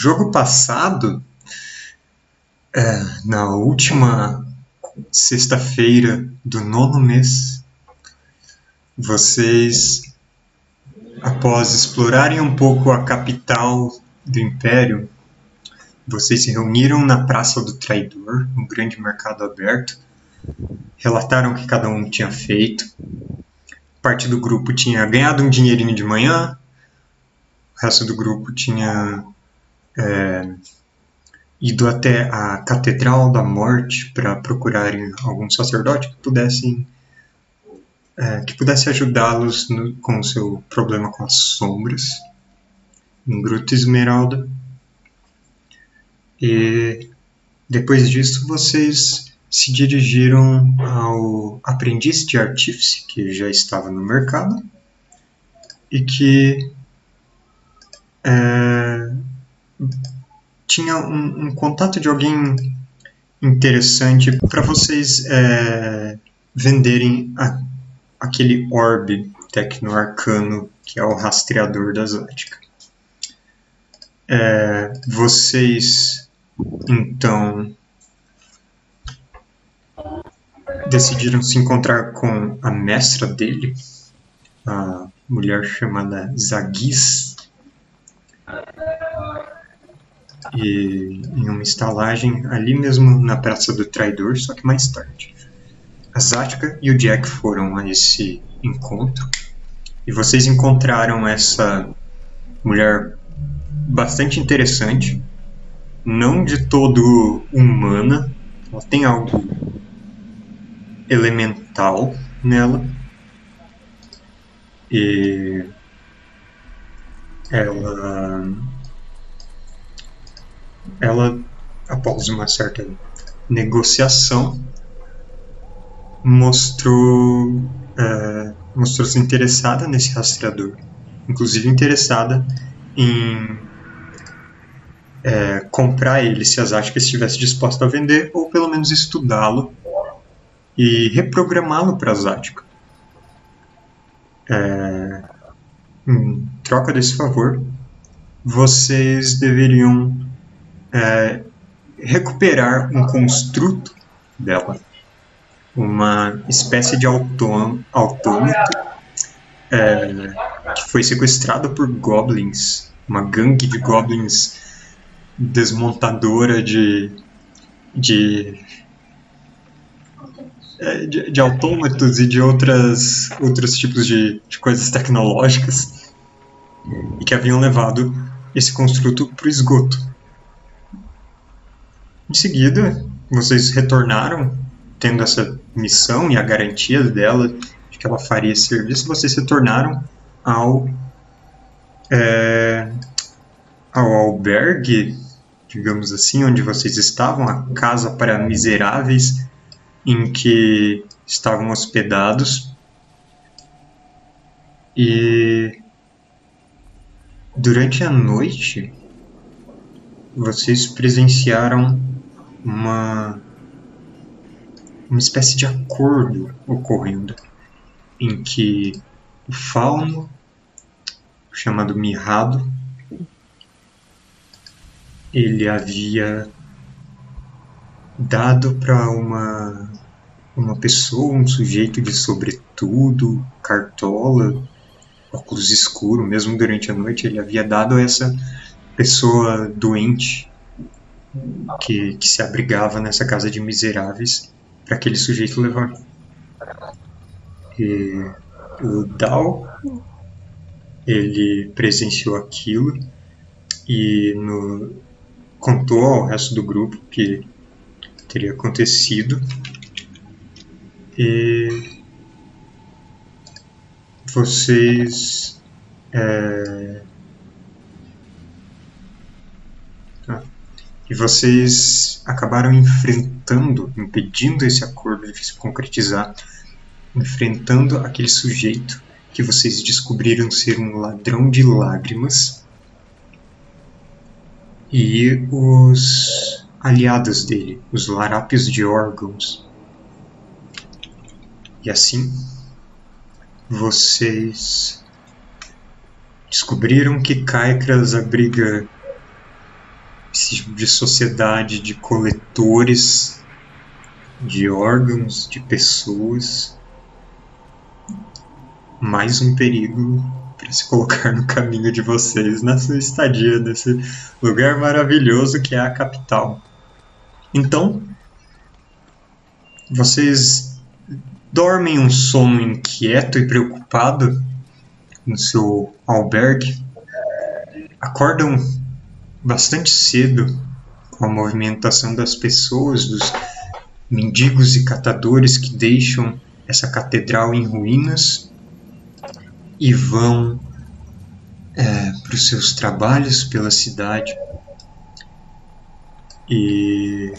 jogo passado, é, na última sexta-feira do nono mês, vocês, após explorarem um pouco a capital do Império, vocês se reuniram na Praça do Traidor, um grande mercado aberto, relataram o que cada um tinha feito. Parte do grupo tinha ganhado um dinheirinho de manhã, o resto do grupo tinha é, ido até a Catedral da Morte para procurarem algum sacerdote que pudessem é, que pudesse ajudá-los com o seu problema com as sombras em Gruta Esmeralda. E depois disso vocês se dirigiram ao aprendiz de artífice que já estava no mercado e que é, tinha um, um, contato de alguém interessante para vocês é, venderem a, aquele orbe tecno-arcano que é o rastreador da Zática. É, vocês então decidiram se encontrar com a mestra dele, a mulher chamada Zagiz, e em uma estalagem ali mesmo na Praça do Traidor, só que mais tarde. A Zatka e o Jack foram a esse encontro e vocês encontraram essa mulher bastante interessante, não de todo humana, ela tem algo elemental nela e ela ela após uma certa negociação mostrou é, mostrou-se interessada nesse rastreador inclusive interessada em é, comprar ele se as Áticas estivesse disposta a vender ou pelo menos estudá-lo e reprogramá-lo para as Áticas. É, em troca desse favor, vocês deveriam é, recuperar um construto dela, uma espécie de autômato é, que foi sequestrado por goblins, uma gangue de goblins desmontadora de de, é, de, de autômatos e de outras outros tipos de, de coisas tecnológicas e que haviam levado esse construto para o esgoto. Em seguida, vocês retornaram, tendo essa missão e a garantia dela de que ela faria esse serviço, vocês retornaram ao, é, ao albergue digamos assim, onde vocês estavam, a casa para miseráveis em que estavam hospedados. E durante a noite vocês presenciaram uma uma espécie de acordo ocorrendo em que o fauno chamado Mirrado ele havia dado para uma uma pessoa, um sujeito de sobretudo, cartola, óculos escuro, mesmo durante a noite, ele havia dado a essa pessoa doente que, que se abrigava nessa casa de miseráveis para aquele sujeito levar. E o Dao, ele presenciou aquilo e no, contou ao resto do grupo que teria acontecido e vocês é, e vocês acabaram enfrentando, impedindo esse acordo de se concretizar, enfrentando aquele sujeito que vocês descobriram ser um ladrão de lágrimas e os aliados dele, os larápios de órgãos. E assim, vocês descobriram que Caicras abriga esse tipo de sociedade de coletores de órgãos, de pessoas. Mais um perigo para se colocar no caminho de vocês nessa estadia nesse lugar maravilhoso que é a capital. Então, vocês dormem um sono inquieto e preocupado no seu albergue, acordam bastante cedo com a movimentação das pessoas, dos mendigos e catadores que deixam essa catedral em ruínas e vão é, para os seus trabalhos pela cidade. E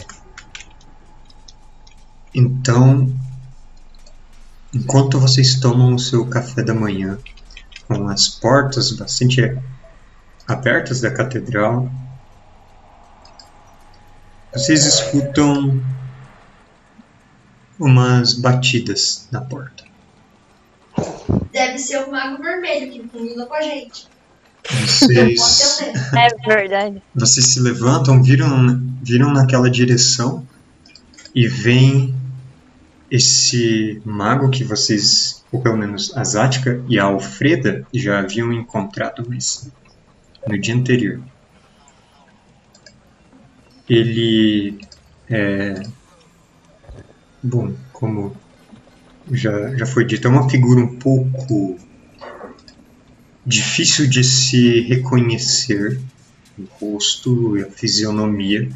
então, enquanto vocês tomam o seu café da manhã, com as portas bastante abertas da catedral, vocês escutam umas batidas na porta. Deve ser o Mago Vermelho que combina com a gente. Vocês, É verdade. vocês se levantam, viram, viram naquela direção e veem esse mago que vocês, ou pelo menos a Zática e a Alfreda, já haviam encontrado mas no dia anterior. Ele é. Bom, como já, já foi dito, é uma figura um pouco difícil de se reconhecer o rosto e a fisionomia.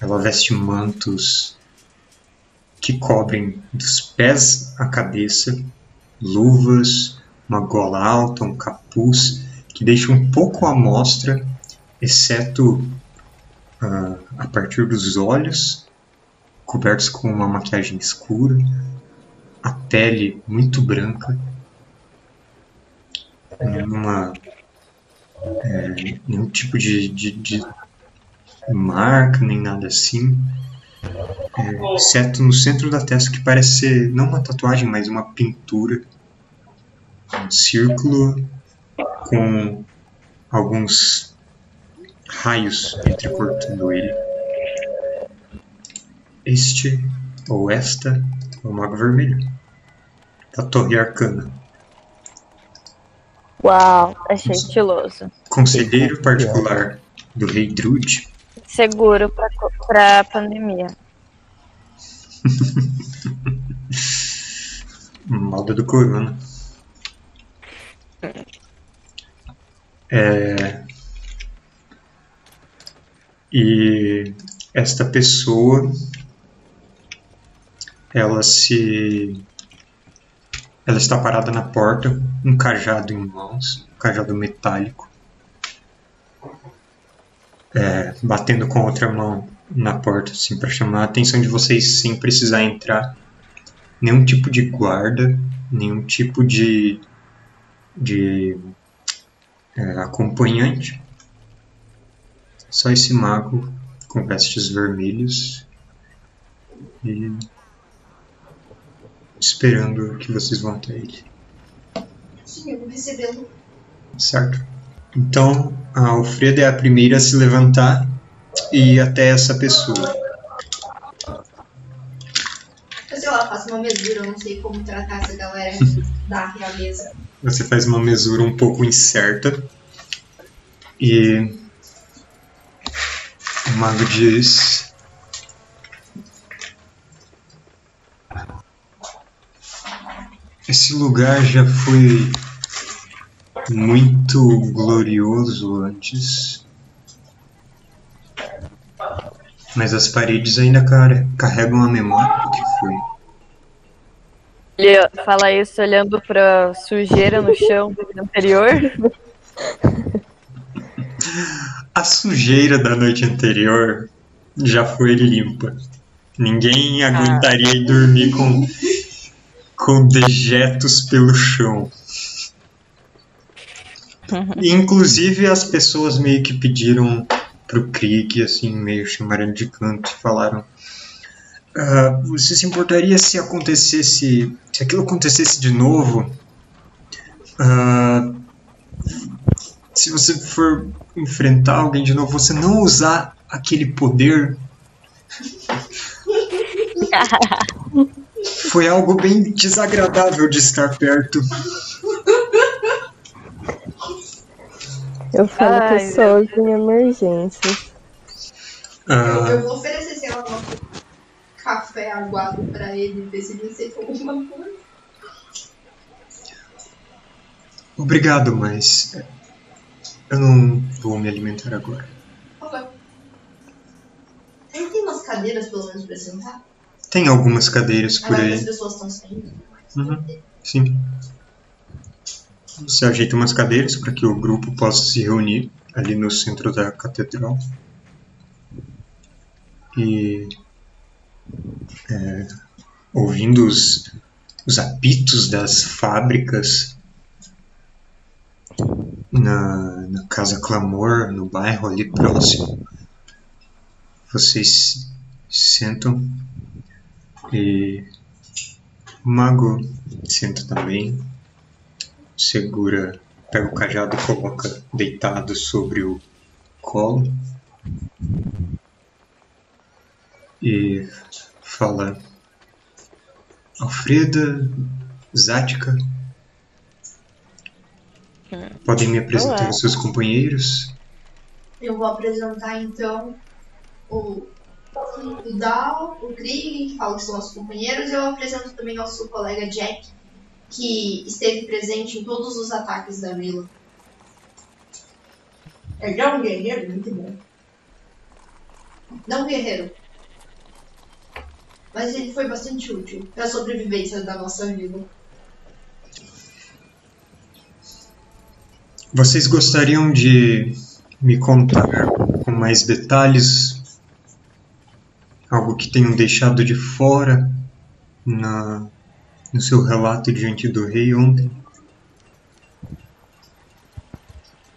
Ela veste mantos que cobrem dos pés à cabeça, luvas, uma gola alta, um capuz que deixa um pouco à mostra, exceto ah, a partir dos olhos, cobertos com uma maquiagem escura, a pele muito branca, nenhuma é, nenhum tipo de, de, de marca nem nada assim. É, exceto no centro da testa que parece ser não uma tatuagem, mas uma pintura. Um círculo com alguns raios entrecortando ele. Este ou esta é o Mago Vermelho da Torre Arcana. Uau, achei estiloso. Conselheiro particular do Rei Druid. Seguro pra pandemia. Moda do Corona. É... E esta pessoa, ela se, ela está parada na porta, um cajado em mãos, um cajado metálico, é, batendo com outra mão na porta, assim, para chamar a atenção de vocês sem precisar entrar nenhum tipo de guarda, nenhum tipo de, de é, acompanhante. Só esse mago com vestes vermelhos e esperando que vocês vão até ele, Sim, eu vou recebê-lo. certo? Então a Alfreda é a primeira a se levantar e ir até essa pessoa. Eu sei lá, faço uma mesura, eu não sei como tratar essa galera da realeza. Você faz uma mesura um pouco incerta e o mago diz: Esse lugar já foi muito glorioso antes, mas as paredes ainda car- carregam a memória do que foi. Ele fala isso olhando pra sujeira no chão anterior. A sujeira da noite anterior já foi limpa. Ninguém aguentaria ir dormir com, com dejetos pelo chão. Inclusive as pessoas meio que pediram pro Krieg, assim, meio chamaram de canto e falaram. "Ah, você se importaria se acontecesse. Se aquilo acontecesse de novo? ah, se você for enfrentar alguém de novo, você não usar aquele poder. Foi algo bem desagradável de estar perto. Eu falo Ai, que eu sou em emergências. Eu, Ah, eu vou oferecer, sei lá, um café aguado pra ele, ver se ele aceita alguma coisa. obrigado, mas eu não vou me alimentar agora. Ok. Ele tem umas cadeiras, pelo menos, pra sentar? Tem algumas cadeiras por que as aí. pessoas estão saindo. Uhum, sim. Você ajeita umas cadeiras para que o grupo possa se reunir ali no centro da catedral. E é, ouvindo os, os apitos das fábricas na, na Casa Clamor, no bairro ali próximo, vocês sentam e o mago senta também, segura, pega o cajado e coloca deitado sobre o colo e fala: Alfreda, Zática, podem me apresentar Olá. aos seus companheiros? Eu vou apresentar então o, o Dal, o Krieg, que fala que são nossos companheiros, e eu apresento também nosso colega Jack, que esteve presente em todos os ataques da vila. Ele é um guerreiro muito bom. Não guerreiro. Mas ele foi bastante útil para a sobrevivência da nossa vila. Vocês gostariam de me contar com mais detalhes algo que tenham deixado de fora na, no seu relato diante do rei ontem?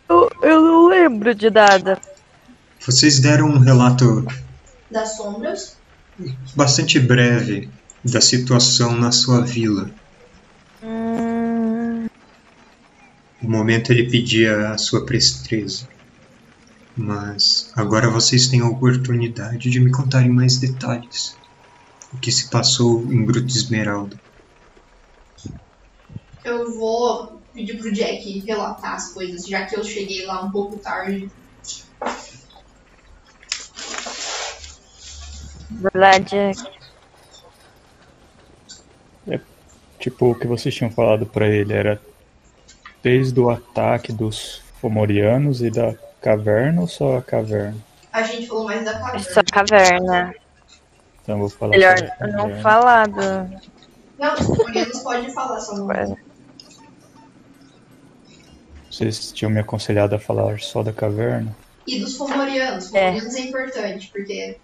Eu, eu não lembro de nada. Vocês deram um relato Das sombras, bastante breve da situação na sua vila. Hum, momento ele pedia a sua presteza. Mas agora vocês têm a oportunidade de me contarem mais detalhes. O que se passou em Gruta Esmeralda. eu vou pedir pro Jack relatar as coisas, já que eu cheguei lá um pouco tarde. Verdade. Tipo, o que vocês tinham falado pra ele era desde o ataque dos Fomorianos e da caverna ou só a caverna? A gente falou mais da É caverna. só caverna. Então eu vou falar Melhor não falar do. Não, os coreanos podem falar, só não. É. Vocês tinham me aconselhado a falar só da caverna? E dos fomorianos. É. Fomorianos é. importante, porque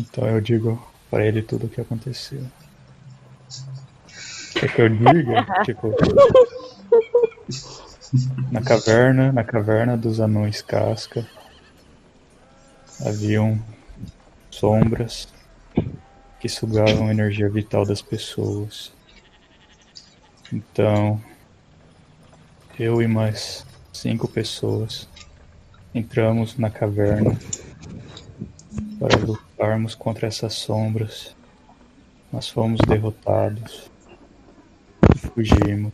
Então eu digo pra ele tudo o que aconteceu. Quer que eu diga? tipo. Na caverna, na caverna dos anões casca haviam sombras que sugavam a energia vital das pessoas. Então, eu e mais cinco pessoas entramos na caverna para lutarmos contra essas sombras. Nós fomos derrotados e fugimos.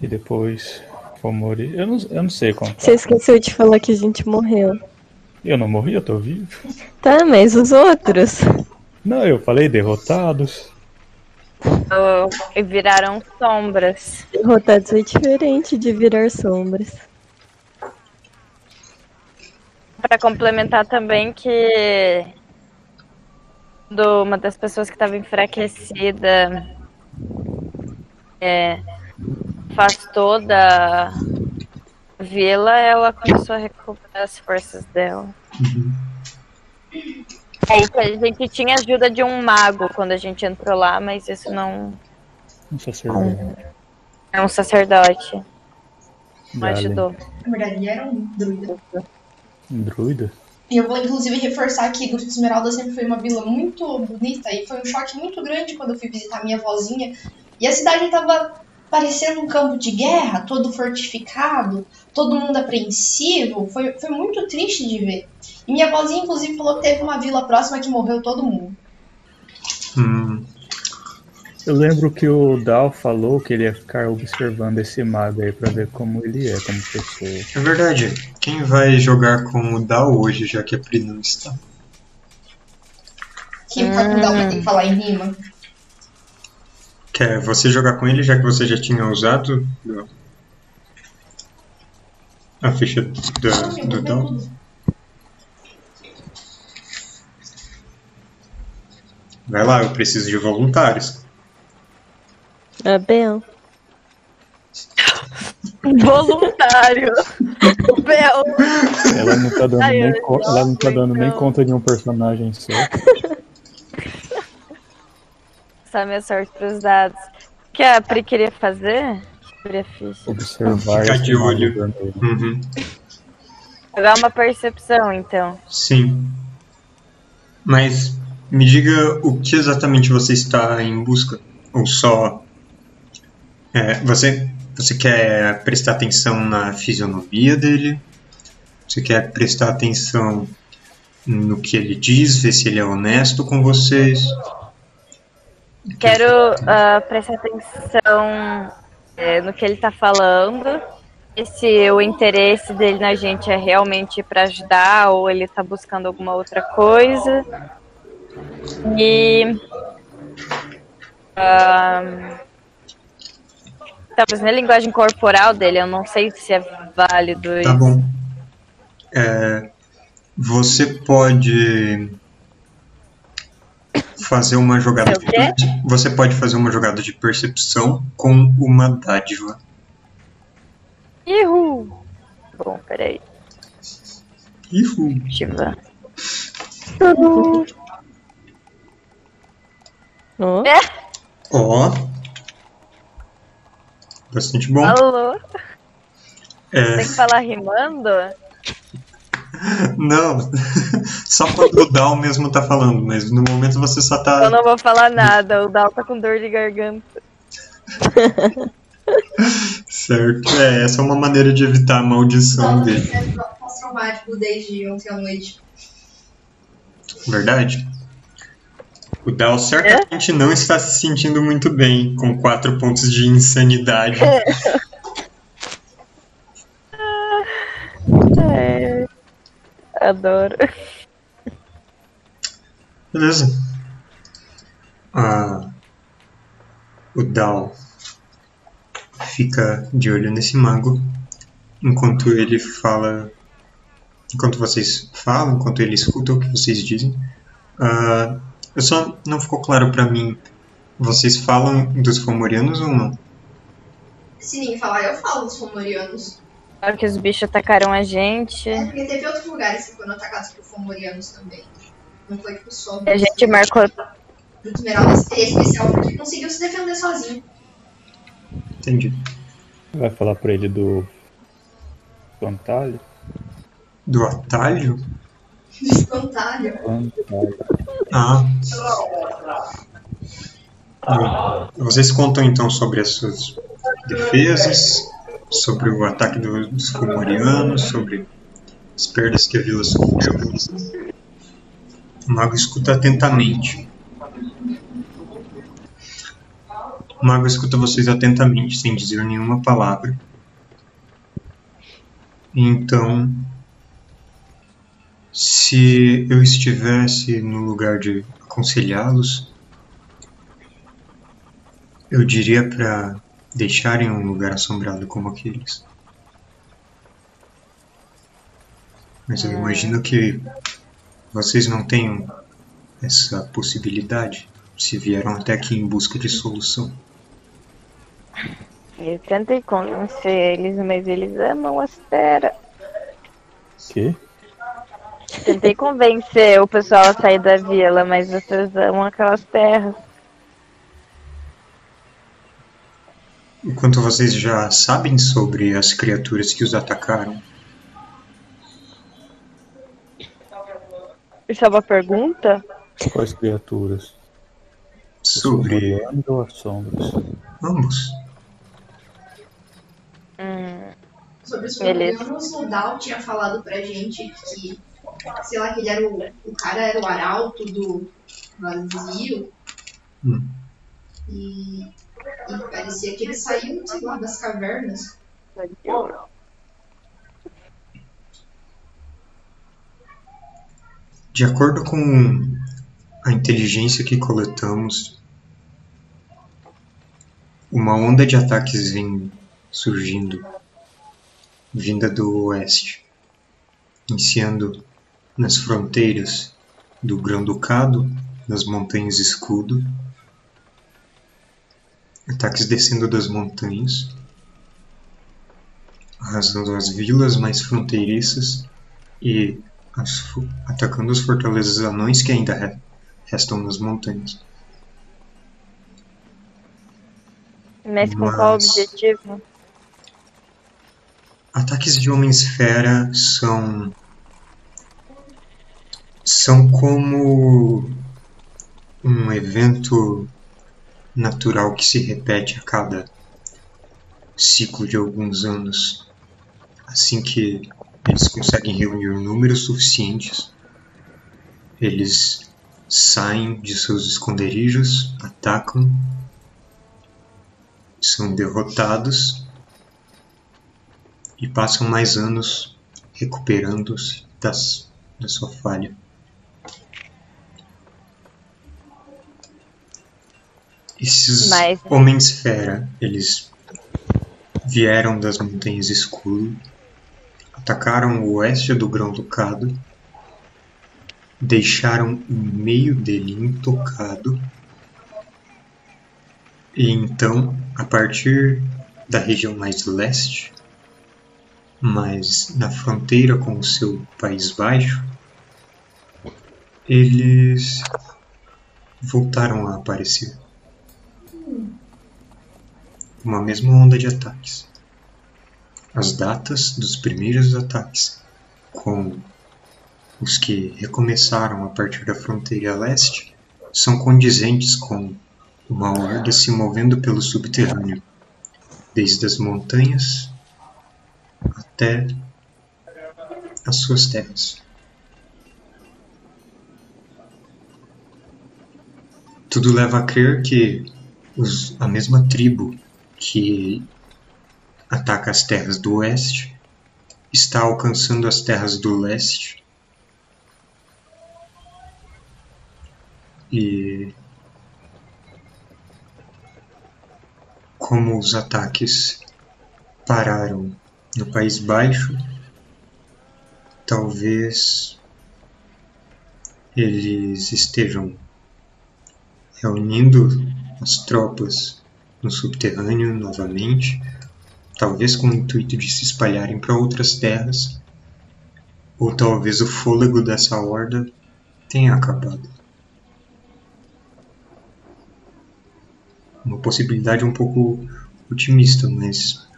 E depois fomos. Eu não, eu não sei como. Você esqueceu de falar que a gente morreu. Eu não morri, eu tô vivo. Tá, mas os outros? Não, eu falei derrotados. Oh, E viraram sombras. Derrotados é diferente de virar sombras. Pra complementar também que do, uma das pessoas que estava enfraquecida é, afastou da vila, ela começou a recuperar as forças dela. Aí que a gente tinha ajuda de um mago quando a gente entrou lá, mas isso não Um sacerdote. é um sacerdote. Não ajudou. na verdade era um druida. Um druida? E eu vou inclusive reforçar que Gruta Esmeralda sempre foi uma vila muito bonita e foi um choque muito grande quando eu fui visitar minha vozinha. E a cidade tava parecendo um campo de guerra, todo fortificado, todo mundo apreensivo. Foi, foi muito triste de ver. E minha vozinha, inclusive, falou que teve uma vila próxima que morreu todo mundo. Hum, Eu lembro que o Dal falou que ele ia ficar observando esse mago aí pra ver como ele é como pessoa. é verdade. Quem vai jogar com o Dal hoje, já que a Pri não está? Que pra cuidar vai ter que falar em rima. Quer você jogar com ele, já que você já tinha usado do- a ficha da- do Dal? Vai lá, eu preciso de voluntários. É bem. Voluntário. Bel. Ela não tá dando, Ai, nem, co- ela não tá dando nem conta de um personagem só. Essa minha sorte pros dados. O que a Pri queria fazer? Observar Ficar de olho. Uhum. Jogar uma percepção, então. Sim. Mas me diga o que exatamente você está em busca? Ou só. É, você, você quer prestar atenção na fisionomia dele? Você quer prestar atenção no que ele diz, ver se ele é honesto com vocês? Quero ah, prestar atenção é, no que ele tá falando. E se o interesse dele na gente é realmente para ajudar ou ele tá buscando alguma outra coisa. E. ah, talvez na linguagem corporal dele, eu não sei se é válido Tá isso. bom. É, você pode fazer uma jogada É de, você pode fazer uma jogada de percepção com uma dádiva. Ihu! Bom, peraí. Ihu. Ativa. Ó, Ó. Bastante bom. Alô? É, Tem que falar rimando? não, só quando o Dal mesmo tá falando, mas no momento você só Eu tá. não vou falar nada, o Dal tá com dor de garganta. Certo. É, essa é uma maneira de evitar a maldição dele. é pós-traumático desde ontem à noite. Verdade? O Dal certamente não está se sentindo muito bem com quatro pontos de insanidade. É, adoro. Beleza. Ah, o Dal fica de olho nesse mago enquanto ele fala. Enquanto vocês falam, enquanto ele escuta o que vocês dizem. Ah, eu só não ficou claro pra mim. Vocês falam dos Fomorianos ou não? Se ninguém falar, eu falo dos Fomorianos. Hora que os bichos atacaram a gente, É porque teve outros lugares que foram atacados por Fomorianos também. Não foi tipo só. a gente marcou. O Esmeralda é especial porque conseguiu se defender sozinho. Entendi. Vai falar pra ele do Fantalho? Do atalho? Espantalho. Ah. Bom, vocês contam então sobre as suas defesas, sobre o ataque do- dos Fomorianos, sobre as perdas que a vila sofreu. O mago escuta atentamente. O mago escuta vocês atentamente, sem dizer nenhuma palavra. Então, se eu estivesse no lugar de aconselhá-los, eu diria para deixarem um lugar assombrado como aqueles. Mas eu imagino que vocês não tenham essa possibilidade se vieram até aqui em busca de solução. Eu tentei convencer eles, mas eles amam as terras. Que? Tentei convencer o pessoal a sair da vila, mas vocês amam aquelas terras. Enquanto vocês já sabem sobre as criaturas que os atacaram, Isso é uma pergunta? Quais criaturas? Sobre ou as sombras? ambos. Hum, Sobre os Beleza. fomorianos, o Dal tinha falado pra gente que, sei lá, que ele era o, o cara era o arauto do vazio. Hum. E, e parecia que eles saíam, sei lá, das cavernas. De acordo com a inteligência que coletamos, uma onda de ataques vem surgindo, vinda do oeste, iniciando nas fronteiras do Grão-Ducado, nas Montanhas Escudo, ataques descendo das montanhas, arrasando as vilas mais fronteiriças e as atacando as fortalezas anões que ainda re- restam nas montanhas. mas com qual objetivo? Ataques de Homem-Esfera são. São como um evento natural que se repete a cada ciclo de alguns anos. Assim que eles conseguem reunir números suficientes, eles saem de seus esconderijos, atacam, são derrotados e passam mais anos recuperando-se da sua falha. Esses Mas- Homens-Fera, eles vieram das Montanhas Escuro, atacaram o oeste do Grão-Ducado, deixaram o meio dele intocado, e então, a partir da região mais leste, mas na fronteira com o seu País Baixo, eles voltaram a aparecer. Uma mesma onda de ataques. As datas dos primeiros ataques, com os que recomeçaram a partir da fronteira leste, são condizentes com uma horda se movendo pelo subterrâneo, desde as montanhas até as suas terras. Tudo leva a crer que os- a mesma tribo que ataca as terras do oeste está alcançando as terras do leste. E como os ataques pararam no País Baixo, talvez eles estejam reunindo as tropas no subterrâneo novamente, talvez com o intuito de se espalharem para outras terras, ou talvez o fôlego dessa horda tenha acabado. Uma possibilidade um pouco otimista, mas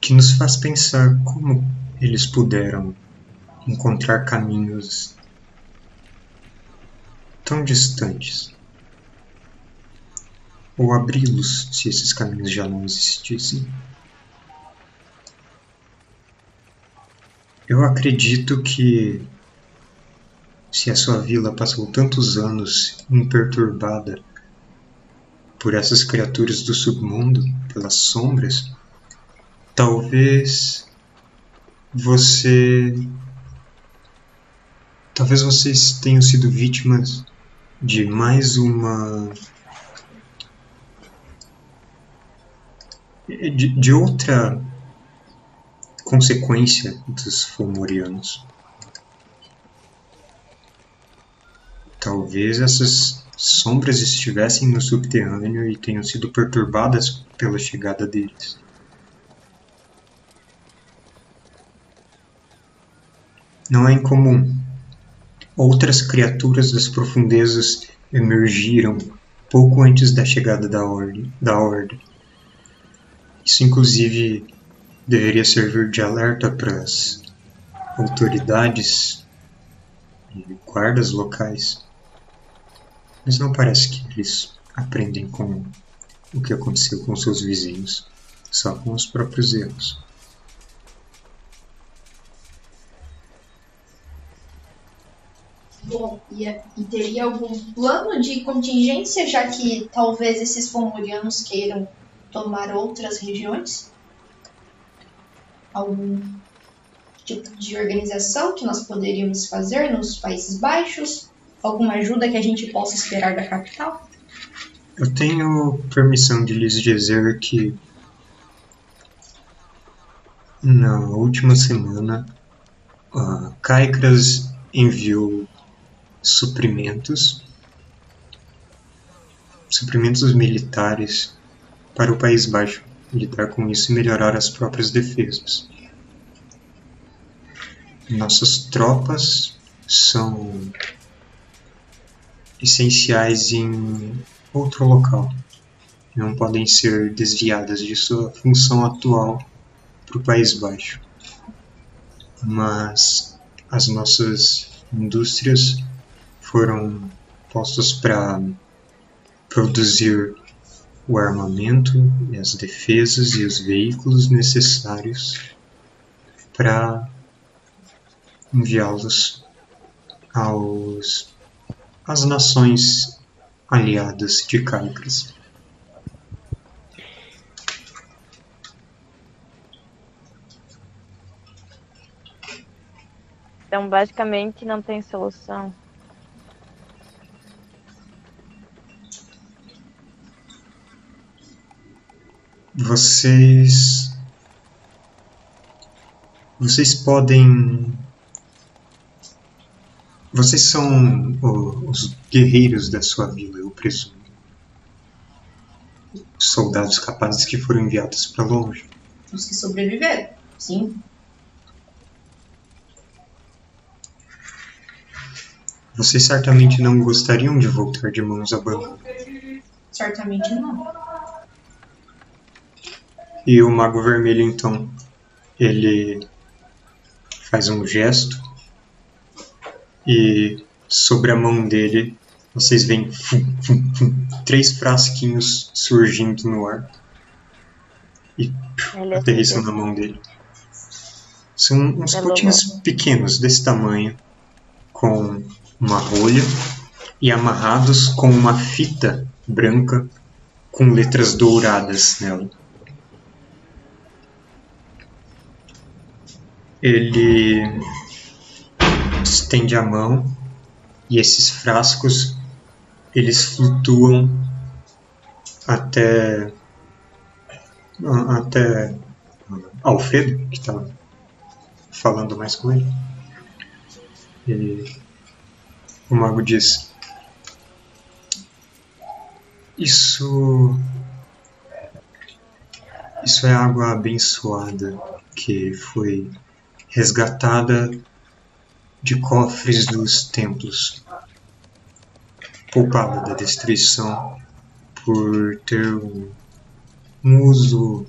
que nos faz pensar como eles puderam encontrar caminhos tão distantes ou abri-los se esses caminhos já não existissem. Eu acredito que se a sua vila passou tantos anos imperturbada por essas criaturas do submundo, pelas sombras, talvez você talvez vocês tenham sido vítimas de mais uma de, de outra consequência dos Fomorianos. Talvez essas sombras estivessem no subterrâneo e tenham sido perturbadas pela chegada deles. Não é incomum. Outras criaturas das profundezas emergiram pouco antes da chegada da Ordem. Da ordem. Isso, inclusive, deveria servir de alerta para as autoridades e guardas locais. Mas não parece que eles aprendem com o que aconteceu com seus vizinhos, só com os próprios erros. Bom, e, e teria algum plano de contingência, já que talvez esses fomorianos queiram tomar outras regiões? Algum tipo de organização que nós poderíamos fazer nos Países Baixos? Alguma ajuda que a gente possa esperar da capital? Eu tenho permissão de lhes dizer que na última semana a Caicras enviou suprimentos suprimentos militares para o País Baixo lidar com isso e melhorar as próprias defesas. Nossas tropas são essenciais em outro local. Não podem ser desviadas de sua função atual para o País Baixo. Mas as nossas indústrias foram postas para produzir o armamento, as defesas e os veículos necessários para enviá-los aos às nações aliadas de Caicras. Então, basicamente, não tem solução. Vocês. Vocês podem. Vocês são os guerreiros da sua vila, eu presumo. Soldados capazes que foram enviados para longe. Os que sobreviveram, sim. Vocês certamente não gostariam de voltar de mãos abandonadas. Certamente não. E o Mago Vermelho, então, ele faz um gesto e sobre a mão dele vocês veem fum, fum, fum, três frasquinhos surgindo no ar e Ele é aterrissam na mão dele. São uns É potinhos pequenos desse tamanho, com uma rolha e amarrados com uma fita branca com letras douradas nela. Ele estende a mão e esses frascos eles flutuam até até Alfredo que está falando mais com ele. E o mago diz: Isso isso é água abençoada que foi resgatada de cofres dos templos, poupada da destruição por ter um, uso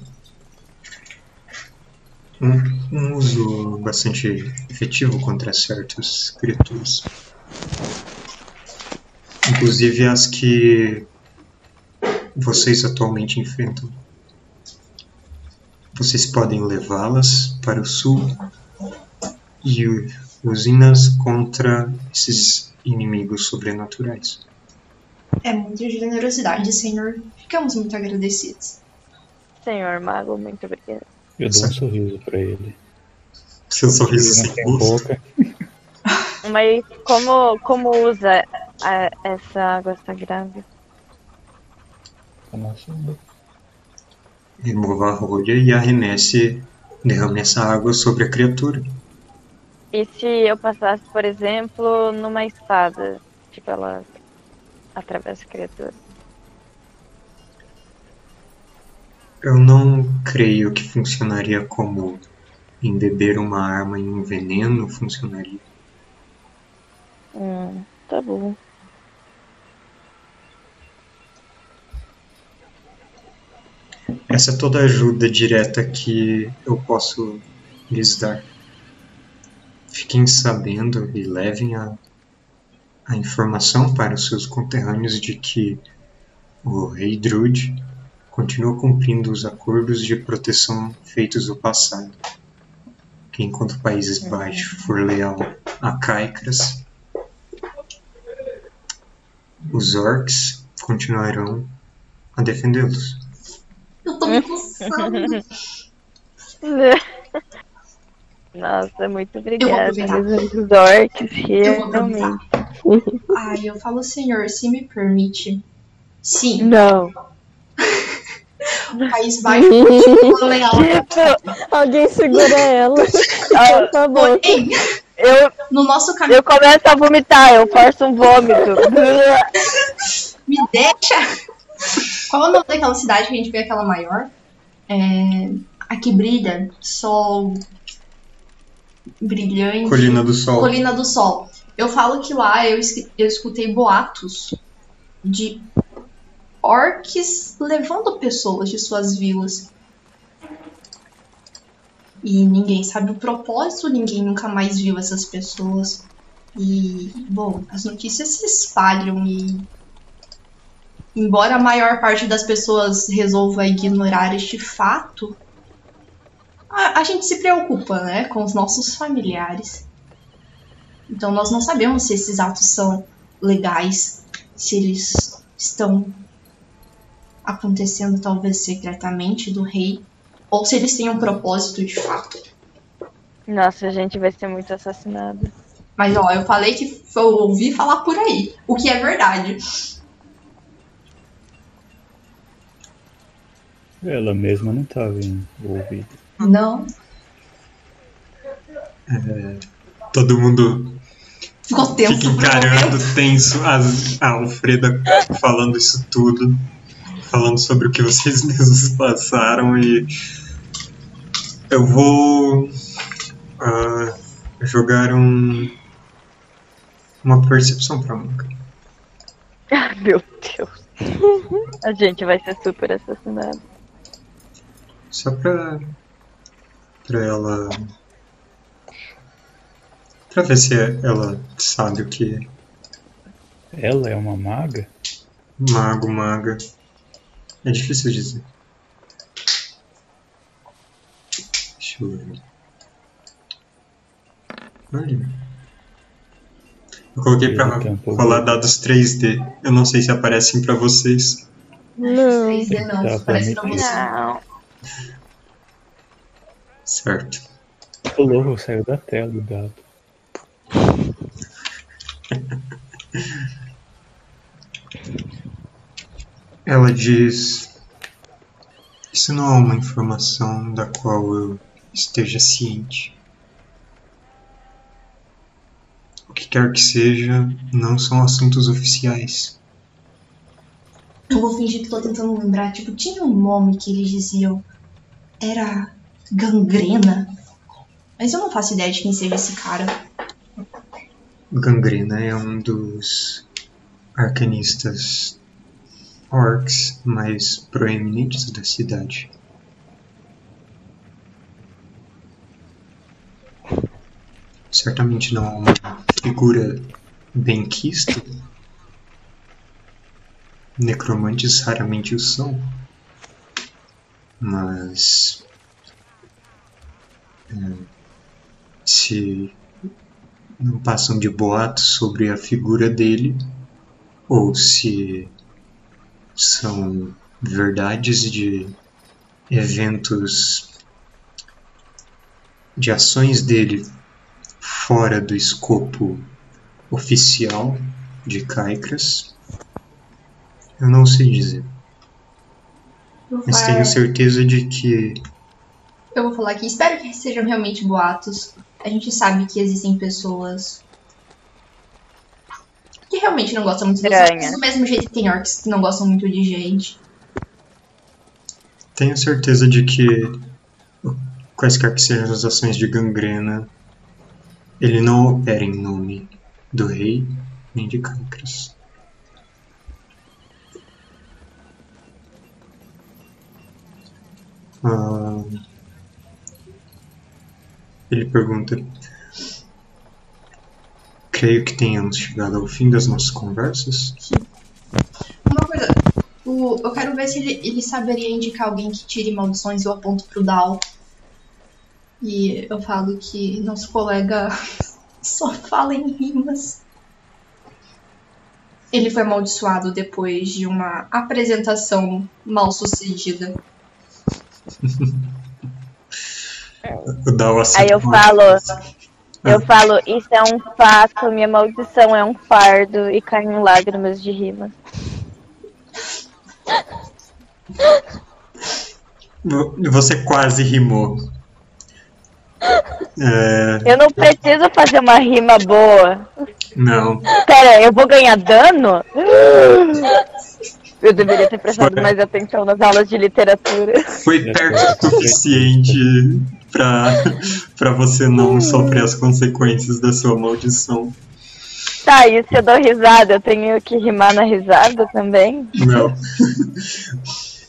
um, um uso bastante efetivo contra certas criaturas, inclusive as que vocês atualmente enfrentam. Vocês podem levá-las para o sul e usem-nas contra esses inimigos sobrenaturais. É muita generosidade, senhor. Ficamos muito agradecidos. Senhor Mago, muito obrigada. Eu dou um sorriso pra ele. Seu sorriso sem gosto. boca. Mas como, como usa a- essa água sagrada? Remova a rolha e arremesse, derrame essa água sobre a criatura. E se eu passasse, por exemplo, numa espada? Tipo, ela atravessa a criatura. Eu não creio que funcionaria como embeber uma arma em um veneno funcionaria. Hum, tá bom. Essa é toda a ajuda direta que eu posso lhes dar. Fiquem sabendo e levem a a informação para os seus conterrâneos de que o rei Druid continua cumprindo os acordos de proteção feitos no passado. Que enquanto Países Baixos for leal a Caicras, os orcs continuarão a defendê-los. Eu tô me coçando. Nossa, muito obrigada. Os orcs, Eu vou realmente. Ai, eu falo, senhor, se me permite. Sim, Não. o país vai leal. Tipo, Alguém segura ela. ah, Por favor. Porém, eu, no nosso caminho, eu começo a vomitar, eu forço um vômito. me deixa. Qual é o nome daquela cidade que a gente vê aquela maior? É, a que brilha, sol brilhante. Colina do Sol. Colina do Sol. Eu falo que lá eu, eu escutei boatos de orcs levando pessoas de suas vilas. E ninguém sabe o propósito, ninguém nunca mais viu essas pessoas. E, bom, as notícias se espalham e. Embora a maior parte das pessoas resolva ignorar este fato, a, a gente se preocupa, né, com os nossos familiares. Então nós não sabemos se esses atos são legais, se eles estão acontecendo talvez secretamente do rei, ou se eles têm um propósito de fato. Nossa, a gente vai ser muito assassinado. Mas ó, eu falei que eu ouvi falar por aí, o que é verdade. Ela mesma não estava envolvida. Não. Todo mundo Ficou tenso. fica encarando tenso a, a Alfreda falando isso tudo, falando sobre o que vocês mesmos passaram e eu vou ah, jogar um uma percepção pra Monka. Ai, meu Deus. A gente vai ser super assassinado. Só pra pra ela pra ver se ela sabe o que é Ela é uma maga? mago, maga. É difícil dizer. Deixa eu ver. Olha. Eu coloquei pra um rolar dados 3D. Eu não sei se aparecem pra vocês. Não. 3D não, Tá, você. Não. Certo. Pulou, saiu da tela do dado. Ela diz: Isso não é uma informação da qual eu esteja ciente. O que quer que seja, não são assuntos oficiais. Eu vou fingir que tô tentando lembrar. Tipo, tinha um nome que eles diziam. Era gangrena. Mas eu não faço ideia de quem seja esse cara. Gangrena é um dos arcanistas orcs mais proeminentes da cidade. Certamente não é uma figura benquista. Necromantes raramente o são. Mas. Se não passam de boatos sobre a figura dele, ou se são verdades de eventos, de ações dele fora do escopo oficial de Caicras, eu não sei dizer. Mas tenho certeza de que Eu vou falar aqui, espero que sejam realmente boatos. A gente sabe que existem pessoas que realmente não gostam muito dos Estranha. orcs, do mesmo jeito que tem orcs que não gostam muito de gente. Tenho certeza de que, quaisquer que sejam as ações de gangrena, ele não opera em nome do rei nem de Cancras. Ah, ele pergunta: Creio que tenhamos chegado ao fim das nossas conversas. Uma coisa, o- eu quero ver se ele, ele saberia indicar alguém que tire maldições. Eu aponto pro Dal. E eu falo que nosso colega só fala em rimas. Ele foi amaldiçoado depois de uma apresentação mal sucedida. Aí eu falo, eu falo, isso é um fato, minha maldição é um fardo e caem lágrimas de rima. Vo- Você quase rimou. É, Eu não preciso fazer uma rima boa. não. Pera, eu vou ganhar dano? Eu deveria ter prestado mais atenção nas aulas de literatura. Foi perto o suficiente pra, pra você não sofrer as consequências da sua maldição. Tá, e se eu dou risada, eu tenho que rimar na risada também? Não.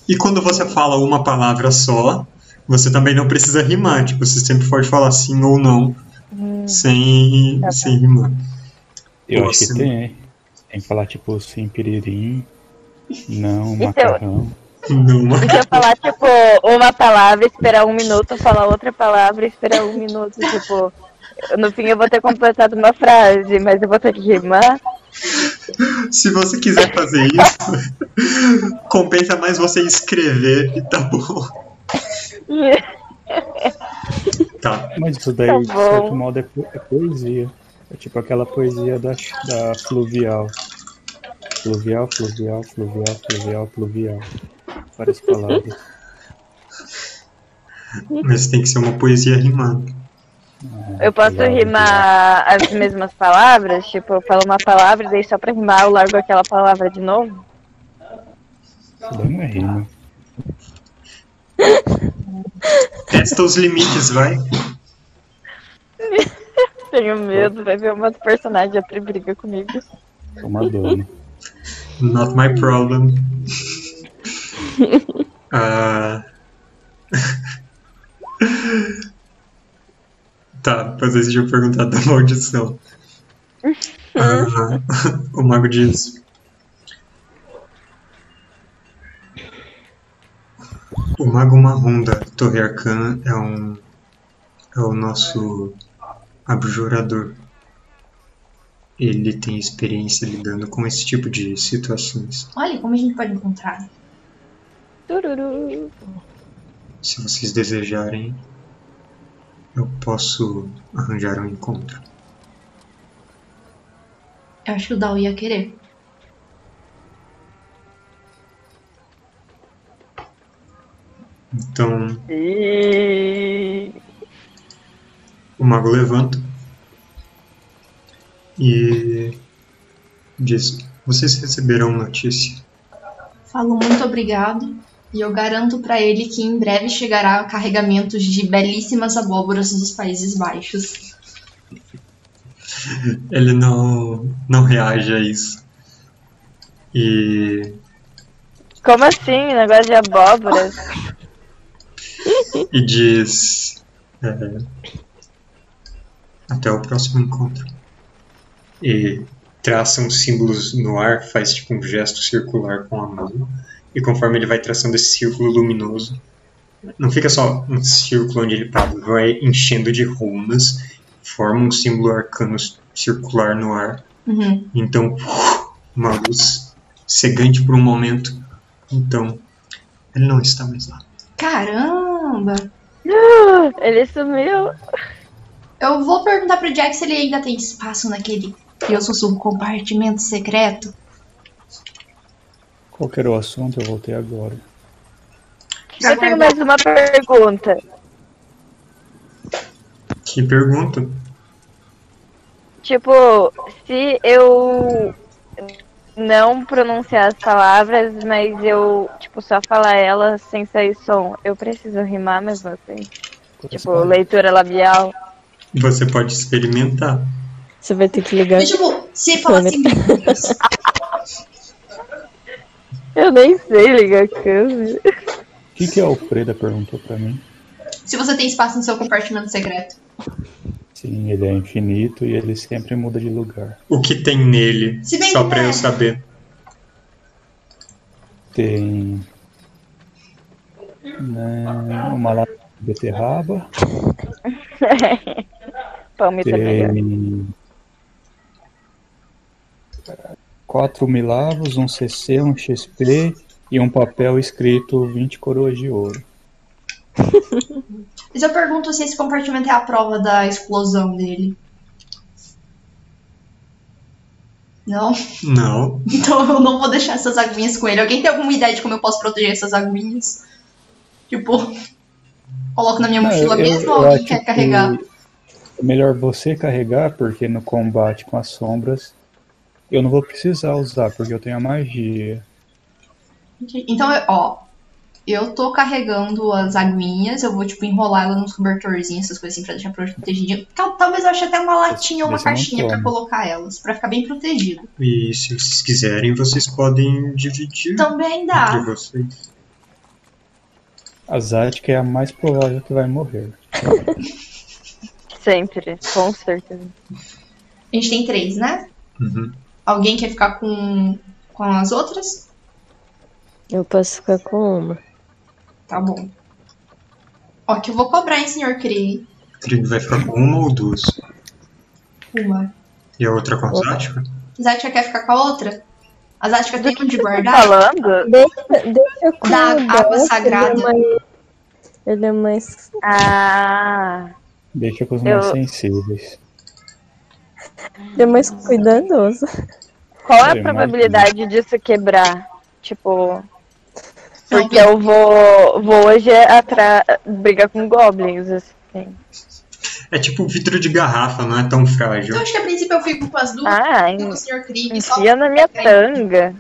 E quando você fala uma palavra só, você também não precisa rimar. Tipo, você sempre pode falar sim ou não sem, Tá sem rimar. Eu acho que Nossa. tem, hein? Tem que falar tipo sim, piririm, não, eu- macarrão. Não, E se eu falar, tipo, uma palavra, esperar um minuto, falar outra palavra e esperar um minuto, tipo. No fim eu vou ter completado uma frase, mas eu vou ter que rimar. se você quiser fazer isso, compensa mais você escrever e tá bom. Tá. Mas isso daí, Tá de certo modo, é, po- é poesia. É tipo aquela poesia da, da fluvial. Fluvial, fluvial, fluvial, fluvial, fluvial. Várias palavras. Mas tem que ser uma poesia rimada. Eu posso rimar as mesmas palavras? Tipo, eu falo uma palavra e daí só pra rimar eu largo aquela palavra de novo? Isso daí não é rima. Testa os limites, vai. Tenho medo, vai ver umas personagens até briga comigo. Toma dano. Not my problem. Ah. tá, mas deixa eu perguntar da maldição. Ah, o mago diz. O mago marrom da Torre Arcana é um. é o nosso abjurador. Ele tem experiência lidando com esse tipo de situações. Olha como a gente pode encontrar. Tururu. Se vocês desejarem, eu posso arranjar um encontro. Eu acho que o Dal ia querer. Então, E... o mago levanta e diz: Vocês receberão notícia. Falo muito obrigado e eu garanto pra ele que em breve chegará carregamentos de belíssimas abóboras dos Países Baixos. Ele não, não reage a isso. E Como assim? Negócio de abóboras? e diz é, até o próximo encontro. E traça uns símbolos no ar, faz tipo um gesto circular com a mão. E conforme ele vai traçando esse círculo luminoso, não fica só um círculo onde ele para, vai enchendo de runas, forma um símbolo arcano circular no ar. Uhum. Então, uma luz cegante por um momento. Então, ele não está mais lá. Caramba! Ele sumiu. Eu vou perguntar pro Jack se ele ainda tem espaço naquele que eu sussurro compartimento secreto. Qual que era o assunto? Eu voltei agora. Eu tenho mais uma pergunta. Que pergunta? Tipo, se eu não pronunciar as palavras, mas eu, tipo, só falar elas sem sair som, eu preciso rimar mesmo assim? Tipo, leitura labial. Você pode experimentar. Você vai ter que ligar. E, tipo, se falar assim, Eu nem sei ligar a câmera. O que, que a Alfreda perguntou pra mim? se você tem espaço no seu compartimento secreto. Sim, ele é infinito e ele sempre muda de lugar. O que tem nele? Se bem Só pra eu saber. Tem né, uma lata de beterraba, Palmito é melhor. tem quatro milavos, um CC, um XP e um papel escrito 20 coroas de ouro. Mas eu pergunto se esse compartimento é a prova da explosão dele. Não? Não. Então eu não vou deixar essas aguinhas com ele. Alguém tem alguma ideia de como eu posso proteger essas aguinhas? Tipo, coloco na minha mochila eu- mesmo eu ou alguém quer que carregar? É melhor você carregar, porque no combate com as sombras eu não vou precisar usar, porque eu tenho a magia. Então, ó, eu tô carregando as aguinhas, eu vou, tipo, enrolar ela nos cobertorzinhos, essas coisas assim, pra deixar protegidinho. Tal- Talvez eu ache até uma latinha ou uma caixinha pra toma. colocar elas, pra ficar bem protegido. E se vocês quiserem, vocês podem dividir Também entre dá. vocês. A Zatka é a mais provável que vai morrer. Sempre, com certeza. A gente tem três, né? Uhum. Alguém quer ficar com, com as outras? Eu posso ficar com uma. Tá bom. Ó, que eu vou cobrar, hein, senhor Krieg? Trig vai ficar com uma ou duas. Uma. E a outra com a Zática? Zatka quer ficar com a outra? A Zatka tem onde Tá guardar? falando? Deixa, deixa com Da água sagrada. Ele é mais. Ele é mais. Ah, Deixa com os Eu- mais sensíveis. Ele é mais cuidadoso. qual é Eu a probabilidade disso quebrar? Tipo, porque eu vou, vou hoje atra... brigar com goblins, assim. É tipo vidro de garrafa, não é tão frágil. Então acho que a princípio eu fico com as duas, Ah, com o en- senhor Krieg, só enfia na minha tanga.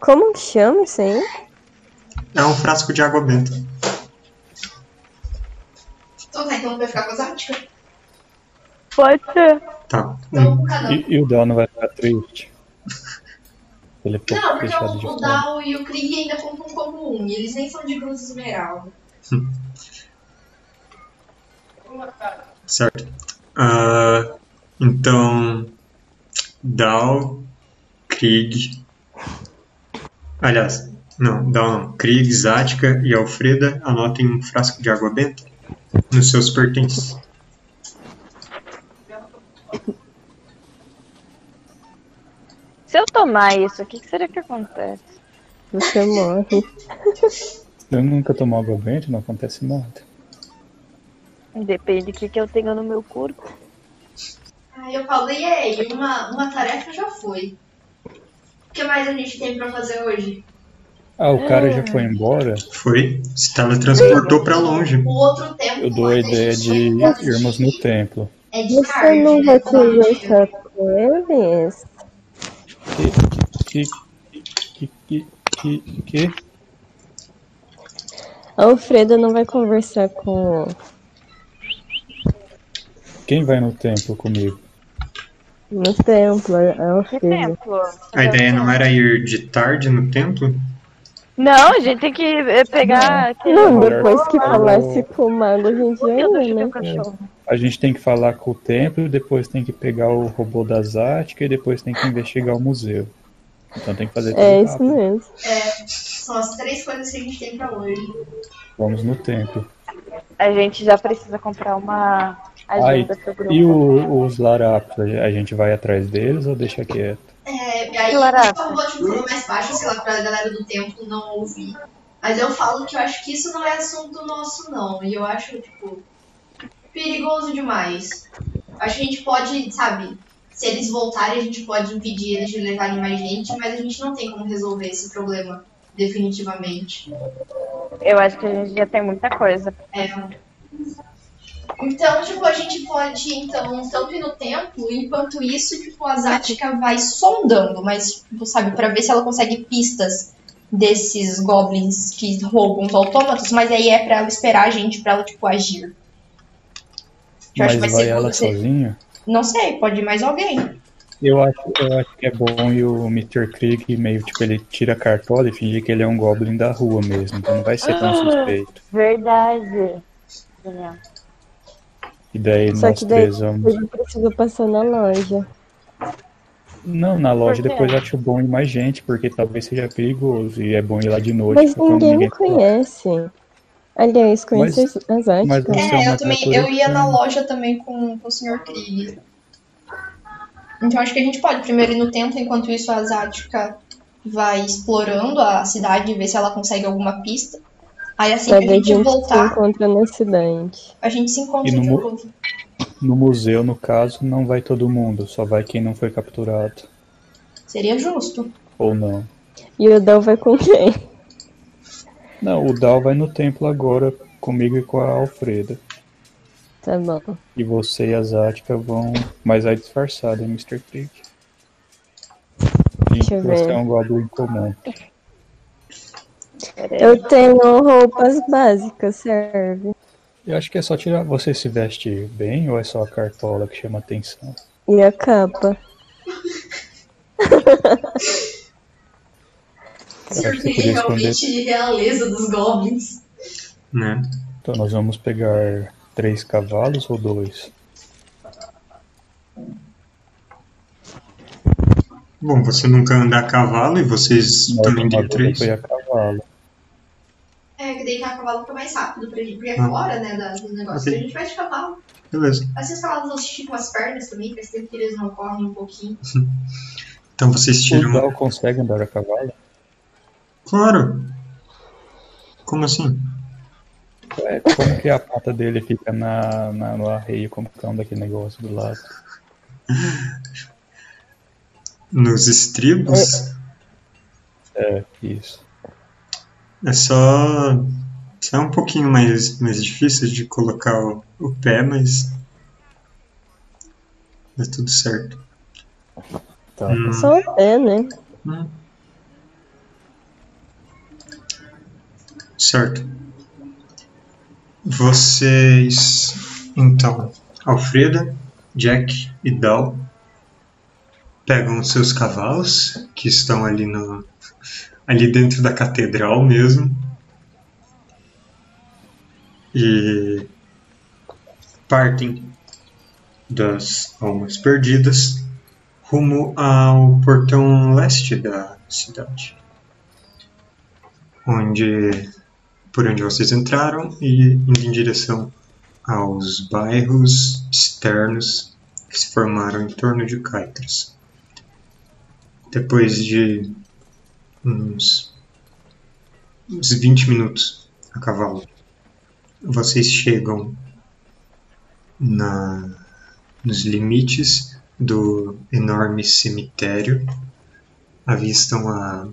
Como que chama isso aí? É um frasco de água benta. Então tá, então vai ficar com a Zatka? Pode ser. Tá. Então, Um. cada um. E, e o Dal não vai ficar triste. Ele foi Não, porque deixado de o, o. Dal e o Krieg ainda contam como um, e eles nem são de Cruz Esmeralda. Certo. Ah, então, Dal, Krieg. Aliás, não, Dal não. Krieg, Zática e Alfreda anotem um frasco de água benta nos seus pertences. Se eu tomar isso, o que, que será que acontece? Você morre. Eu nunca tomo água benta, não acontece nada. Depende do que, que eu tenho no meu corpo. Aí eu falei, ei, uma, uma tarefa já foi. O que mais a gente tem pra fazer hoje? Ah, o cara já foi embora? Foi? Se teletransportou pra longe. O outro tempo. Eu dou a ideia de irmos no templo. É de Você tarde, não né? vai conversar com eles? Que. Que. Que. Que. Que. que? Alfredo não vai conversar com. Quem vai no templo comigo? No templo, é Que Alfredo. templo? A ideia não era ir de tarde no templo? Não, a gente tem que eh, pegar. Não, depois que falasse com o mago, a gente já ia, né? A gente tem que falar com o templo, depois tem que pegar o robô da Zatka e depois tem que investigar o museu. Então tem que fazer tudo É isso rápido. mesmo. São as três coisas que a gente tem pra hoje. Vamos no templo. A gente já precisa comprar uma Ai, agenda pro grupo. e o- os larapos, a gente vai atrás deles ou deixa quieto? É, e aí, por favor, tipo, falando mais baixo, sei lá, pra galera do templo não ouvir. Mas eu falo que eu acho que isso não é assunto nosso, não. E eu acho, tipo, perigoso demais. Acho que a gente pode, sabe, se eles voltarem, a gente pode impedir eles de levarem mais gente, mas a gente não tem como resolver esse problema definitivamente. Eu acho que a gente já tem muita coisa. É. Então, tipo, a gente pode, então, tanto ir no templo, enquanto isso, tipo, a Zatka vai sondando, mas, tipo, sabe, pra ver se ela consegue pistas desses goblins que roubam os autômatos, mas aí é pra ela esperar a gente pra ela, tipo, agir. Eu Mas vai ela você. sozinha? Não sei, pode ir mais alguém. Eu acho, eu acho que é bom e o Mr. Krieg meio tipo, ele tira a cartola e finge que ele é um goblin da rua mesmo, então não vai ser tão suspeito. Verdade. E daí Só nós que daí três vamos. eu preciso passar na loja. Não, na loja depois eu acho bom ir mais gente, porque talvez seja perigoso e é bom ir lá de noite. Mas ninguém me lá. conhece. Aliás, conhece Mas- as- você- é É, eu também. Eu ia na estranha. loja também com, com o Sr. Krieg. Então acho que a gente pode primeiro ir no templo, enquanto isso a Zática vai explorando a cidade e ver se ela consegue alguma pista. Aí assim que a Talvez a gente gente se voltar, encontra na cidade. a gente se encontra E no de mu- novo. No museu, no caso, não vai todo mundo, só vai quem não foi capturado. Seria justo. Ou não. E o Dal vai com quem? Não, o Dal vai no templo agora comigo e com a Alfreda. Tá bom. E você e a Zática vão. Mas vai disfarçada, Mr. Krieg. Deixa eu Você é um Goblin comum. Eu tenho roupas básicas, serve. Eu acho que é só tirar. Você se veste bem ou é só a cartola que chama atenção? E a capa. Podia esconder. realeza dos goblins. Né? Então nós vamos pegar três cavalos ou dois? Bom, você nunca anda a cavalo e vocês Nós também têm três. foi a cavalo. É, que deitar a cavalo fica mais rápido pra gente, porque é Ah. fora, né, da, do negócio. Ok. A gente vai de cavalo. Beleza. Assim os cavalos não esticam as pernas também, faz tempo que eles não correm um pouquinho. Então vocês O tiram. Dal consegue andar a cavalo? Claro! Como assim? É, como que a pata dele fica na, na- no arreio, como que anda aquele negócio do lado? Nos estribos É, isso. é só. Só é um pouquinho mais, mais difícil de colocar o, o pé, mas. É tudo certo. Tá. Hum, Só o pé, né? hum. Certo. Vocês. Então, Alfreda, Jack e Dal pegam seus cavalos, que estão ali no. ali dentro da catedral mesmo. E partem das almas perdidas rumo ao portão leste da cidade. Onde por onde vocês entraram e indo em direção aos bairros externos que se formaram em torno de Caicras. Depois de uns, uns 20 minutos a cavalo, vocês chegam na, nos limites do enorme cemitério. Avistam a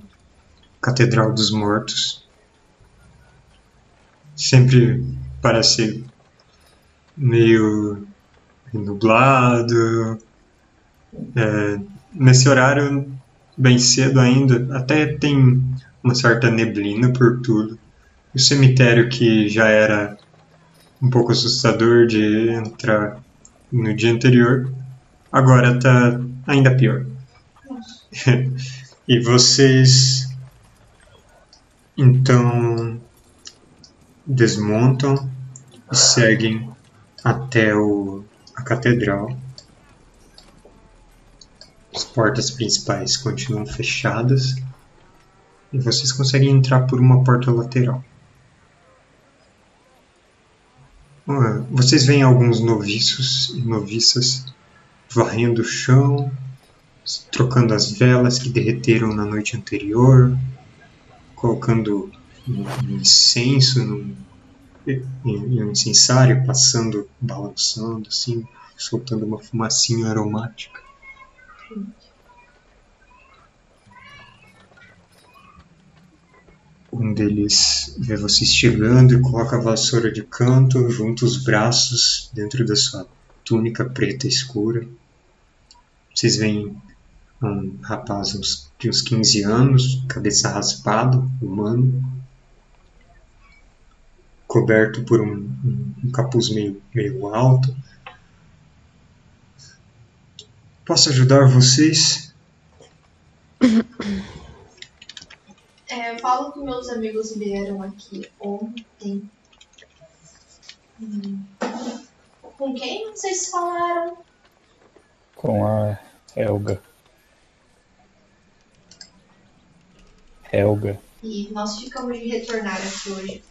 Catedral dos Mortos. Sempre parece meio nublado. É, nesse horário, bem cedo ainda, até tem uma certa neblina por tudo. O cemitério que já era um pouco assustador de entrar no dia anterior, agora tá ainda pior. e vocês então desmontam e seguem até o, a catedral. As portas principais continuam fechadas e vocês conseguem entrar por uma porta lateral. Ah, Vocês veem alguns noviços e noviças varrendo o chão, trocando as velas que derreteram na noite anterior, colocando um incenso num, em um incensário, passando, balançando, assim, soltando uma fumacinha aromática. Um deles vê vocês chegando e coloca a vassoura de canto, junta os braços dentro da sua túnica preta escura. Vocês veem um rapaz de uns 15 anos, cabeça raspada, humano, coberto por um, um- um capuz meio, meio alto. Posso ajudar vocês? É, eu falo que meus amigos vieram aqui ontem. Hum. Com quem vocês falaram? Com a Helga. Helga. E nós ficamos de retornar aqui hoje.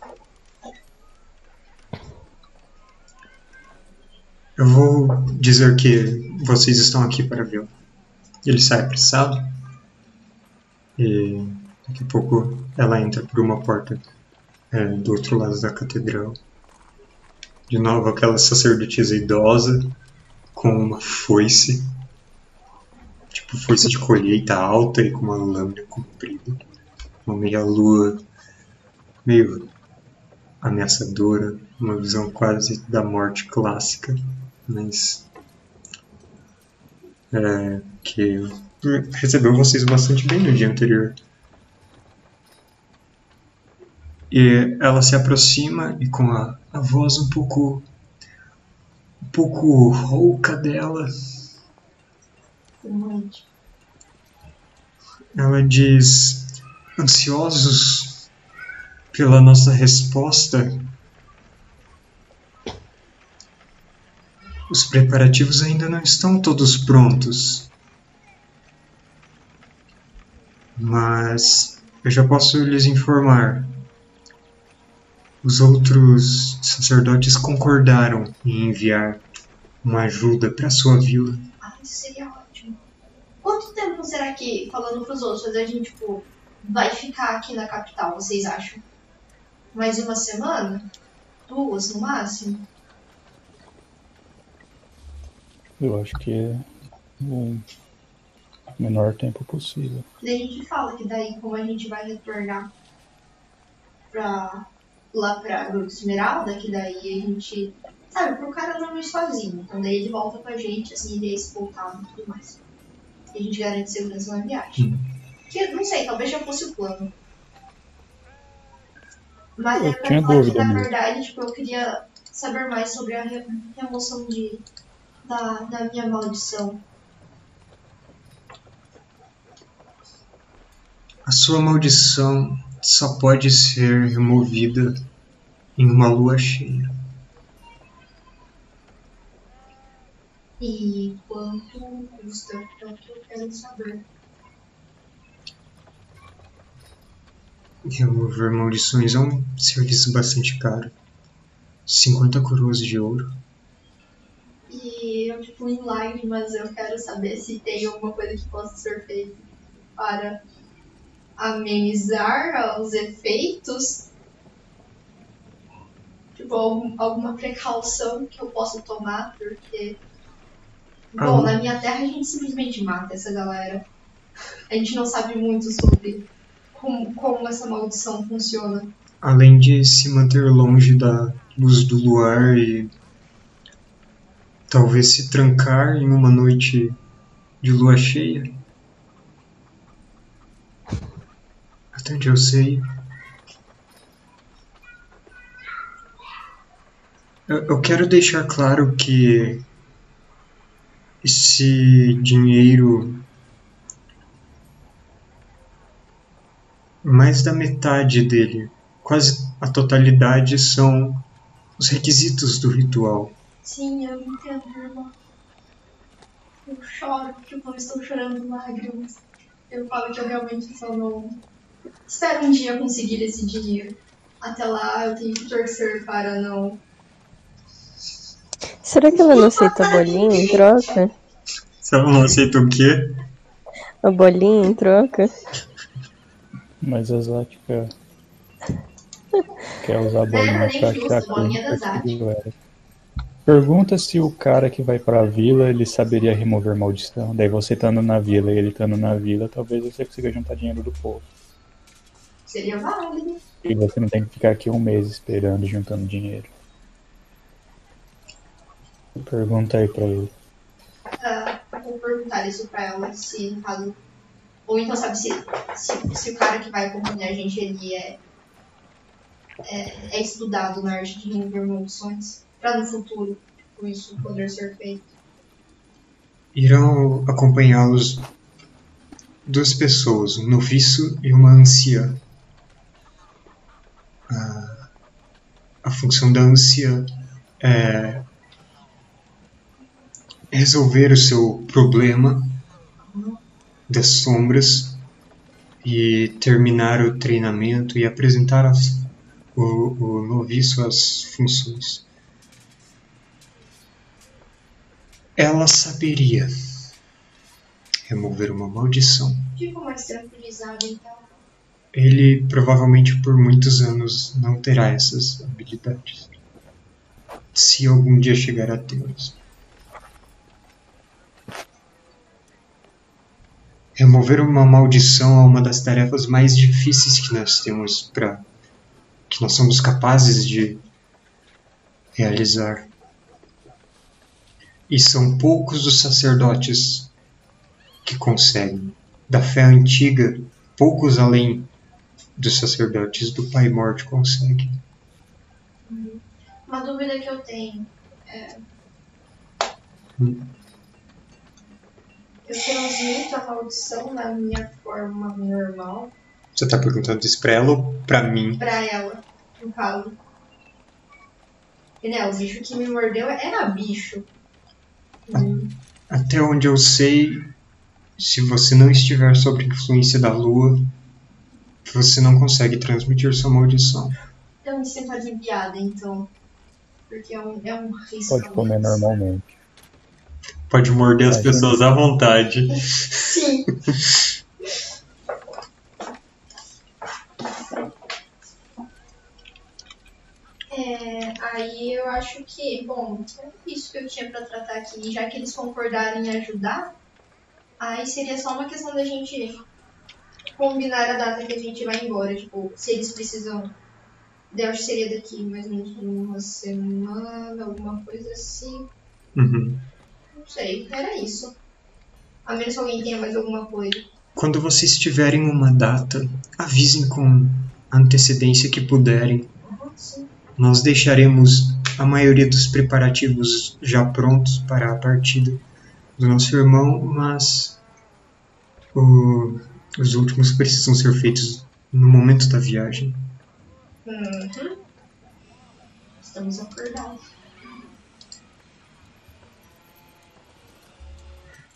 Eu vou dizer que vocês estão aqui para vê-lo. Ele sai apressado e daqui a pouco ela entra por uma porta é, do outro lado da catedral. De novo, aquela sacerdotisa idosa com uma foice, tipo foice de colheita alta e com uma lâmina comprida, uma meia lua meio ameaçadora, uma visão quase da morte clássica, mas é, que recebeu vocês bastante bem no dia anterior. E ela se aproxima e com a, a voz um pouco um pouco rouca dela, ela diz: ansiosos pela nossa resposta. Os preparativos ainda não estão todos prontos. Mas eu já posso lhes informar. Os outros sacerdotes concordaram em enviar uma ajuda para sua vila. Ah, isso seria ótimo. Quanto tempo será que, falando pros outros, a gente, tipo, vai ficar aqui na capital, vocês acham? Mais uma semana? Duas, no máximo? Eu acho que é o menor tempo possível. Daí a gente fala que daí, como a gente vai retornar pra, lá pra Grupo Esmeralda, que daí a gente, sabe, pro cara não ir sozinho. Então daí ele volta com a gente, assim, ele é escoltado e tudo mais. E a gente garante segurança na viagem. Que, não sei, talvez já fosse o plano. Mas Eu é pra falar que, na mesmo. verdade, tipo, eu queria saber mais sobre a re- remoção de, da, da minha maldição. A sua maldição só pode ser removida em uma lua cheia. E quanto custa? O que eu quero saber. Remover maldições é um serviço bastante caro. 50 coroas de ouro. E eu, tipo, em lágrimas, eu quero saber se tem alguma coisa que possa ser feita para amenizar os efeitos. Tipo, algum- alguma precaução que eu possa tomar, porque. Bom, na minha terra a gente simplesmente mata essa galera. A gente não sabe muito sobre como, como essa maldição funciona. Além de se manter longe da luz do luar e talvez se trancar em uma noite de lua cheia. Até onde eu sei. Eu, eu quero deixar claro que esse dinheiro mais da metade dele, quase a totalidade, são os requisitos do ritual. Sim, eu entendo, irmão. Eu choro porque eu não estou chorando lágrimas. Eu falo que eu realmente só não. Espero um dia conseguir esse dinheiro. Até lá eu tenho que torcer para não. Será que ela não aceita a bolinha em troca? Se ela não aceita o quê? A bolinha em troca? Mas a Zática quer usar a bolinha pra achar bolinha quem da Zática. perseguiu ela. Pergunta se o cara que vai pra vila ele saberia remover maldição. Daí você estando na vila e ele estando na vila, talvez você consiga juntar dinheiro do povo. Seria válido. E você não tem que ficar aqui um mês esperando juntando dinheiro. Pergunta aí pra ele. Eu vou perguntar isso pra ela, se no caso. Ou então, sabe, se, se, se o cara que vai acompanhar a gente, ele é, é, é estudado na arte de remover maldições, pra no futuro tipo, isso poder ser feito. Irão acompanhá-los duas pessoas, um noviço e uma anciã. A, a função da anciã é resolver o seu problema das sombras e terminar o treinamento e apresentar as, o, o noviço as funções. Ela saberia remover uma maldição. Fico mais tranquilizado então. Ele provavelmente por muitos anos não terá essas habilidades. Se algum dia chegar a tê-las. Remover uma maldição é uma das tarefas mais difíceis que nós temos para que nós somos capazes de realizar. E são poucos os sacerdotes que conseguem. Da fé antiga, poucos além dos sacerdotes do Pai Morte conseguem. Uma dúvida que eu tenho. É... Hum. Eu transmito a maldição na minha forma normal Você está perguntando isso pra ela ou pra mim? pra ela, no caso. E né, o bicho que me mordeu era bicho. Até onde eu sei, se você não estiver sob influência da lua, você não consegue transmitir sua maldição. Eu me sinto aliviada, então. Porque é um, é um risco. Pode comer normalmente. Pode morder as Ai, pessoas à vontade. Sim. É, aí eu acho que, bom, é isso que eu tinha pra tratar aqui. Já que eles concordaram em ajudar, aí seria só uma questão da gente combinar a data que a gente vai embora. Tipo, se eles precisam. Eu acho que seria daqui mais ou menos uma semana, alguma coisa assim. Uhum. Não sei, era isso. A menos que alguém tenha mais alguma coisa. Quando vocês tiverem uma data, avisem com a antecedência que puderem. Uhum, sim. Nós deixaremos a maioria dos preparativos já prontos para a partida do nosso irmão, mas o- os últimos precisam ser feitos no momento da viagem. Uhum. Estamos acordados.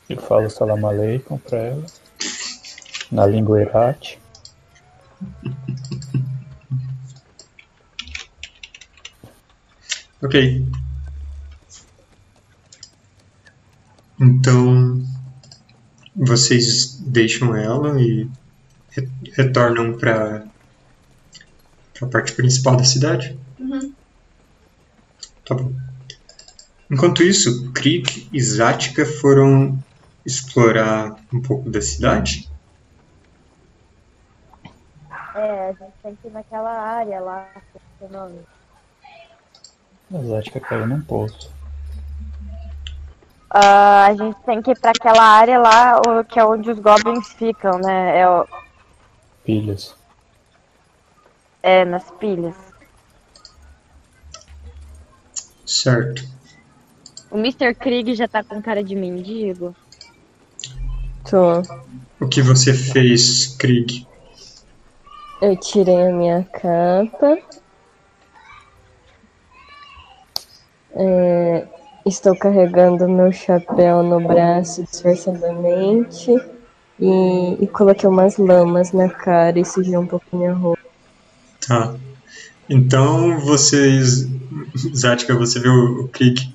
Eu falo salam aleikum pra ela. Na língua irate. Ok. Então, vocês deixam ela e re- retornam para a parte principal da cidade? Uhum. Tá bom. Enquanto isso, Krieg e Zatka foram explorar um pouco da cidade. É, a gente tem que ir naquela área lá, que é o nome. A Zática caiu num poço. Ah, a gente tem que ir pra aquela área lá, o- que é onde os goblins ficam, né? É, o- Pilhas. é nas pilhas. Certo. O Mr. Krieg já tá com cara de mendigo. Tô. O que você fez, Krieg? Eu tirei a minha capa. É, estou carregando meu chapéu no braço disfarçadamente. E, e coloquei umas lamas na cara e sujei um pouco minha roupa. Tá. Então vocês. Zatka, você vê o, o Krieg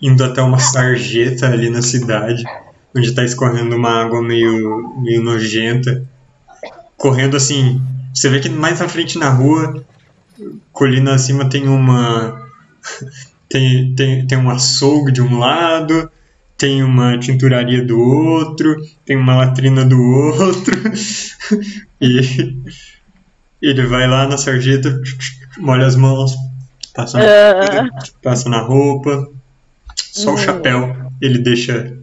indo até uma sarjeta ali na cidade, onde tá escorrendo uma água meio, meio nojenta. Correndo assim. Você vê que mais à frente na rua, colina acima, tem uma. Tem, tem, tem um açougue de um lado, tem uma tinturaria do outro, tem uma latrina do outro. E ele vai lá na sarjeta, molha as mãos, passa na, passa na roupa, só o chapéu ele deixa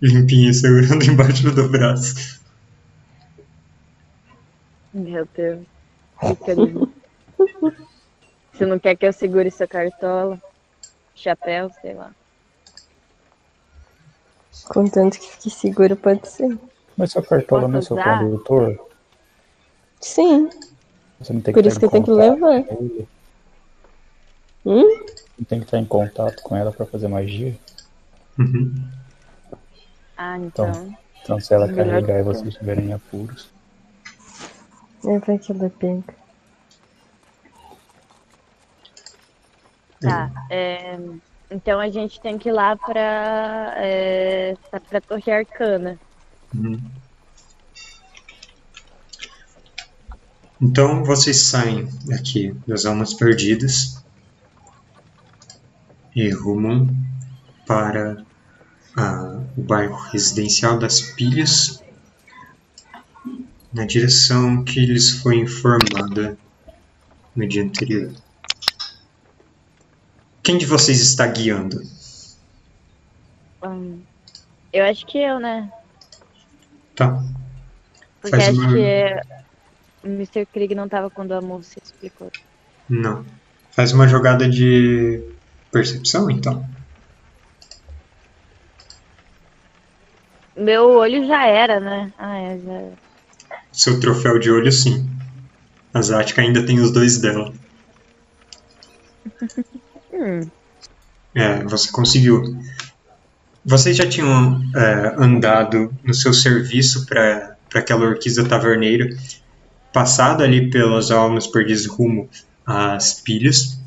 limpinho, segurando embaixo do braço. Meu Deus. Fica lindo. Você não quer que eu segure sua cartola? Chapéu, sei lá. Contanto que fique seguro, pode ser. Mas sua cartola não é seu condutor? Sim, Você não tem por que isso que eu tenho que levar. Hum? Não tem que estar em contato com ela pra fazer magia? Uhum. Ah, então. Então, se ela carregar e vocês estiverem em apuros. É, vai que ela pega. Tá. é, então a gente tem que ir lá pra, é, tá pra Torre Arcana. Uhum. Então vocês saem aqui das Almas Perdidas e rumam para ah, o bairro residencial das Pilhas, na direção que lhes foi informada no dia anterior. Quem de vocês está guiando? Hum, eu acho que eu, né? Tá. Porque Faz acho uma- que o Mr. Krieg não tava quando a Move se explicou. Não. Faz uma jogada de percepção, então. Meu olho já era, né? Ah, é, já era. Seu troféu de olho, sim. A Zatka ainda tem os dois dela. Hum, É, você conseguiu. Vocês já tinham é, andado no seu serviço para aquela orquiza taverneira, passado ali pelas almas perdidas rumo às pilhas.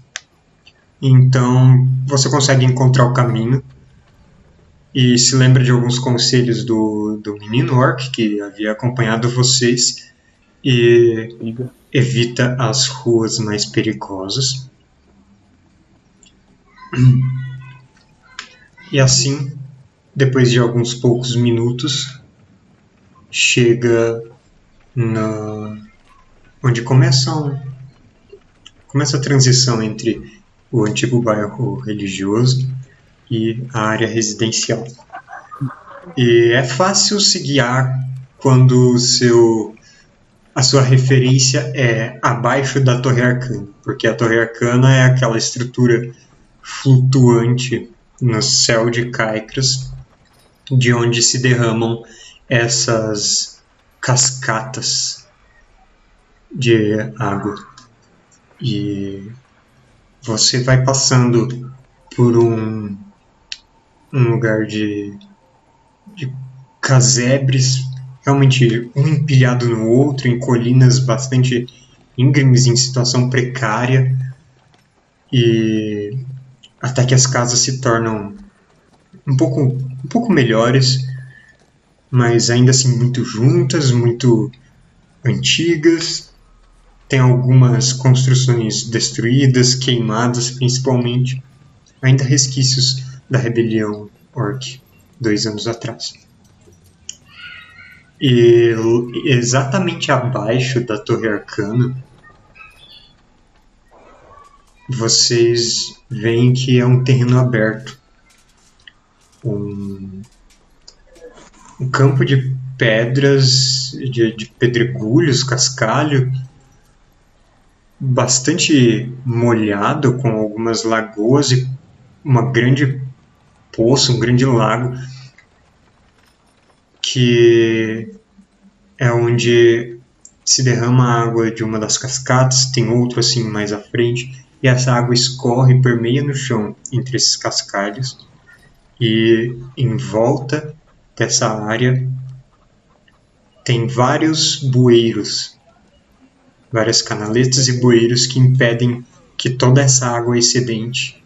Então você consegue encontrar o caminho e se lembra de alguns conselhos do, do menino orc que havia acompanhado vocês e evita as ruas mais perigosas. E assim, depois de alguns poucos minutos, chega na onde começam começa a transição entre o antigo bairro religioso e a área residencial. E é fácil se guiar quando seu a sua referência é abaixo da Torre Arcana, porque a Torre Arcana é aquela estrutura flutuante no céu de Caicras, de onde se derramam essas cascatas de água. E você vai passando por um, um lugar de, de casebres, realmente um empilhado no outro, em colinas bastante íngremes, em situação precária, e até que as casas se tornam um pouco, um pouco melhores, mas ainda assim muito juntas, muito antigas. Tem algumas construções destruídas, queimadas principalmente, ainda resquícios da rebelião orc dois anos atrás. E exatamente abaixo da Torre Arcana, vocês veem que é um terreno aberto. Um, um campo de pedras, de, de pedregulhos, cascalho, bastante molhado, com algumas lagoas e uma grande poço, um grande lago, que é onde se derrama a água de uma das cascatas, tem outro assim mais à frente, e essa água escorre permeia no chão entre esses cascalhos e em volta dessa área tem vários bueiros, várias canaletas e bueiros que impedem que toda essa água excedente,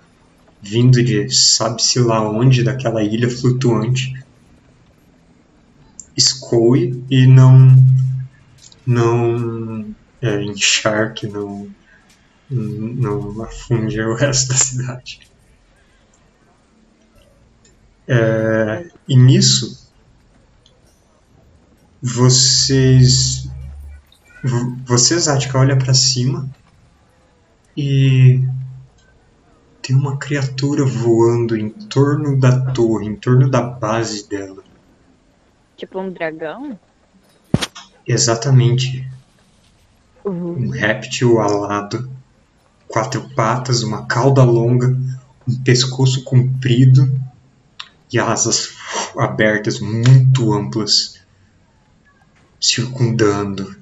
vindo de sabe-se lá onde, daquela ilha flutuante, escoe e não não é, encharque, não não afunde o resto da cidade. É, e nisso, vocês. vo- Você, Zatka, olha pra cima e. Tem uma criatura voando em torno da torre, em torno da base dela. Tipo um dragão? Exatamente. Uhum. Um réptil alado, quatro patas, uma cauda longa, um pescoço comprido e asas abertas muito amplas, circundando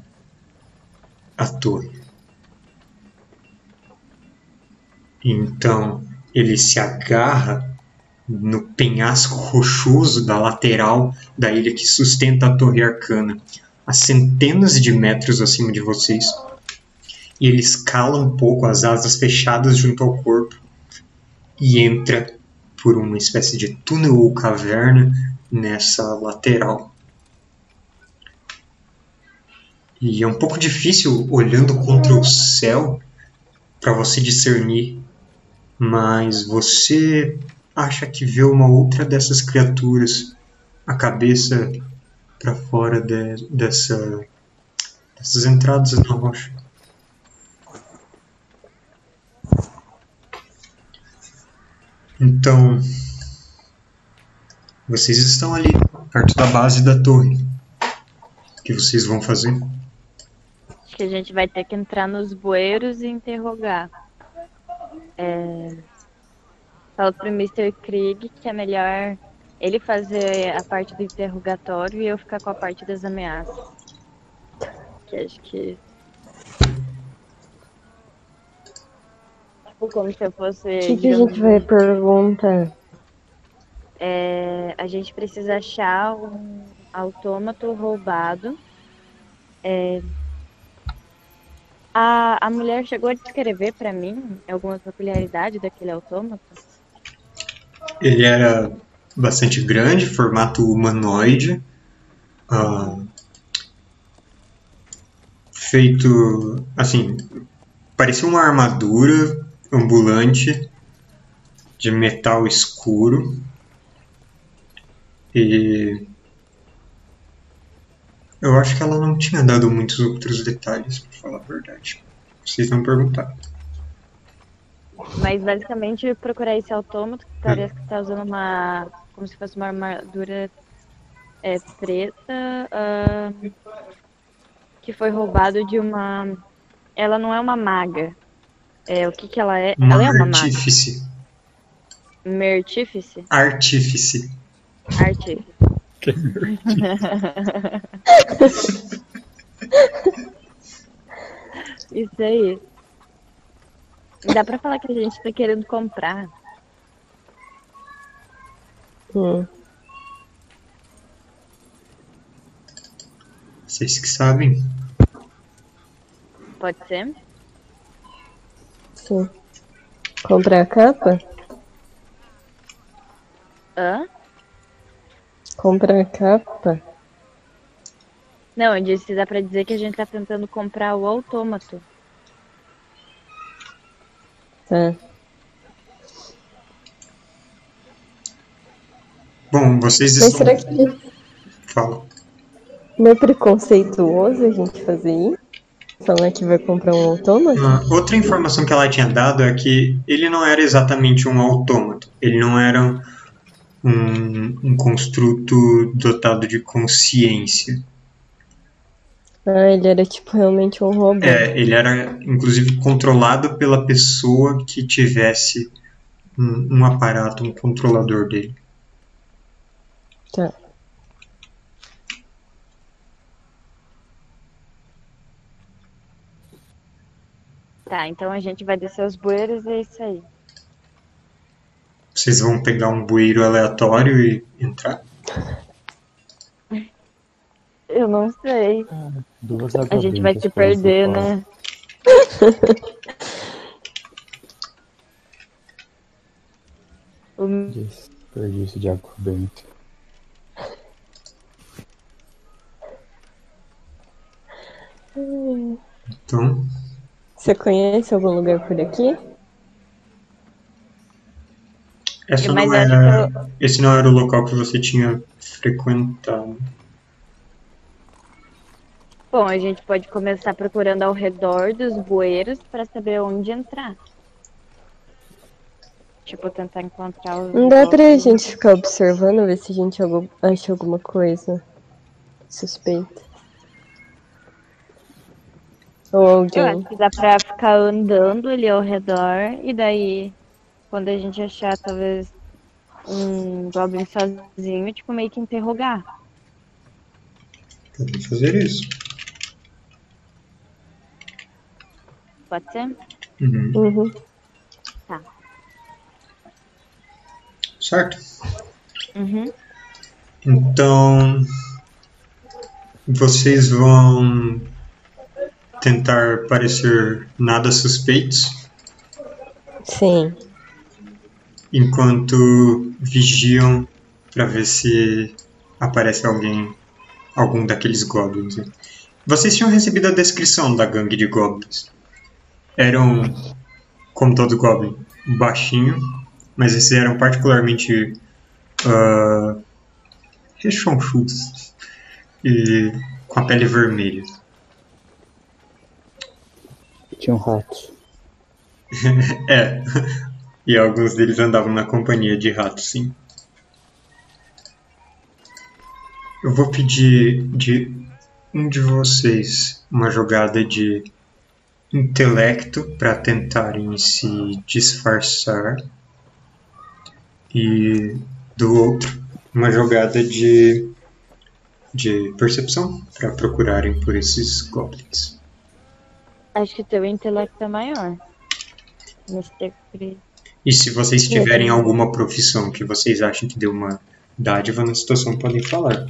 a torre. Então ele se agarra no penhasco rochoso da lateral da ilha que sustenta a Torre Arcana, a centenas de metros acima de vocês. E ele escala um pouco as asas fechadas junto ao corpo e entra por uma espécie de túnel ou caverna nessa lateral. E é um pouco difícil olhando contra o céu para você discernir, mas você acha que vê uma outra dessas criaturas, a cabeça para fora de, dessa, dessas entradas na rocha. Então, vocês estão ali, perto da base da torre. O que vocês vão fazer? Acho que a gente vai ter que entrar nos bueiros e interrogar. É... Falo pro Mr. Krieg que é melhor ele fazer a parte do interrogatório e eu ficar com a parte das ameaças. Que acho que. Tipo, como se eu fosse. O que, que a gente vai perguntar? é, a gente precisa achar um autômato roubado. É, a, a mulher chegou a descrever para mim alguma peculiaridade daquele autômato. Ele era bastante grande, formato humanoide, ah, feito assim, parecia uma armadura ambulante de metal escuro e eu acho que ela não tinha dado muitos outros detalhes, para falar a verdade. Vocês vão perguntar. Mas basicamente procurar esse autômato que parece que tá usando uma. como se fosse uma armadura é, preta. ah, que foi roubado de uma. Ela não é uma maga. É, o que que ela é? Uma ela é uma maga. artífice. Mertífice? Artífice. Artífice. Isso aí. Dá pra falar que a gente tá querendo comprar. Hum. Vocês que sabem. Pode ser? Comprar a capa? Hã? Comprar a capa? Não, eu disse, dá pra dizer que a gente tá tentando comprar o autômato. Tá. Bom, vocês Mas estão. será que Fala. não é preconceituoso a gente fazer isso? Falar que vai comprar um autômato? Ah, outra informação que ela tinha dado é que ele não era exatamente um autômato. Ele não era um, um construto dotado de consciência. Ah, ele era tipo realmente um robô. É, ele era inclusive controlado pela pessoa que tivesse um, um aparato, um controlador dele. Tá. Tá, então a gente vai descer os bueiros e é isso aí. Vocês vão pegar um bueiro aleatório e entrar? Eu não sei. Duas A gente vai se perder, né? Desperdício de água benta. Então, Você conhece algum lugar por aqui? essa Mas não acho era, esse não era o local que você tinha frequentado. Bom, a gente pode começar procurando ao redor dos bueiros para saber onde entrar. Tipo, tentar encontrar os. Não dá pra gente ficar observando, ver se a gente acha alguma coisa suspeita. Eu acho que dá pra ficar andando ali ao redor e daí, quando a gente achar talvez um Goblin sozinho, tipo, meio que interrogar. Podem fazer isso. Pode ser? Uhum. Uhum. certo? Uhum. Então, vocês vão tentar parecer nada suspeitos Sim. enquanto vigiam para ver se aparece alguém, algum daqueles goblins. Vocês tinham recebido a descrição da gangue de goblins. Eram, como todo goblin, baixinho, mas esses eram particularmente ah, rechonchudos e com a pele vermelha. Um rato. É, e alguns deles andavam na companhia de ratos, sim. Eu vou pedir de um de vocês uma jogada de intelecto para tentarem se disfarçar e do outro uma jogada de de percepção para procurarem por esses goblins. Acho que teu intelecto é maior. Mr. E se vocês tiverem alguma profissão que vocês acham que deu uma dádiva na situação, podem falar.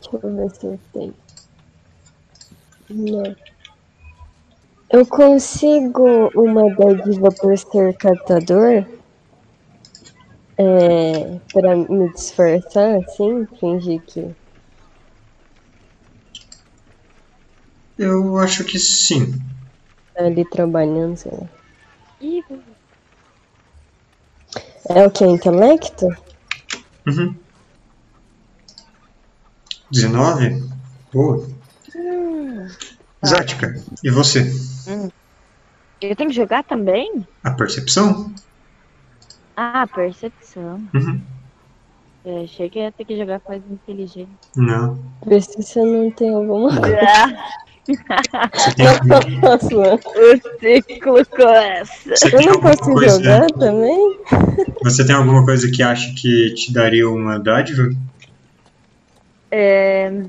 Deixa eu ver se eu tenho. Não. Eu consigo uma dádiva por ser catador? É, pra me disfarçar, assim, fingir que. Eu acho que sim. tá ali trabalhando, sei lá. Ih, É o que? Intelecto? Uhum. 19? Boa. hum. Zática, e você? Eu tenho que jogar também? A percepção? Ah, percepção. Uhum. Eu achei que ia ter que jogar coisa inteligente. Não. Vê se você não tem alguma coisa. o ciclo começa. Eu tem não alguma posso coisa? jogar também? Você tem alguma coisa que acha que te daria uma dádiva? É...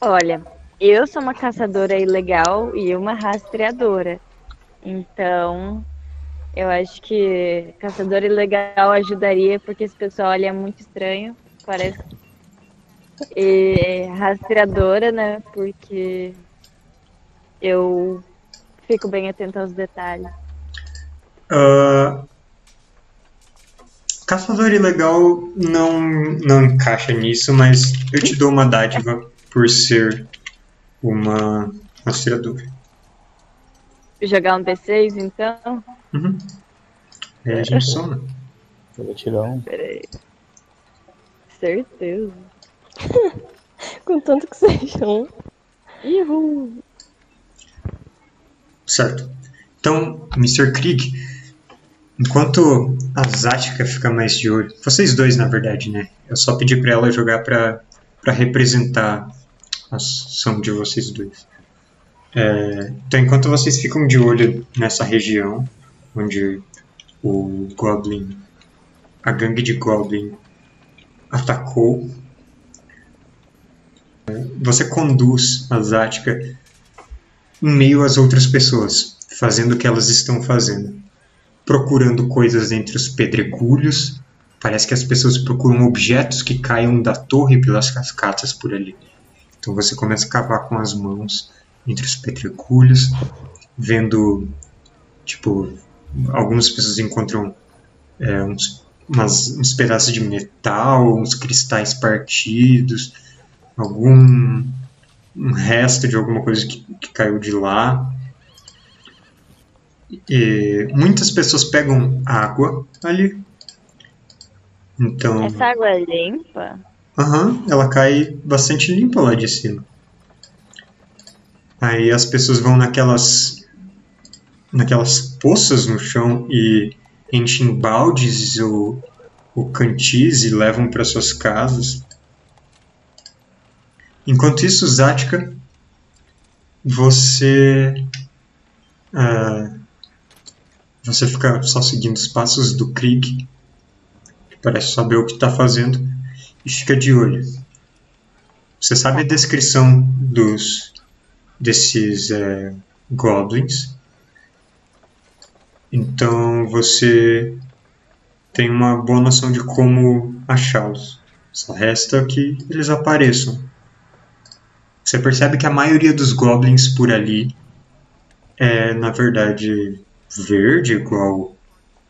Olha, eu sou uma caçadora ilegal e uma rastreadora. Então, eu acho que caçadora ilegal ajudaria porque esse pessoal ali é muito estranho, parece. E rastreadora, né? Porque eu fico bem atenta aos detalhes. Ah, caçador ilegal não, não encaixa nisso, mas eu te dou uma dádiva por ser uma rastreadora. Jogar um D6, então? Uhum. Aí a gente soma. Eu vou tirar um. Peraí. Certeza. Contanto que seja um. Certo. Então, Mr. Krieg, enquanto a Zática fica mais de olho, vocês dois, na verdade, né? Eu só pedi pra ela jogar pra, pra representar a ação de vocês dois. É, então, enquanto vocês ficam de olho nessa região, onde o Goblin, a gangue de Goblin atacou, você conduz a Zática em meio às outras pessoas, fazendo o que elas estão fazendo. Procurando coisas entre os pedregulhos. Parece que as pessoas procuram objetos que caiam da torre pelas cascatas por ali. Então você começa a cavar com as mãos entre os pedregulhos, vendo, tipo, algumas pessoas encontram é, uns, umas- uns pedaços de metal, uns cristais partidos, algum um resto de alguma coisa que, que caiu de lá. E muitas pessoas pegam água ali. Então, Essa água é limpa? aham, ela cai bastante limpa lá de cima. Aí as pessoas vão naquelas naquelas poças no chão e enchem baldes ou, ou cantis e levam para suas casas. Enquanto isso, Zática, você ah, você fica só seguindo os passos do Krieg, que parece saber o que está fazendo, e fica de olho. Você sabe a descrição dos desses eh, goblins. Então você tem uma boa noção de como achá-los. Só resta que eles apareçam. Você percebe que a maioria dos goblins por ali é, na verdade, verde, igual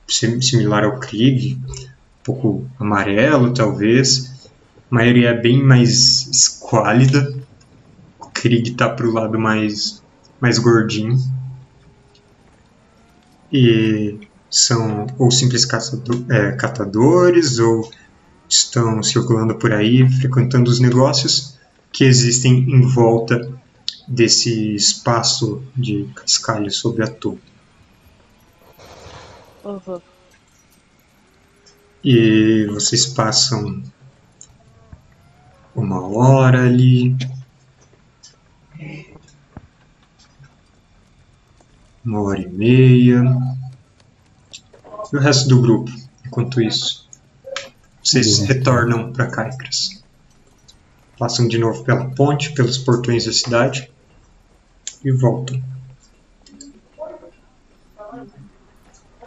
similar ao Krieg, um pouco amarelo, talvez. A maioria é bem mais esquálida. O Krieg está para o lado mais, mais gordinho. E são ou simples caçador, é, catadores ou estão circulando por aí, frequentando os negócios que existem em volta desse espaço de cascalho sobre a torre. Uhum. E vocês passam uma hora ali. Uma hora e meia. E o resto do grupo, enquanto isso. Vocês retornam para Caicras. Passam de novo pela ponte, pelos portões da cidade e voltam.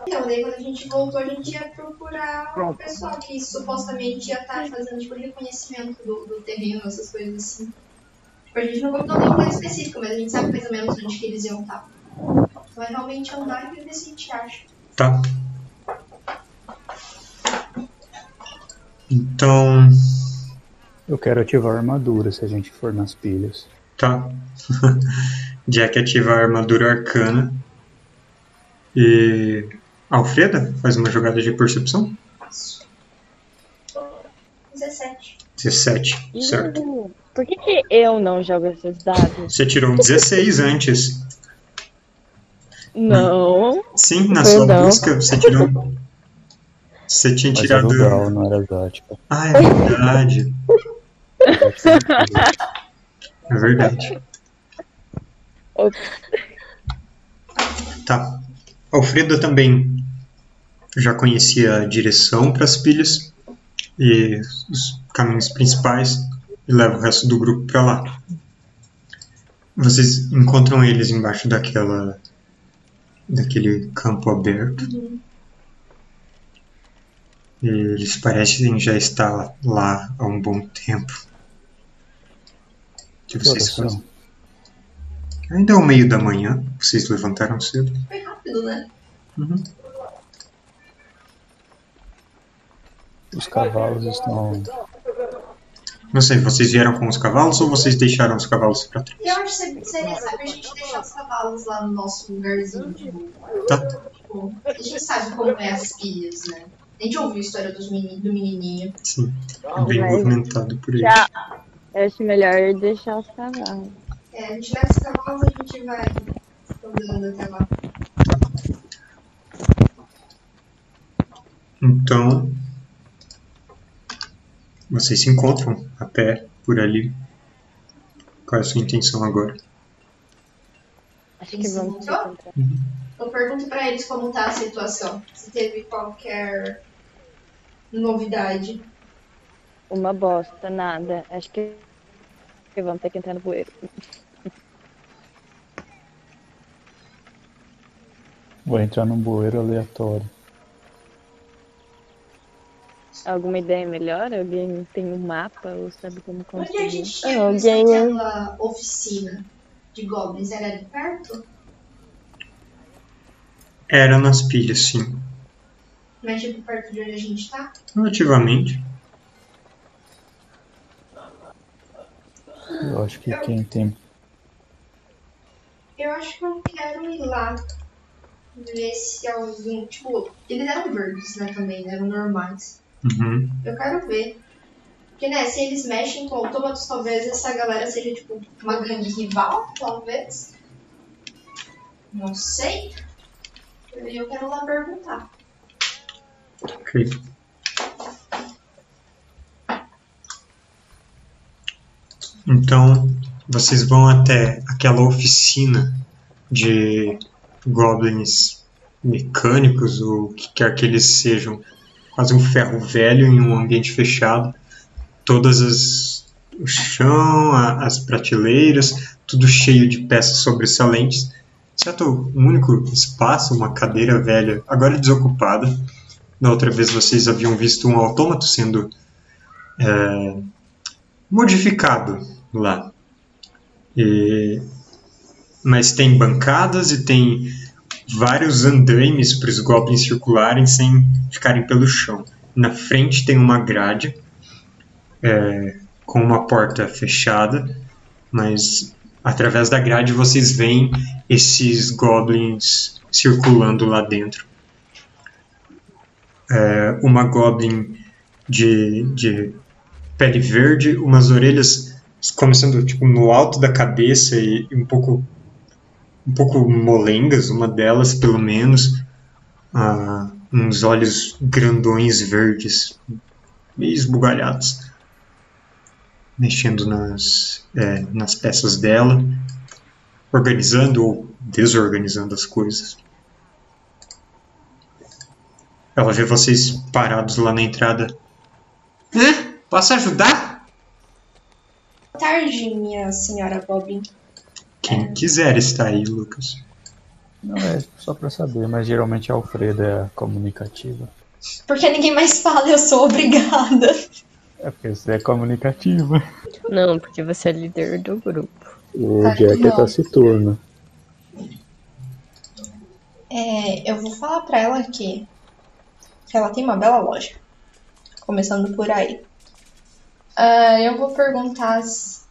Então, daí quando a gente voltou, a gente ia procurar o pessoal que supostamente ia estar fazendo tipo, reconhecimento do, do terreno, essas coisas assim. Tipo, a gente não contou nenhum lugar específico, mas a gente sabe mais ou menos onde que eles iam estar. Vai realmente andar e ver se a gente acha. Tá. Então, Eu quero ativar a armadura se a gente for nas pilhas. tá. Jack ativa a armadura arcana. E. Alfreda faz uma jogada de percepção. 17. 17, certo. Ih, Por que, que eu não jogo esses dados? Você tirou um 16 antes. Não. Sim, na sua Perdão. busca você tirou. Você tinha Mas era tirado. o Gal, não era exótica. Ah, é verdade. É verdade. Tá. Alfreda também já conhecia a direção para as pilhas e os caminhos principais e leva o resto do grupo para lá. Vocês encontram eles embaixo daquela daquele campo aberto. E eles parecem já estar lá há um bom tempo. Que vocês fazem? Ainda é o meio da manhã. Vocês levantaram cedo. Foi rápido, né? Uhum. Os cavalos estão. Não sei, vocês vieram com os cavalos ou vocês deixaram os cavalos para trás? Eu acho que seria, sabe, a gente deixar os cavalos lá no nosso lugarzinho, tipo, Tá. tipo, a gente sabe como é as pilhas, né? A gente ouviu a história dos meni, do menininho. Sim. É bem movimentado por aí. Já. Eu acho melhor deixar os cavalos. É, a gente leva os cavalos, a gente vai andando até lá. Então, vocês se encontram a pé por ali. Qual é a sua intenção agora? Acho que vamos se Encontrou? encontrar. Eu pergunto pra eles como tá a situação. Se teve qualquer novidade. Uma bosta, nada. Acho que que vamos ter que entrar no bueiro. Vou entrar num bueiro aleatório. Alguma ideia melhor? Alguém tem um mapa ou sabe como Onde a conseguir? gente Ah, tinha visto alguém- aquela oficina de goblins? Era ali perto? Era nas pilhas, sim. Mas tipo perto de onde a gente tá? Relativamente. Eu acho que quem tem. Eu acho que eu quero ir lá. Ver se alguém. Tipo, eles eram verdes, né? Também, né? Eram normais. Uhum. Eu quero ver. Porque, né, se eles mexem com autômatos, talvez essa galera seja, tipo, uma gangue rival, talvez. Não sei. E eu quero lá perguntar. Ok. Então, vocês vão até aquela oficina de goblins mecânicos, ou o que quer que eles sejam, quase um ferro velho em um ambiente fechado. Todas as. o chão, a- as prateleiras, tudo cheio de peças sobressalentes. exceto um único espaço, uma cadeira velha, agora desocupada. Da outra vez vocês haviam visto um autômato sendo é, modificado lá. E- mas tem bancadas e tem vários andaimes para os goblins circularem sem ficarem pelo chão. Na frente tem uma grade é, com uma porta fechada, mas através da grade vocês veem esses goblins circulando lá dentro. É, uma goblin de, de pele verde, umas orelhas começando tipo no alto da cabeça e um pouco um pouco molengas, uma delas pelo menos, ah, uns olhos grandões verdes, meio esbugalhados, mexendo nas, é, nas peças dela, organizando ou desorganizando as coisas. Ela vê vocês parados lá na entrada. Hã? Posso ajudar? Boa tarde, minha senhora Goblin. Quem quiser está aí, Lucas. Não, é só pra saber, mas geralmente a Alfreda é a comunicativa. Porque ninguém mais fala, eu sou obrigada. É porque você é comunicativa. Não, porque você é líder do grupo. O Tá, Jack é não. taciturno. É, eu vou falar pra ela que, que ela tem uma bela loja. Começando por aí. Ah, eu vou perguntar.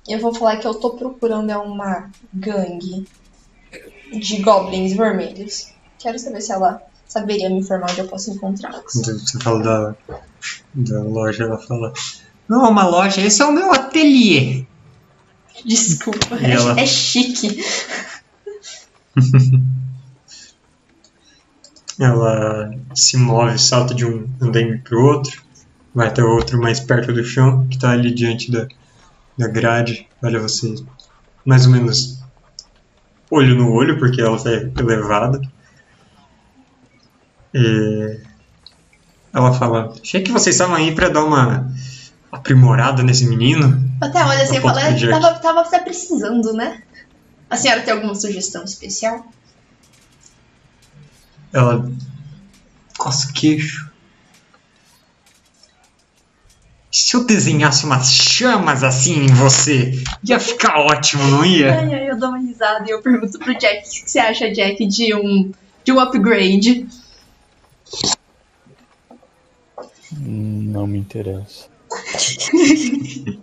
Eu vou falar que eu tô procurando é uma gangue de goblins vermelhos. Quero saber se ela saberia me informar onde eu posso encontrá-los. Quando você fala da, da loja, ela fala: Não é uma loja, esse é o meu ateliê. Desculpa, E ela- é, é chique. Ela se move, salta de um andaime pro outro, vai o outro mais perto do chão, que tá ali diante da, da grade. Olha você, mais ou menos olho no olho, porque ela tá elevada. E ela fala: Achei que vocês estavam aí pra dar uma aprimorada nesse menino. Até olha assim e fala, pro "É, tava, tava até precisando, né? A senhora tem alguma sugestão especial? Ela coça o queixo. Se eu desenhasse umas chamas assim em você, ia ficar ótimo, não ia? Ai, ai, eu dou uma risada e eu pergunto pro Jack o que você acha, Jack, de um, de um upgrade. Não me interessa.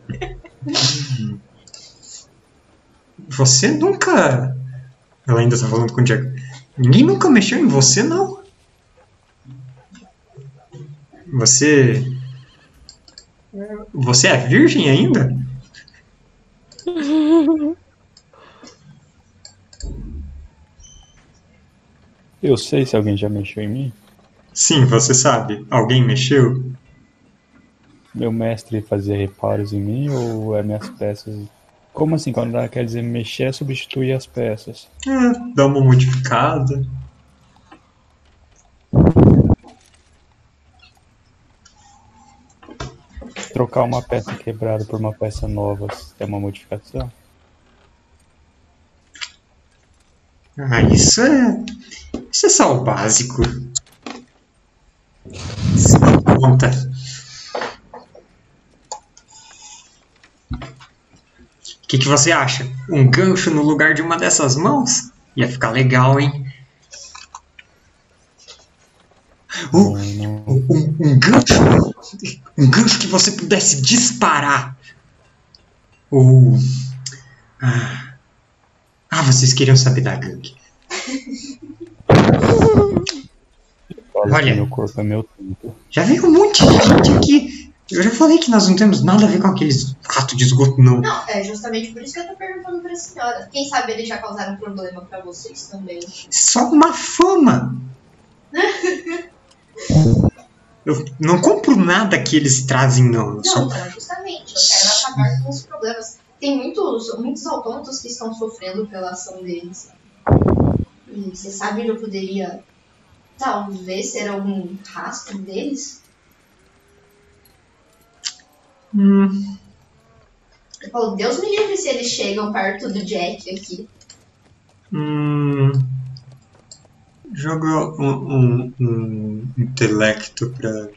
Você nunca. Ela ainda tá falando com o Jack. Ninguém nunca mexeu em você, não? Você. Você é virgem ainda? Eu sei se alguém já mexeu em mim. Sim, você sabe. Alguém mexeu? Meu mestre fazia reparos em mim ou é minhas peças? Como assim? Quando ela quer dizer mexer, é substituir as peças. É, dá uma modificada. Trocar uma peça quebrada por uma peça nova é uma modificação? Ah, isso é. Isso é só o básico. Isso não conta. O que, que você acha? Um gancho no lugar de uma dessas mãos? Ia ficar legal, hein? Não. um, um gancho. Um gancho que você pudesse disparar. Ou. Ah, ah, vocês queriam saber da gangue. Olha. meu corpo é meu tempo. Já veio um monte de gente aqui. Eu já falei que nós não temos nada a ver com aqueles ratos de esgoto, não. Não, é justamente por isso que eu tô perguntando pra senhora. Quem sabe eles já causaram problema pra vocês também. Só uma fama. Eu não compro nada que eles trazem, não. Eu só Não, não, justamente. Eu quero acabar com os problemas. Tem muitos, muitos autômatos que estão sofrendo pela ação deles. E você sabe onde eu poderia talvez ter algum rastro deles? Hum, Eu falo, Deus me livre se eles chegam perto do Jack aqui. hum, Joga um, um, um intelecto pra.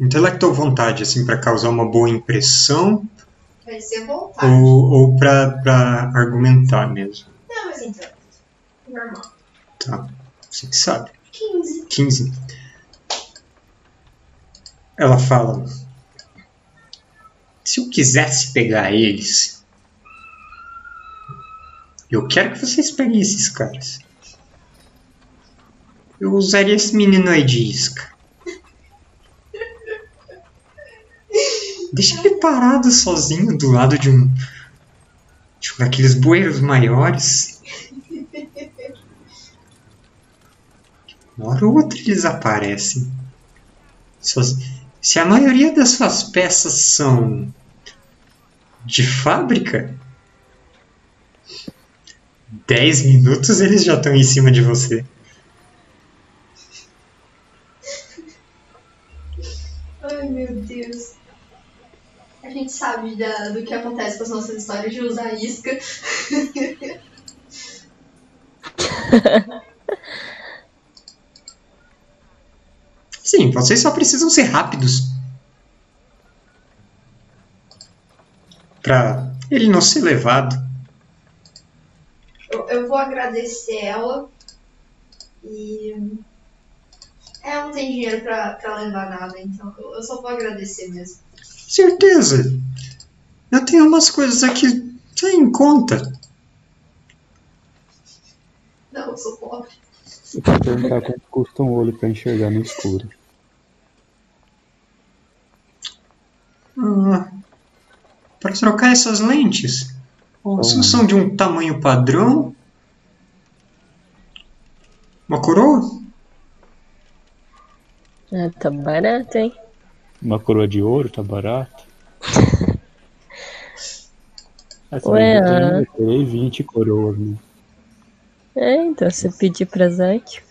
Intelecto ou vontade, assim, pra causar uma boa impressão vontade. ou, ou pra, pra argumentar mesmo. Não, mas então. Normal. Tá. Você que sabe. 15. 15. Ela fala: Se eu quisesse pegar eles, eu quero que vocês peguem esses caras. Eu usaria esse menino aí de isca. Deixa ele parado sozinho do lado de um. de um daqueles bueiros maiores. Uma hora ou outra eles aparecem. Se a maioria das suas peças são de fábrica, 10 minutos eles já estão em cima de você. Ai, meu Deus. A gente sabe da- do que acontece com as nossas histórias de usar isca. Sim, vocês só precisam ser rápidos. Pra ele não ser levado. Eu, eu vou agradecer ela. E. Ela não tem dinheiro pra, pra levar nada, então eu, eu só vou agradecer mesmo. Certeza. Eu tenho umas coisas aqui sem conta. Não, eu sou pobre. Eu vou perguntar quanto custa um olho pra enxergar no escuro. Ah, para trocar essas lentes? Bom. são de um tamanho padrão? Uma coroa? Ah, tá barato, hein? Uma coroa de ouro, tá barato? Essa Ué, ah. eu terei 20 coroas, né? É, então se pedir presente.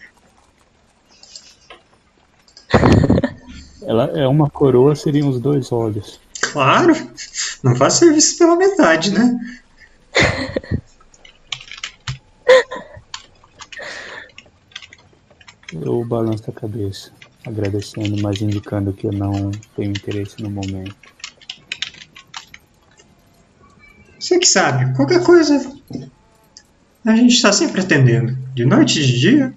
Ela é uma coroa, seriam os dois olhos. Claro! Não faz serviço pela metade, né? Eu balanço a cabeça, agradecendo, mas indicando que eu não tenho interesse no momento. Você que sabe, qualquer coisa. A gente está sempre atendendo. De noite e de dia.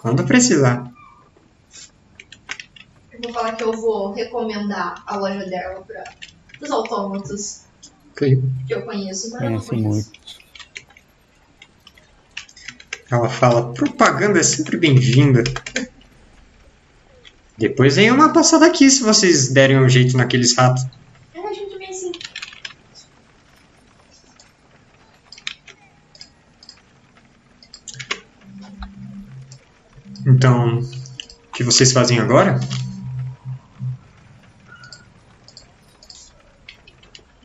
Quando precisar. Eu vou falar que eu vou recomendar a loja dela para os autômatos Que eu conheço, mas eu não conheço. muito. Ela fala, propaganda é sempre bem-vinda. Depois vem uma passada aqui se vocês derem um jeito naqueles ratos. É, a gente vem assim. Então, o que vocês fazem agora?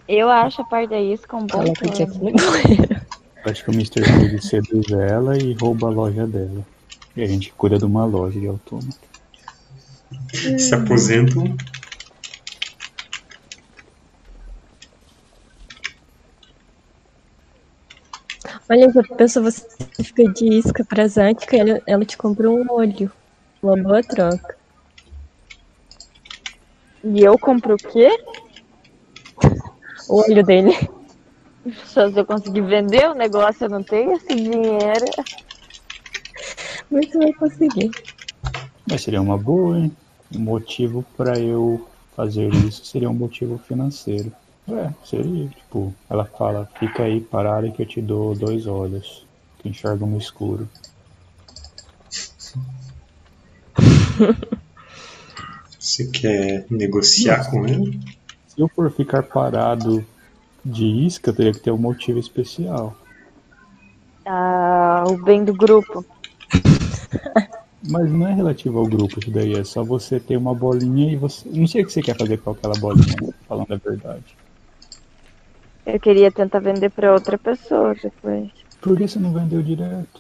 Eu acho a parte da isca um bom Ela plano. Acho que o Mr. Big seduz ela e rouba a loja dela. E a gente cuida de uma loja de autômato. Se aposentam. Olha, já pensou você pedir isca pra Zantka e ela, ela te comprou um olho. Uma boa troca. E eu compro o quê? O olho dele. Só se eu conseguir vender o negócio, eu não tenho esse dinheiro. Mas você vai conseguir. Mas seria uma boa, hein? Um motivo pra eu fazer isso seria um motivo financeiro. É, seria, tipo, ela fala, fica aí parada que eu te dou dois olhos, que enxergam no escuro. Você quer negociar com ele? Se eu for ficar parado de isca, teria que ter um motivo especial. Ah, o bem do grupo. Mas não é relativo ao grupo isso daí, é só você ter uma bolinha e você. Não sei o que você quer fazer com aquela bolinha, falando a verdade. Eu queria tentar vender pra outra pessoa depois. Por que você não vendeu direto?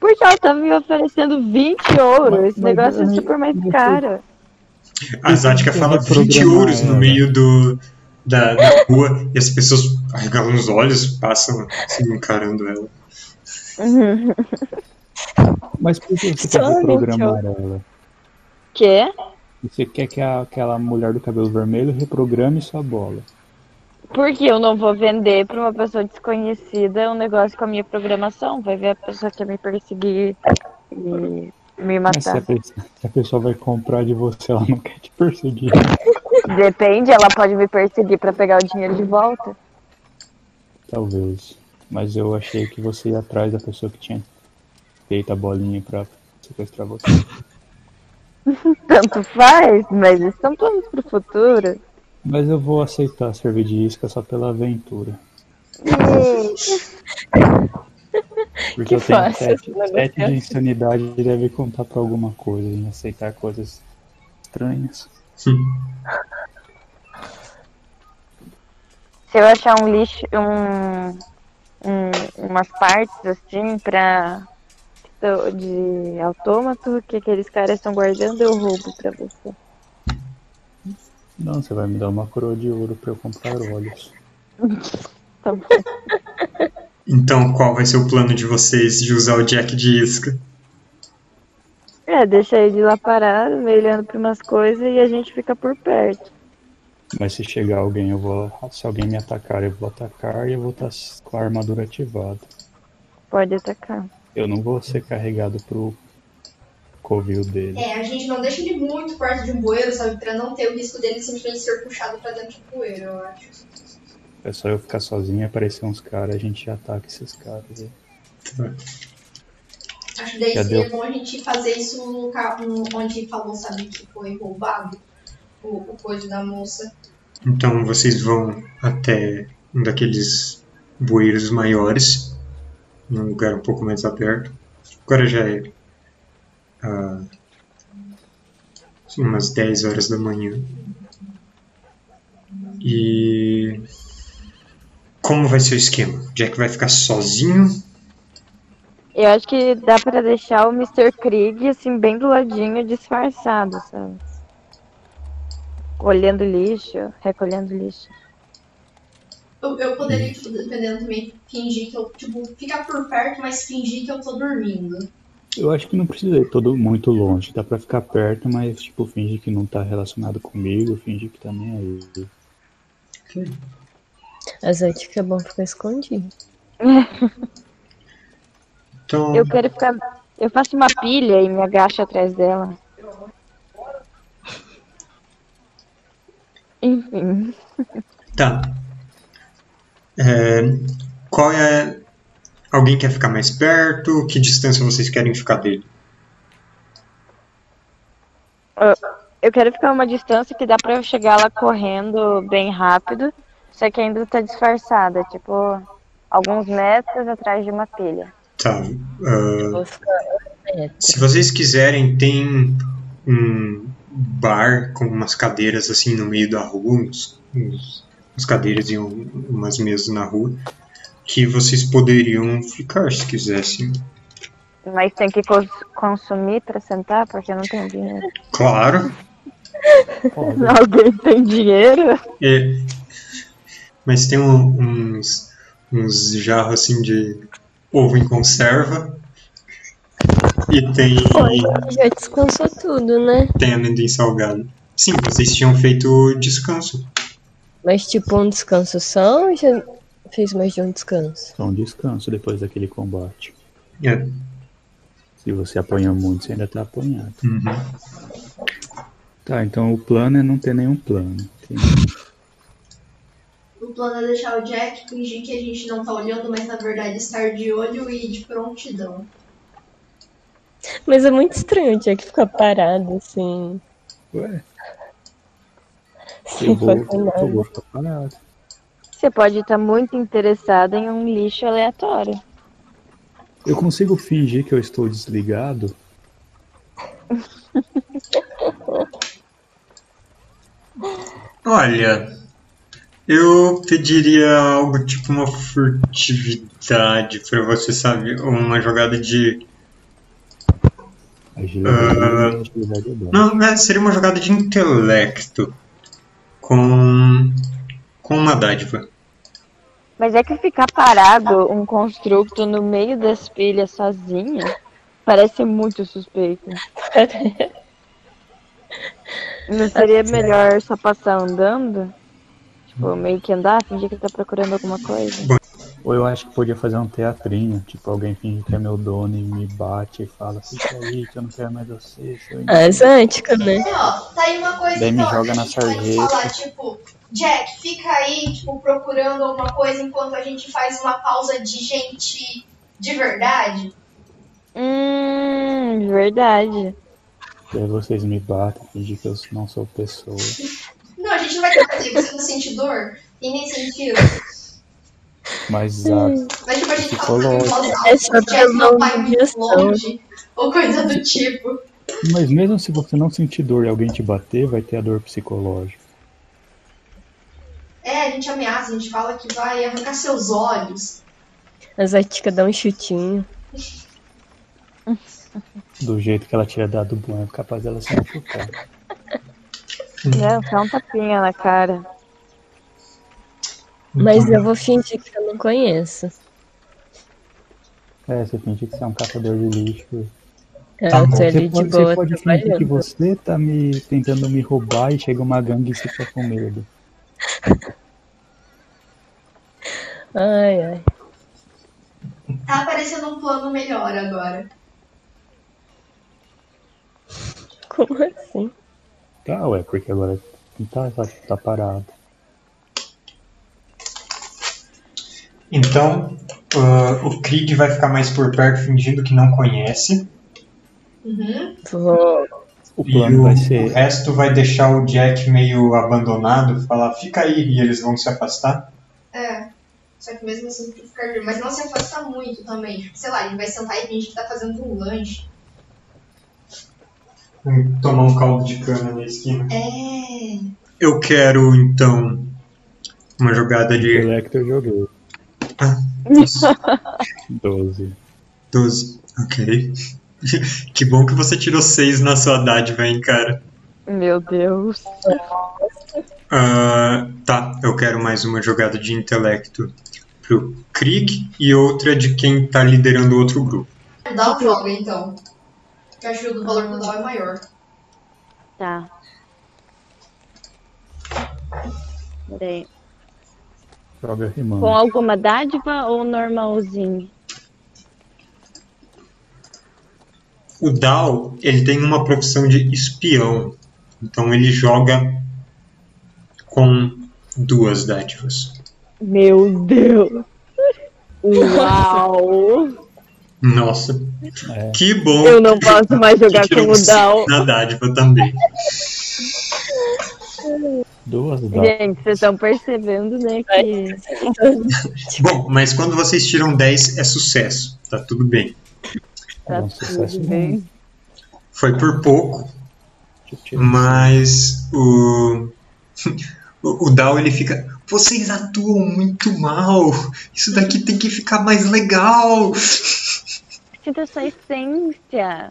Porque ela tava me oferecendo 20 ouros. Mas- Esse mas negócio é super mais caro. A Zática fala que 20 programar euros no meio do, da, da rua e as pessoas arregalam os olhos, passam assim, encarando ela. Mas por que você Só quer a reprogramar ela? Quê? Você quer que a- aquela mulher do cabelo vermelho reprograme sua bola. Porque eu não vou vender pra uma pessoa desconhecida um negócio com a minha programação. Vai ver a pessoa quer me perseguir e me Mas se a, matar. pessoa, se a pessoa vai comprar de você, ela não quer te perseguir. Depende, ela pode me perseguir pra pegar o dinheiro de volta. Talvez. Mas eu achei que você ia atrás da pessoa que tinha feito a bolinha pra sequestrar você. Tanto faz, mas são planos pro futuro. Mas eu vou aceitar servir de isca só pela aventura. Porque Que eu tenho sete, sete de insanidade deve contar pra alguma coisa, em aceitar coisas estranhas. Se eu achar um lixo, um, um- umas partes assim pra de autômato que aqueles caras estão guardando, eu roubo pra você. Não, você vai me dar uma coroa de ouro pra eu comprar olhos. Tá bom. Então, qual vai ser o plano de vocês de usar o Jack de isca? É, deixa ele lá parado, meio olhando pra umas coisas e a gente fica por perto. Mas se chegar alguém, eu vou. Se alguém me atacar, eu vou atacar e eu vou estar com a armadura ativada. Pode atacar. Eu não vou ser carregado pro covil dele. É, a gente não deixa ele muito perto de um bueiro, sabe? Pra não ter o risco dele simplesmente ser puxado pra dentro do bueiro, eu acho. É só eu ficar sozinho e aparecer uns caras, a gente ataca esses caras. aí. Acho que daí Já seria deu. bom a gente fazer isso no no- onde falou, sabe, que foi roubado o, o coisa da moça. Então, vocês vão até um daqueles bueiros maiores, num lugar um pouco mais aberto. Agora já é ah, umas 10 horas da manhã. E como vai ser o esquema? Jack vai ficar sozinho? Eu acho que dá pra deixar o Mr. Krieg assim bem do ladinho, disfarçado, sabe? Olhando lixo, recolhendo lixo. Eu, eu poderia, tipo, dependendo também, fingir que eu, tipo, ficar por perto, mas fingir que eu tô dormindo. Eu acho que não precisa ir todo muito longe, dá pra ficar perto, mas tipo, finge que não tá relacionado comigo, finge que tá nem aí. Às vezes que é bom ficar escondido. Então, Eu quero ficar. Eu faço uma pilha e me agacho atrás dela. Enfim. tá. É, qual é. Alguém quer ficar mais perto? Que distância vocês querem ficar dele? Eu quero ficar uma distância que dá pra eu chegar lá correndo bem rápido, só que ainda tá disfarçada, tipo, alguns metros atrás de uma pilha. Tá. perto. Se vocês quiserem, tem um bar com umas cadeiras assim no meio da rua, uns, uns- umas cadeiras e um- umas mesas na rua, que vocês poderiam ficar se quisessem. Mas tem que cons- consumir pra sentar, porque eu não tenho dinheiro. Claro. Alguém tem dinheiro? é, mas tem um- uns, uns jarros assim de ovo em conserva e tem, Oi, já descansou tudo, né? tem amendoim salgado. Sim, vocês tinham feito descanso. Mas tipo um descanso só ou já fez mais de um descanso? Só um descanso depois daquele combate. É. Se você apanha muito, você ainda tá apanhado. Uhum. Tá, então o plano é não ter nenhum plano. O plano é deixar o Jack fingir que a gente não tá olhando, mas na verdade estar de olho e de prontidão. Mas é muito estranho o Jack ficar parado assim. Ué, vou, eu vou ficar parado. Você pode estar muito interessada em um lixo aleatório. Eu consigo fingir que eu estou desligado? Olha, eu pediria algo tipo uma furtividade pra você, sabe? Uma jogada de. Agilidade, agilidade é bom. Não, né, seria uma jogada de intelecto com. com uma dádiva. Mas é que ficar parado um construto no meio das pilhas sozinho parece muito suspeito. Não seria melhor só passar andando? Tipo, meio que andar, fingir que tá procurando alguma coisa? Ou eu acho que podia fazer um teatrinho, tipo, alguém finge que é meu dono e me bate e fala, fica aí que eu não quero mais você, Ah, exótico, né? E, ó, tá aí uma coisa Daí me joga que a na sarjeta. falar, tipo, Jack, fica aí, tipo, procurando alguma coisa enquanto a gente faz uma pausa de gente de verdade. Hum, verdade. E aí vocês me batem, fingir que eu não sou pessoa. Não, a gente não vai ter fazer, você não sente dor? E nem sentido. Mas a Mas tipo, a gente fala É só Jack pela não vai muito longe, ou coisa do tipo. Mas mesmo se você não sentir dor e alguém te bater, vai ter a dor psicológica. É, a gente ameaça, a gente fala que vai arrancar seus olhos. A exótica dá um chutinho. Do jeito que ela tinha dado bom, é capaz dela se machucar. Não, só um tapinha na cara. Mas eu vou fingir que eu não conheço. É, você finge que você é um caçador de lixo. É, Tá eu bom. tô ali Você de pode, boa você pode fingir que você tá me tentando me roubar e chega uma gangue e você fica com medo. Ai, ai. Tá aparecendo um plano melhor agora. Como assim? Tá, ué, porque agora tá, tá, tá parado. Então, ah, o Krieg vai ficar mais por perto, fingindo que não conhece. Uhum. O E plano o, vai o ser. resto vai deixar o Jack meio abandonado, falar, fica aí, e eles vão se afastar. É. Só que mesmo assim tem que ficar Mas não se afasta muito também. Sei lá, ele vai sentar e fingir que tá fazendo um lanche. Tomar um caldo de cana na esquina. É. Eu quero, então, uma jogada de Select eu joguei. Ah. 12. 12. Ok. que bom que você tirou 6 na sua dádiva, hein, cara. Meu Deus. Ah, tá, eu quero mais uma jogada de intelecto pro Krieg e outra de quem tá liderando outro grupo. Dá o joga então. Que eu acho que o valor do Dow é maior. Tá. Peraí. Joga rimando. Com alguma dádiva ou normalzinho? O Dal, ele tem uma profissão de espião, então ele joga com duas dádivas. Meu Deus. Uau. Nossa, É. que bom Eu não posso mais jogar um cinco Dal. na dádiva também. Duas dá. Gente, vocês estão percebendo, né, que... Bom, mas quando vocês tiram 10 é sucesso, tá tudo bem. É Tá um sucesso tudo bem. Foi por pouco, mas o o, o Dal ele fica, vocês atuam muito mal. Isso daqui tem que ficar mais legal. Sinta sua essência.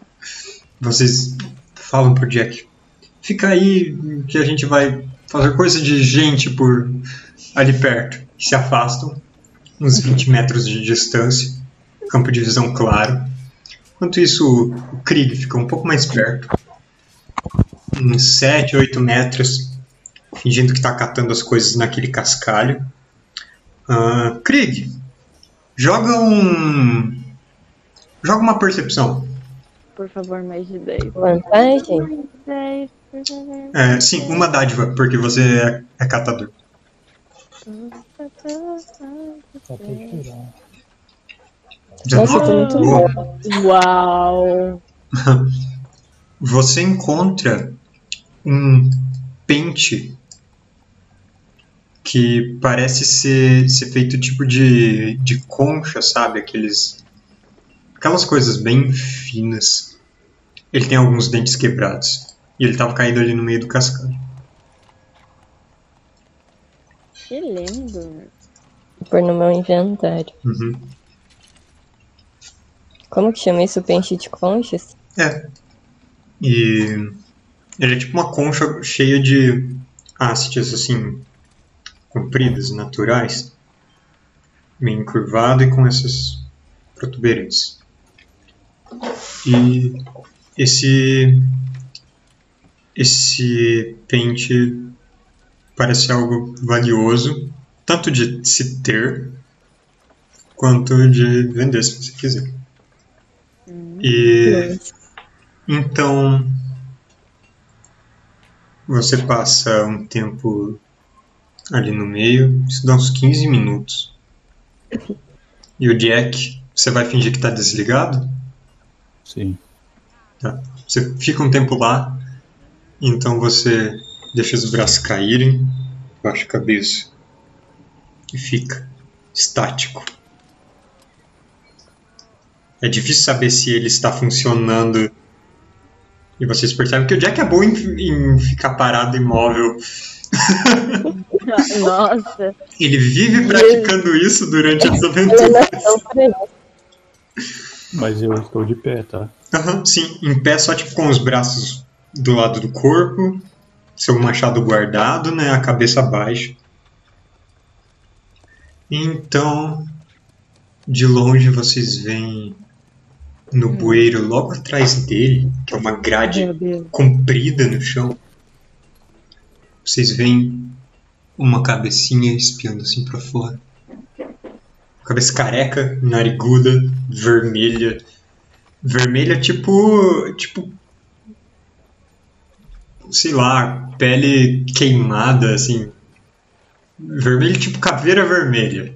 Vocês falam pro Jack, fica aí que a gente vai fazer coisa de gente por ali perto. Se afastam, uns 20 metros de distância, campo de visão claro. Enquanto isso, o Krieg fica um pouco mais perto, uns 7, 8 metros, fingindo que está catando as coisas naquele cascalho. Ah, Krieg, joga um. Joga uma percepção. Por favor, mais de 10. Vantagem? 10, por favor. É, sim, uma dádiva, porque você é, é catador. Nossa, eu tô muito Boa. Uau. Você encontra um pente que parece ser, ser feito tipo de, de concha, sabe? Aqueles, aquelas coisas bem finas. Ele tem alguns dentes quebrados. E ele tava caído ali no meio do cascalho. Que lindo. Pôr no meu inventário. Uhum. Como que chama isso? Pente de conchas? É. E ele é tipo uma concha cheia de hastes assim compridas, naturais. meio encurvado e com essas protuberâncias. E esse esse pente parece algo valioso, tanto de se ter quanto de vender se você quiser. E então você passa um tempo ali no meio, isso dá uns 15 minutos. E o Jack, você vai fingir que está desligado? Sim. Tá. Você fica um tempo lá, então você deixa os braços caírem, baixa a cabeça e fica estático. É difícil saber se ele está funcionando. E vocês percebem que o Jack é bom em, em ficar parado imóvel. Nossa. Ele vive praticando isso durante as aventuras. Mas eu estou de pé, tá? Aham, sim, em pé só tipo com os braços do lado do corpo, seu machado guardado, né, a cabeça baixa. Então, de longe vocês veem no bueiro logo atrás dele, que é uma grade comprida no chão. Vocês veem uma cabecinha espiando assim pra fora. Cabeça careca, nariguda, vermelha. Vermelha tipo. tipo. sei lá, pele queimada, assim. Vermelho tipo caveira vermelha.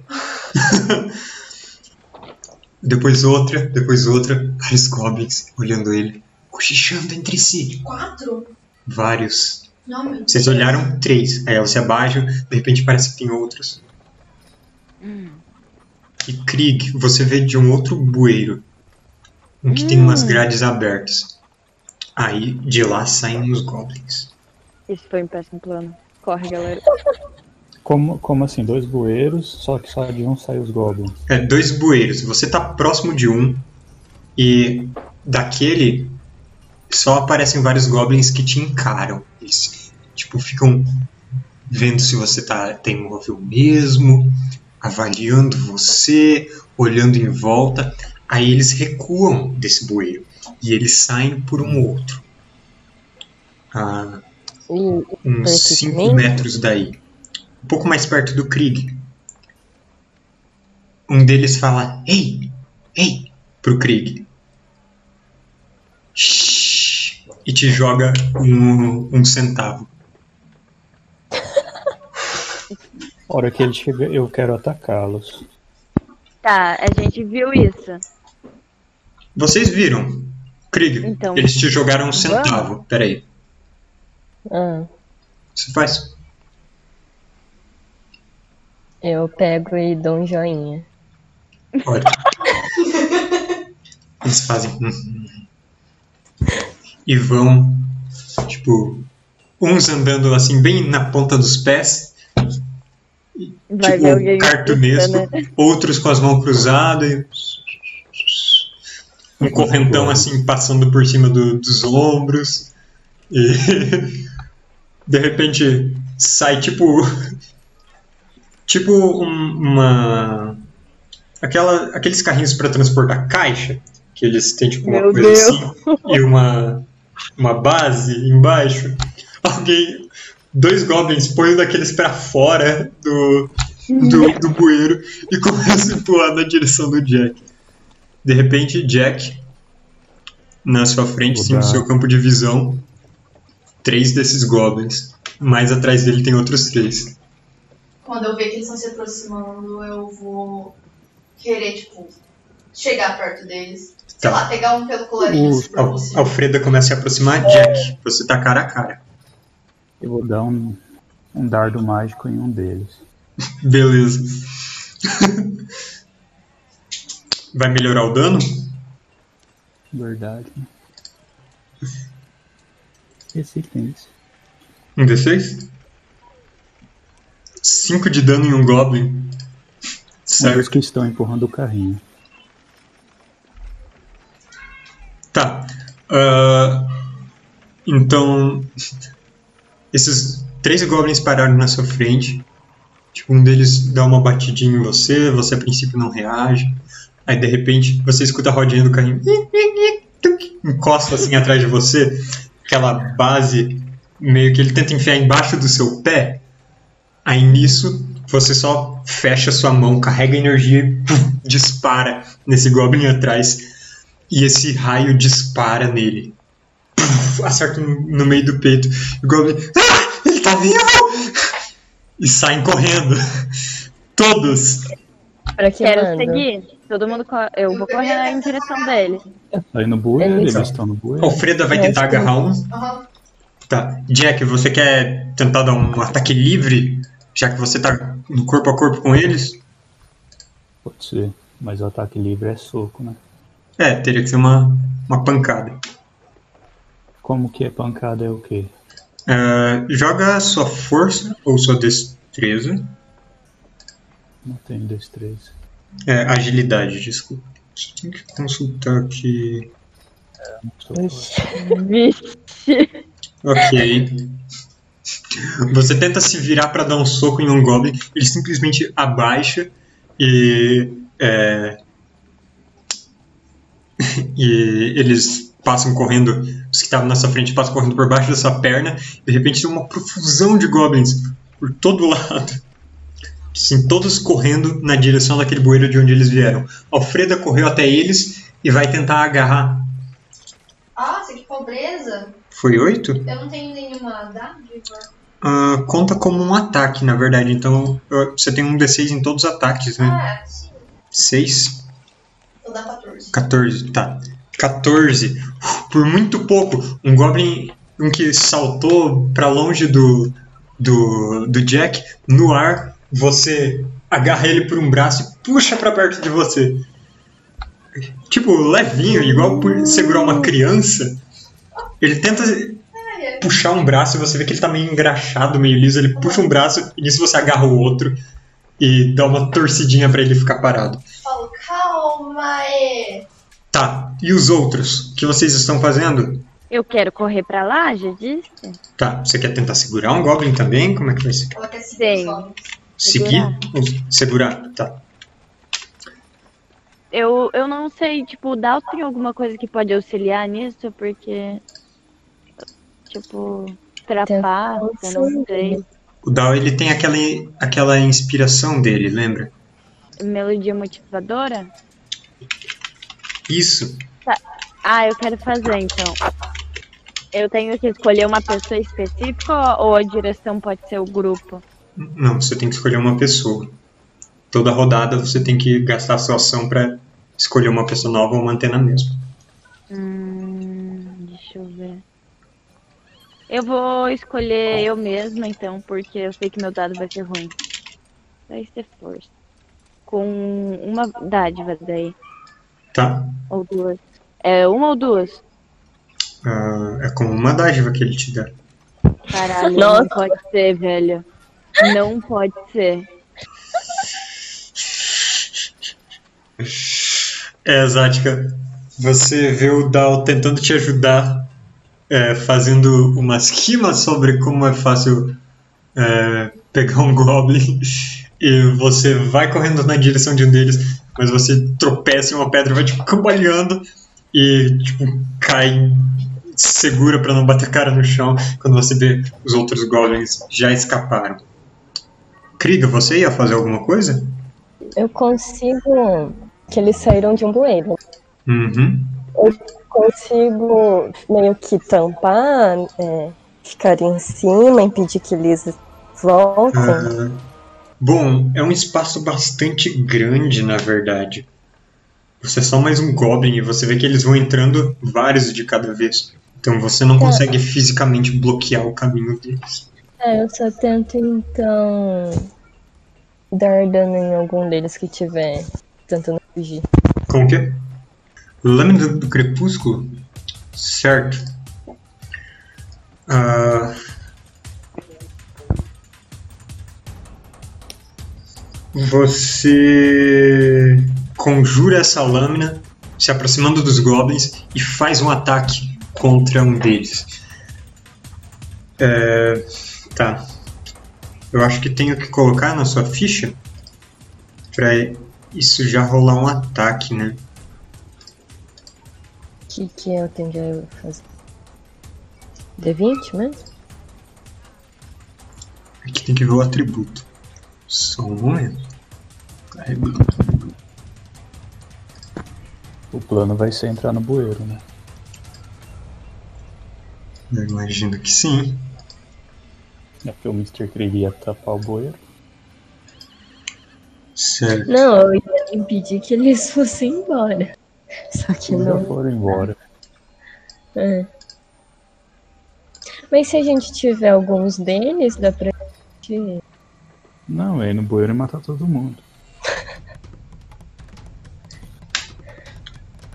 depois outra, depois outra. Vários goblins olhando ele, cochichando entre si. Quatro? Vários. Não. Vocês olharam três, aí você abaixa, de repente parece que tem outros. E Krieg, você vê de um outro bueiro, um que tem umas grades abertas. Aí de lá saem os goblins. Isso foi um péssimo plano. Corre, galera. Como, como assim? Dois bueiros, só que só de um sai os goblins. É, dois bueiros. Você tá próximo de um e daquele só aparecem vários goblins que te encaram. Eles, tipo, ficam vendo se você tá, tá imóvel mesmo, avaliando você, olhando em volta. Aí eles recuam desse bueiro e eles saem por um outro. Ah, uns 5 Perfeitamente. metros daí. Um pouco mais perto do Krieg. Um deles fala: Ei, ei, pro Krieg. Shhh, e te joga um, um centavo. A hora que ele chega, eu quero atacá-los. Tá, a gente viu isso. Vocês viram? Krieg, Então, eles te jogaram um centavo. Peraí, ah, você faz? eu pego e dou um joinha. Olha. Eles fazem. "Hum, E vão, tipo, uns andando assim, bem na ponta dos pés, Vai tipo, alguém. cartunesco, né? outros com as mãos cruzadas, e um correntão assim passando por cima do- dos ombros, e de repente sai tipo. Tipo um- uma. Aquela, aqueles carrinhos para transportar caixa, que eles têm tipo uma Meu coisa Deus. assim e uma, uma base embaixo. Alguém. Dois goblins põem daqueles para fora do, do, do bueiro e começam a empurrar na direção do Jack. De repente, Jack, na sua frente, sim, no seu campo de visão, três desses goblins. Mais atrás dele tem outros três. Quando eu ver que eles estão se aproximando, eu vou querer, tipo, chegar perto deles. Sei Tá. lá, pegar um pelo colarinho, O- se for Al- possível. Alfreda começa a se aproximar. Jack, você tá cara a cara. Eu vou dar um, um dardo mágico em um deles. Beleza. Vai melhorar o dano? Verdade. Esse tem isso. Um D6? 5 de dano em um Goblin. Certo. que estão empurrando o carrinho. Tá. Ah, então. Esses três Goblins pararam na sua frente. Tipo, um deles dá uma batidinha em você, você a princípio não reage. Aí de repente você escuta a rodinha do carrinho. Encosta assim atrás de você. Aquela base meio que ele tenta enfiar embaixo do seu pé. Aí nisso você só fecha sua mão, carrega energia e pum, dispara nesse Goblin atrás. E esse raio dispara nele. Puf, acerta no meio do peito. O Goblin. Ah! Ele tá vivo! E saem correndo. Todos. Pra que Quero lado? seguir. Todo mundo. co- Eu vou correr em direção dele. Tá aí no bueiro, Eles- eles estão no bueiro. Alfreda vai tentar agarrar um. Tá. Jack, você quer tentar dar um ataque livre? Já que você tá no corpo a corpo com eles? Pode ser. Mas o ataque livre é soco, né? É, teria que ser uma, uma pancada. Como que é pancada é o quê? Ah, joga sua força ou sua destreza. Não tenho destreza. É, agilidade, desculpa. Só tem que consultar aqui. Vixe. Ok. Você tenta se virar para dar um soco em um Goblin, ele simplesmente abaixa e. é, e eles passam correndo, os que estavam na sua frente passam correndo por baixo da sua perna, de repente tem uma profusão de Goblins por todo lado. Sim, todos correndo na direção daquele bueiro de onde eles vieram. Alfreda correu até eles e vai tentar agarrar. Nossa, que pobreza. Foi oito? Eu não tenho nenhuma dádiva. Ah, conta como um ataque, na verdade. Então eu- você tem um D6 em todos os ataques, né? Ah, sim. 6, Então dá 14. 14, tá. 14. Por muito pouco, um Goblin um que saltou pra longe do, do, do Jack, no ar, você agarra ele por um braço e puxa pra perto de você. Tipo, levinho, igual por segurar uma criança. Ele tenta puxar um braço e você vê que ele tá meio engraxado, meio liso. Ele puxa um braço e nisso você agarra o outro e dá uma torcidinha pra ele ficar parado. Falo, calma aí. Tá, e os outros? O que vocês estão fazendo? Eu quero correr pra lá, já disse? Tá, você quer tentar segurar um Goblin também? Como é que vai ser? Ela quer seguir. Seguir? ou Segurar, tá. Eu, eu não sei, tipo, o Dal tem alguma coisa que pode auxiliar nisso, porque. Tipo, trapaça, eu não sei. O Dao, ele tem aquela, aquela inspiração dele, lembra? Melodia motivadora? Isso. Ah, eu quero fazer então. Eu tenho que escolher uma pessoa específica ou a direção pode ser o grupo? Não, você tem que escolher uma pessoa. Toda rodada você tem que gastar a sua ação pra escolher uma pessoa nova ou manter na mesma. Hum, deixa eu ver. Eu vou escolher eu mesma, então, porque eu sei que meu dado vai ser ruim. Vai ser força. Com uma dádiva daí. Tá? Ou duas. É uma ou duas? Ah, é como uma dádiva que ele te dá. Caralho, Nossa. não pode ser, velho. Não pode ser. É, Zática, você vê o Dal tentando te ajudar, é, fazendo umas rimas sobre como é fácil é, pegar um Goblin, e você vai correndo na direção de um deles, mas você tropeça em uma pedra, vai tipo cambaleando e tipo cai, segura para não bater a cara no chão quando você vê os outros Goblins já escaparam. Kriga, você ia fazer alguma coisa? eu consigo. Que eles saíram de um bueiro. Uhum. Consigo meio que tampar, é, ficar em cima, impedir que eles voltem. Ah, bom, é um espaço bastante grande, na verdade. Você é só mais um Goblin e você vê que eles vão entrando vários de cada vez. Então você não Tá. consegue fisicamente bloquear o caminho deles. É, eu só tento então dar dano em algum deles que tiver tentando fugir. Como que é? Lâmina do, do Crepúsculo? Certo. Ah, você conjura essa lâmina, se aproximando dos goblins, e faz um ataque contra um deles. É, tá. eu acho que tenho que colocar na sua ficha pra isso já rolar um ataque, né? O que, que eu tenho que fazer? D20 mesmo? Aqui tem que ver o atributo. Só um momento. Carregando. O plano vai ser entrar no bueiro, né? Eu imagino que sim. É porque o Mr. Krieg ia tapar o bueiro. Certo. Não, eu ia impedir que eles fossem embora. Só que Eles já não. foram embora. É. Mas se a gente tiver alguns deles, dá pra gente. Não, é ir no bueiro e matar todo mundo.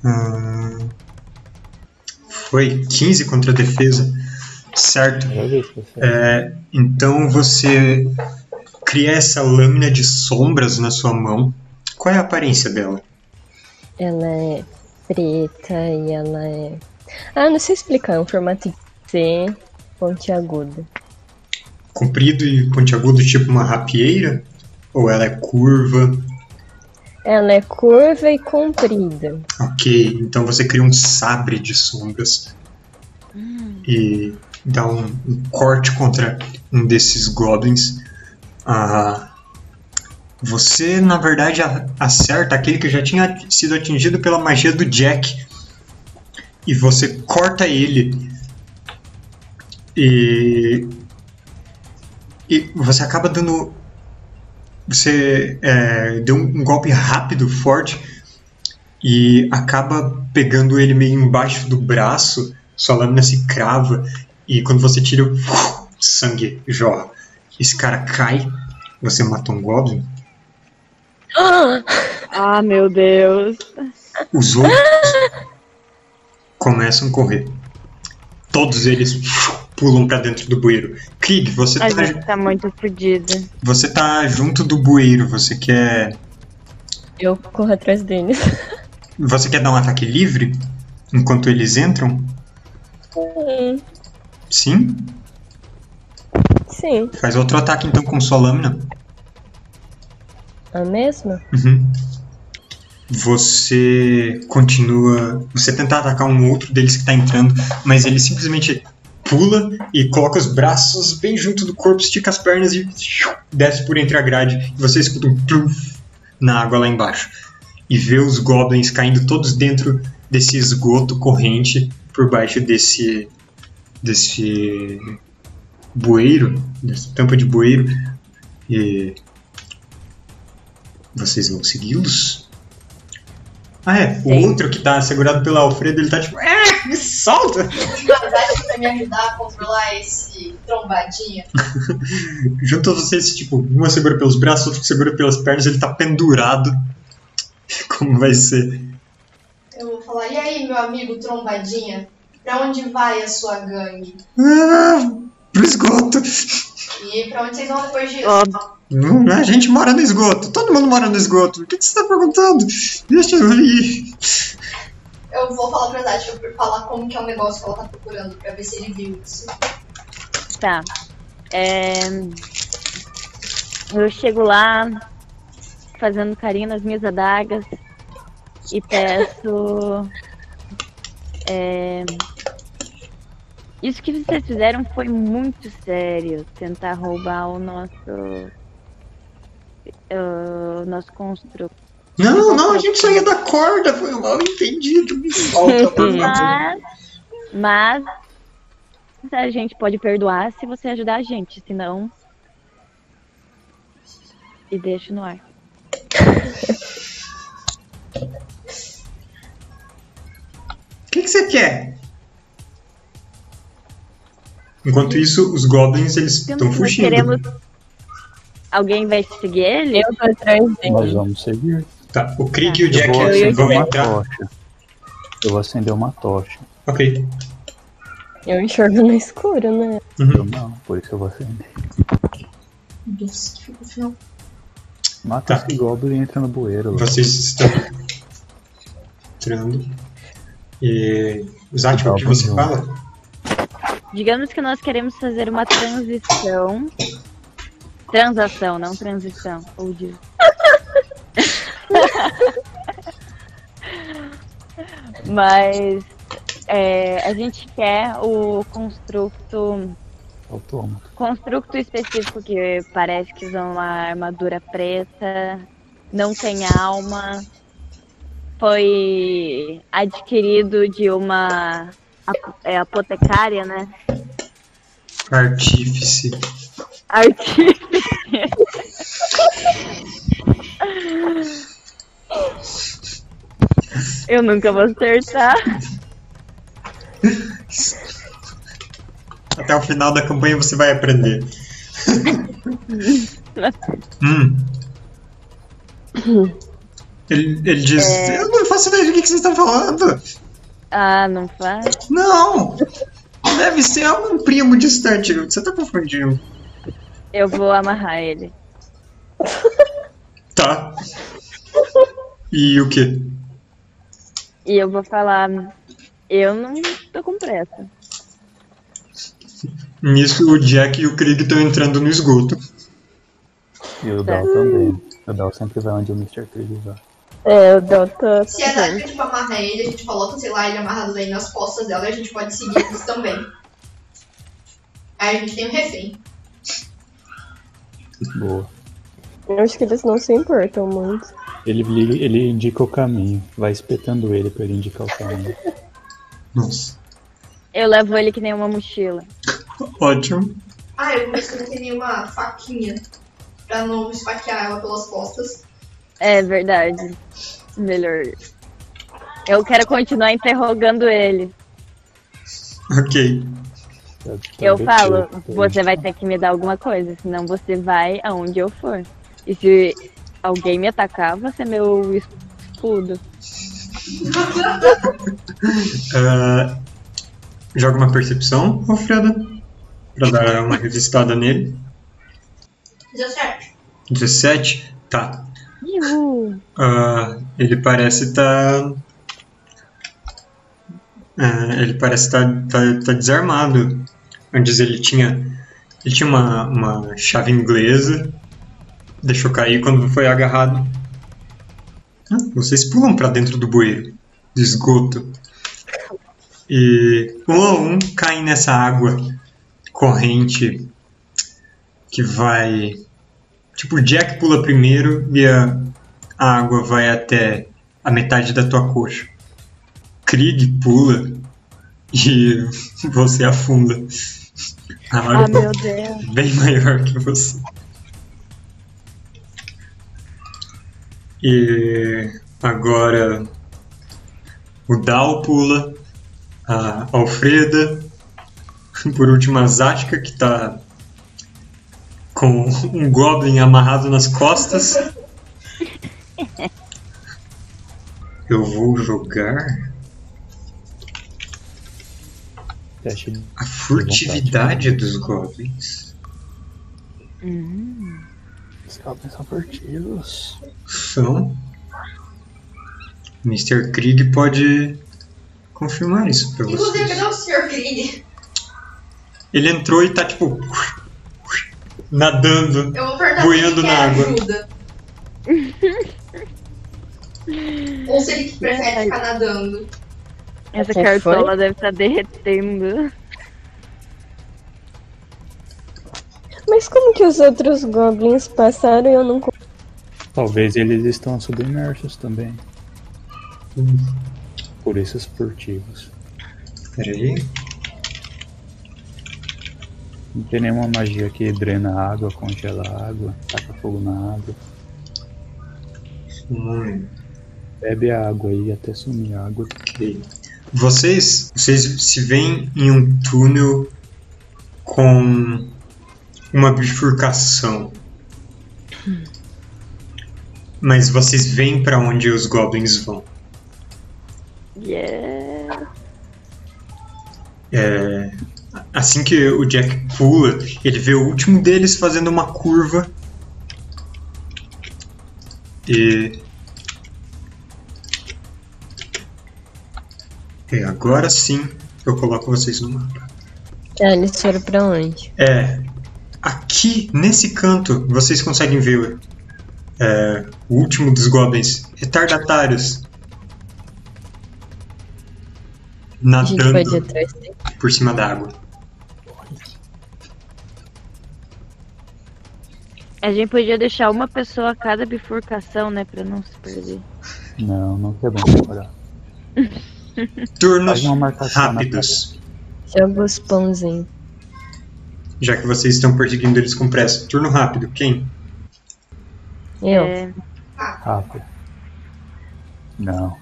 Ah, foi 15 contra a defesa. Certo. Se você. É, então você cria essa lâmina de sombras na sua mão. Qual é a aparência dela? Ela é preta e ela é. Ah, não sei explicar, é um formato de C pontiaguda. Comprido e pontiagudo, tipo uma rapieira? Ou ela é curva? Ela é curva e comprida. Ok, então você cria um sabre de sombras e dá um, um corte contra um desses goblins. Ah, você, na verdade, acerta aquele que já tinha sido atingido pela magia do Jack. E você corta ele. E. E você acaba dando. Você é, deu um, golpe rápido, forte e acaba pegando ele meio embaixo do braço, sua lâmina se crava e quando você tira, o sangue jorra. Esse cara cai, você mata um goblin, Ah, meu Deus. os outros começam a correr. Todos eles pulam pra dentro do bueiro. Krieg, você A tá, gente tá muito fodida. você tá junto do bueiro, você quer Eu corro atrás deles. você quer dar um ataque livre enquanto eles entram? Hum, Sim? Sim, Faz outro ataque então com sua lâmina. a mesma? Uhum. Você continua. Você tenta atacar um outro deles que tá entrando, mas ele simplesmente pula e coloca os braços bem junto do corpo, estica as pernas e desce por entre a grade. E você escuta um pluf na água lá embaixo. E vê os goblins caindo todos dentro desse esgoto corrente por baixo desse. desse. bueiro, dessa tampa de bueiro. E. Vocês vão segui-los? Ah, é. O outro que tá segurado pelo Alfredo, ele tá tipo, é, me solta! Na verdade, pra me ajudar a controlar esse trombadinha, Junto a vocês, tipo, uma segura pelos braços, outro segura pelas pernas, ele tá pendurado. Como vai ser? eu vou falar: E aí, meu amigo trombadinha, pra onde vai a sua gangue? Ah, pro esgoto. E pra onde vocês vão depois disso? Ó, Hum, A gente mora no esgoto. Todo mundo mora no esgoto. O que, que você tá perguntando? Deixa eu ir. Eu vou falar pra Tati, eu vou falar como que é o negócio que ela tá procurando, pra ver se ele viu isso. Tá. É, Eu chego lá, fazendo carinho nas minhas adagas e peço. é, Isso que vocês fizeram foi muito sério. Tentar roubar o nosso. O nosso construto. Não, não, a gente só ia dar corda. Foi um mal entendido. Me por favor. Mas. Mas. A gente pode perdoar se você ajudar a gente, senão. E deixa no ar. O que, que você quer? Enquanto isso, os goblins eles estão Nós fugindo. queremos. Alguém vai seguir ele? Eu tô atrás Nós dele. vamos seguir. Tá, o Krieg e o Eu Jack vão acender uma entrar. tocha. Eu vou acender uma tocha. Ok. Eu enxergo no escuro, né? Uhum. Eu não, por isso eu vou acender. Nossa, que fica final. Mata Tá. esse goblin e entra no bueiro. lá. Vocês estão entrando. E. Zat, o que você Tá, fala? Digamos que nós queremos fazer uma transição Transação, não transição. Ou de... Mas é, a gente quer o construto Autômato. construto específico que parece que usa uma armadura preta, não tem alma, foi adquirido de uma é, apotecária, né? Artífice. Artífice. Eu nunca vou acertar. Até o final da campanha você vai aprender. hum. Ele, ele diz: Eu não faço ideia do que, que vocês estão falando. Ah, não faz? Não! Deve ser algum primo distante. Você tá confundindo. Eu vou amarrar ele. Tá. E o quê? E eu vou falar. Eu não tô com pressa. Nisso, o Jack e o Krieg estão entrando no esgoto. E o Dal também. O Dal sempre vai onde o Mr. Krieg vai. É, o Delta. Se é dar pra tipo, amarrar ele, a gente coloca, sei lá, ele amarrado aí nas costas dela e a gente pode seguir eles também. Aí a gente tem um refém. Boa. Eu acho que eles não se importam muito. Ele, ele, ele indica o caminho. Vai espetando ele pra ele indicar o caminho. Nossa. Eu levo ele que nem uma mochila. Ótimo. Ah, eu vou ver se não tem nenhuma faquinha pra não esfaquear ela pelas costas. É verdade. Melhor. Eu quero continuar interrogando ele. Ok. Tá Eu desprotegido, falo, tá você vai ter que me dar alguma coisa, senão você vai aonde eu for. E se alguém me atacar, você é meu escudo. Ah, joga uma percepção, Alfreda. Pra dar uma revistada nele. 17. 17? Tá. Ah, ele parece estar. ele parece estar tá, tá desarmado. Antes ele tinha. Ele tinha uma, uma chave inglesa. Deixou cair quando foi agarrado. Ah, vocês pulam pra dentro do bueiro. Do esgoto. E um a um caem nessa água corrente que vai. Tipo, o Jack pula primeiro e a, a água vai até a metade da tua coxa. Krieg pula e você afunda. A Ah, água meu Deus. é bem maior que você. E agora o Dal pula, a Alfreda, por último a Zatka que tá com um Goblin amarrado nas costas. Eu vou jogar a furtividade dos Goblins. Hum. Os goblins são furtivos. São. Mr. Krieg pode confirmar isso pra Inclusive, vocês. cadê o Sr. Krieg? Ele entrou e tá tipo. Nadando. Boiando na quer água. ajuda. Ou se ele prefere ficar nadando. Essa Quem cartola foi? deve estar derretendo. Mas como que os outros goblins passaram e eu não. Talvez eles estão submersos também. Por esses furtivos. Pera aí. Não tem nenhuma magia que drena a água, congela a água, taca fogo na água. Um momento. Bebe a água aí até sumir a água. Vocês, vocês se veem em um túnel com uma bifurcação. Mas vocês veem pra onde os goblins vão. Yeah. É, assim que o Jack pula, ele vê o último deles fazendo uma curva. E. E agora sim eu coloco vocês no mapa. Ah, eles foram pra onde? É. Aqui, nesse canto, vocês conseguem ver é, o último dos goblins. Retardatários. Nadando atrás dele. por cima da água. A gente podia deixar uma pessoa a cada bifurcação, né? Pra não se perder. Não, não é bom decorar. Turnos rápidos. Joga os pãozinhos. Já que vocês estão perseguindo eles com pressa. Turno rápido. Quem? Eu. É, Rápido. Não.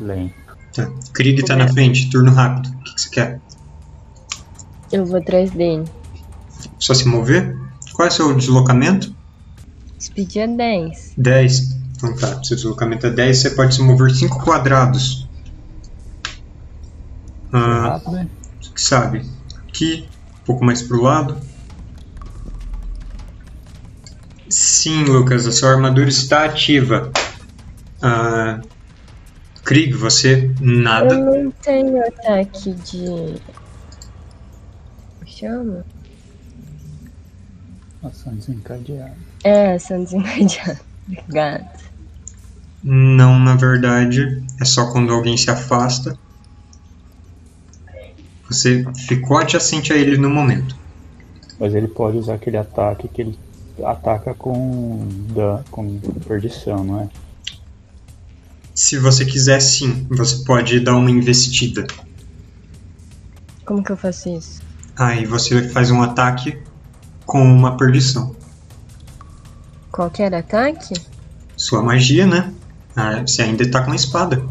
Lento. Tá. Krieg tá na frente. Turno rápido. O que, que você quer? Eu vou atrás dele. Só se mover? Qual é o seu deslocamento? Speed é 10. 10. Então tá, seu deslocamento é 10, você pode se mover 5 quadrados. Ah, você que sabe. Aqui, um pouco mais pro lado. Sim, Lucas, a sua armadura está ativa. Ah, Krieg, você nada. Eu não tenho ataque de. Como chama? Ação desencadeada. É, ação desencadeada. Obrigada. Não, na verdade, é só quando alguém se afasta. Você ficou adjacente a ele no momento. Mas ele pode usar aquele ataque que ele ataca com, dan com perdição, não é? Se você quiser, sim, você pode dar uma investida. Como que eu faço isso? Aí você faz um ataque com uma perdição. Qualquer ataque? Sua magia, né? Ah, você ainda tá com a espada.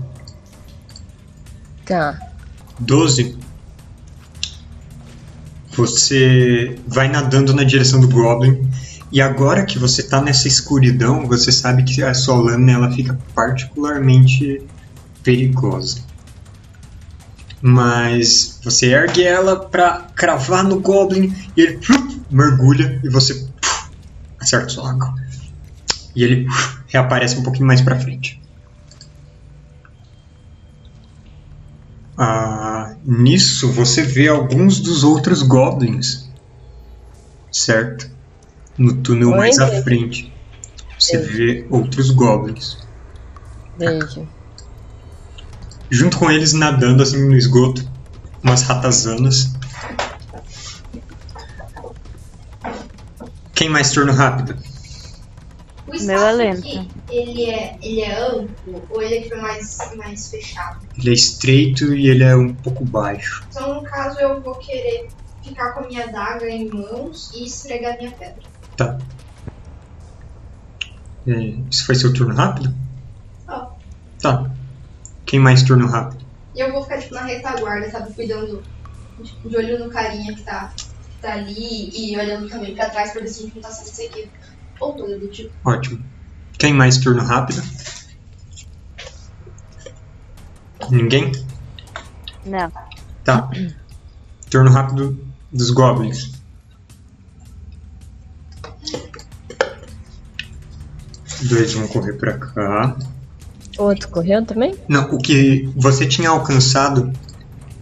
Tá. 12. Você vai nadando na direção do Goblin. E agora que você tá nessa escuridão, você sabe que a sua lâmina ela fica particularmente perigosa. Mas você ergue ela pra cravar no Goblin e ele plup, mergulha e você puf, acerta o seu. E ele puf, reaparece um pouquinho mais pra frente. Ah, nisso você vê alguns dos outros goblins, certo? No túnel Oi, mais à gente. frente. Você vê outros goblins. Beijo. Junto com eles nadando assim no esgoto, umas ratazanas. Quem mais turno rápido? O Meu é aqui, ele é, ele é amplo ou ele é tipo, mais, mais fechado? Ele é estreito e ele é um pouco baixo. Então, no caso, eu vou querer ficar com a minha daga em mãos e esfregar minha pedra. Tá. É, Isso foi seu turno rápido? Ó. Tá. Quem mais turno rápido? E eu vou ficar, tipo, na retaguarda, sabe? Cuidando, de olho no carinha que tá, que tá ali e olhando também pra trás pra ver se a gente não tá sendo seguido. Ou coisa do tipo. Ótimo. Quem mais turno rápido? Ninguém? não. Tá. Turno rápido dos goblins. Dois vão correr pra cá. O outro correu também? Não, o que você tinha alcançado,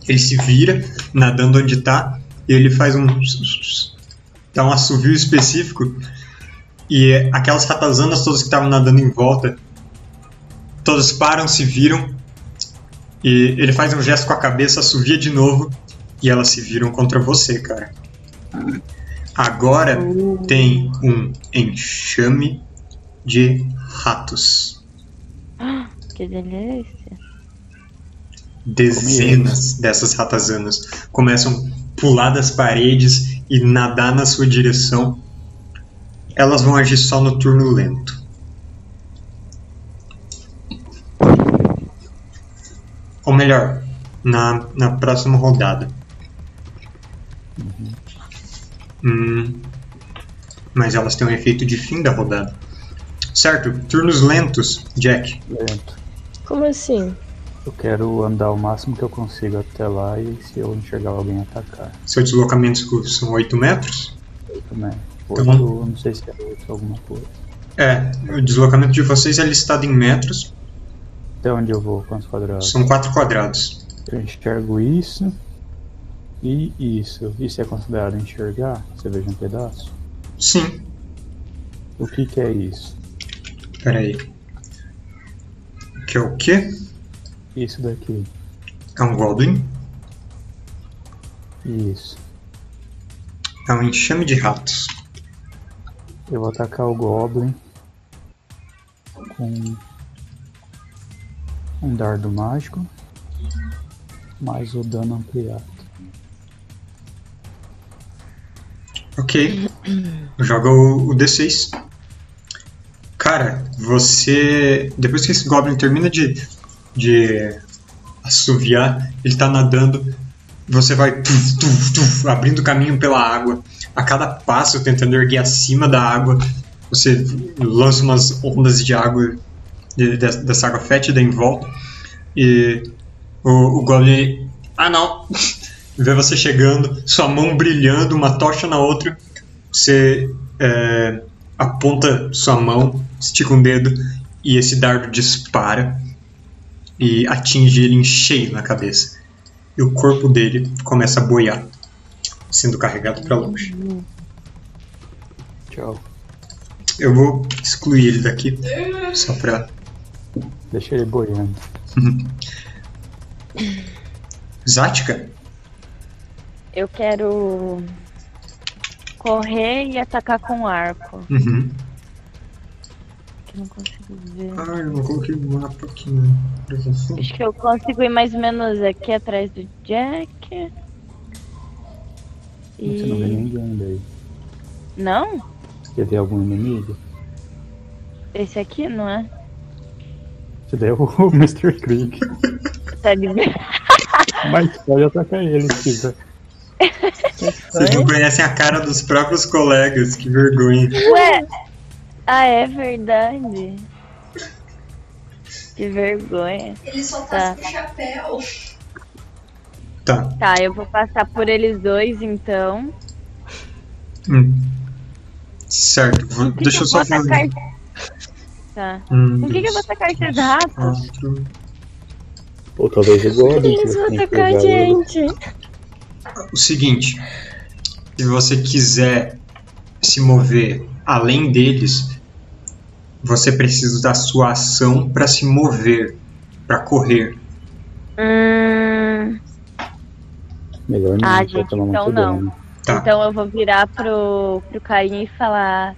ele se vira, nadando onde tá, e ele faz um. dá um assovio específico, e aquelas ratazanas todas que estavam nadando em volta, todas param, se viram, e ele faz um gesto com a cabeça, assovia de novo, e elas se viram contra você, cara. Agora tem um enxame de ratos. Que delícia. Dezenas dessas ratazanas começam a pular das paredes e nadar na sua direção. Elas vão agir só no turno lento. Ou melhor, na, na próxima rodada. Hum, mas elas têm um efeito de fim da rodada. Certo, turnos lentos, Jack. Lento. Como assim? Eu quero andar o máximo que eu consigo até lá e se eu enxergar alguém atacar. Seu deslocamento são 8 metros. Eu também. Tá Oito, bom. não sei se é oito alguma coisa. É, o deslocamento de vocês é listado em metros. Até onde eu vou? Quantos quadrados? São 4 quadrados. Eu enxergo isso E isso? Isso é considerado enxergar? Você veja um pedaço? Sim. O que que é isso? Peraí. Que é o quê? Isso daqui. É um Goblin. Isso. É um enxame de ratos. Eu vou atacar o Goblin com um dardo mágico mais o dano ampliado. Ok. Joga o, o D6. Cara, você. Depois que esse Goblin termina de, de assoviar, ele tá nadando. Você vai tuf, tuf, tuf, abrindo caminho pela água. A cada passo, tentando erguer acima da água, você lança umas ondas de água, de, de, dessa água fétida em volta. E o, o Goblin. Ah não! Vê você chegando, sua mão brilhando, uma tocha na outra. Você é, aponta sua mão, estica um dedo e esse dardo dispara e atinge ele em cheio na cabeça. E o corpo dele começa a boiar, sendo carregado para longe. Tchau. Eu vou excluir ele daqui, só pra. Deixa ele boiando. Zática? Eu quero correr e atacar com arco. Uhum. Que eu não consigo ver. Ah, eu não coloquei o mapa aqui, né? Presta atenção. Acho que eu consigo ir mais ou menos aqui atrás do Jack. Você não vê E. ninguém daí. Não? Quer ver algum inimigo? Esse aqui não é? Você daí é o Mr. Krieg. Tá dizendo? Mas pode atacar ele se quiser. Vocês não conhecem a cara dos próprios colegas, que vergonha. Ué! Ah, é verdade. Que vergonha. Ele só tá Tá. sem chapéu. Tá. Tá, eu vou passar por eles dois então. Hum. Certo. vou- Deixa que eu só vou fazer. Tá. Um, Com que, que eu vou dois, atacar esses ratos? quatro. Ou talvez o Goblin. Eles vão atacar a gente. O seguinte, se você quiser se mover além deles, você precisa da sua ação para se mover, para correr. Hum, Melhor não, Ah, gente, tomar então não. Tá. então eu vou virar pro, pro carinha e falar.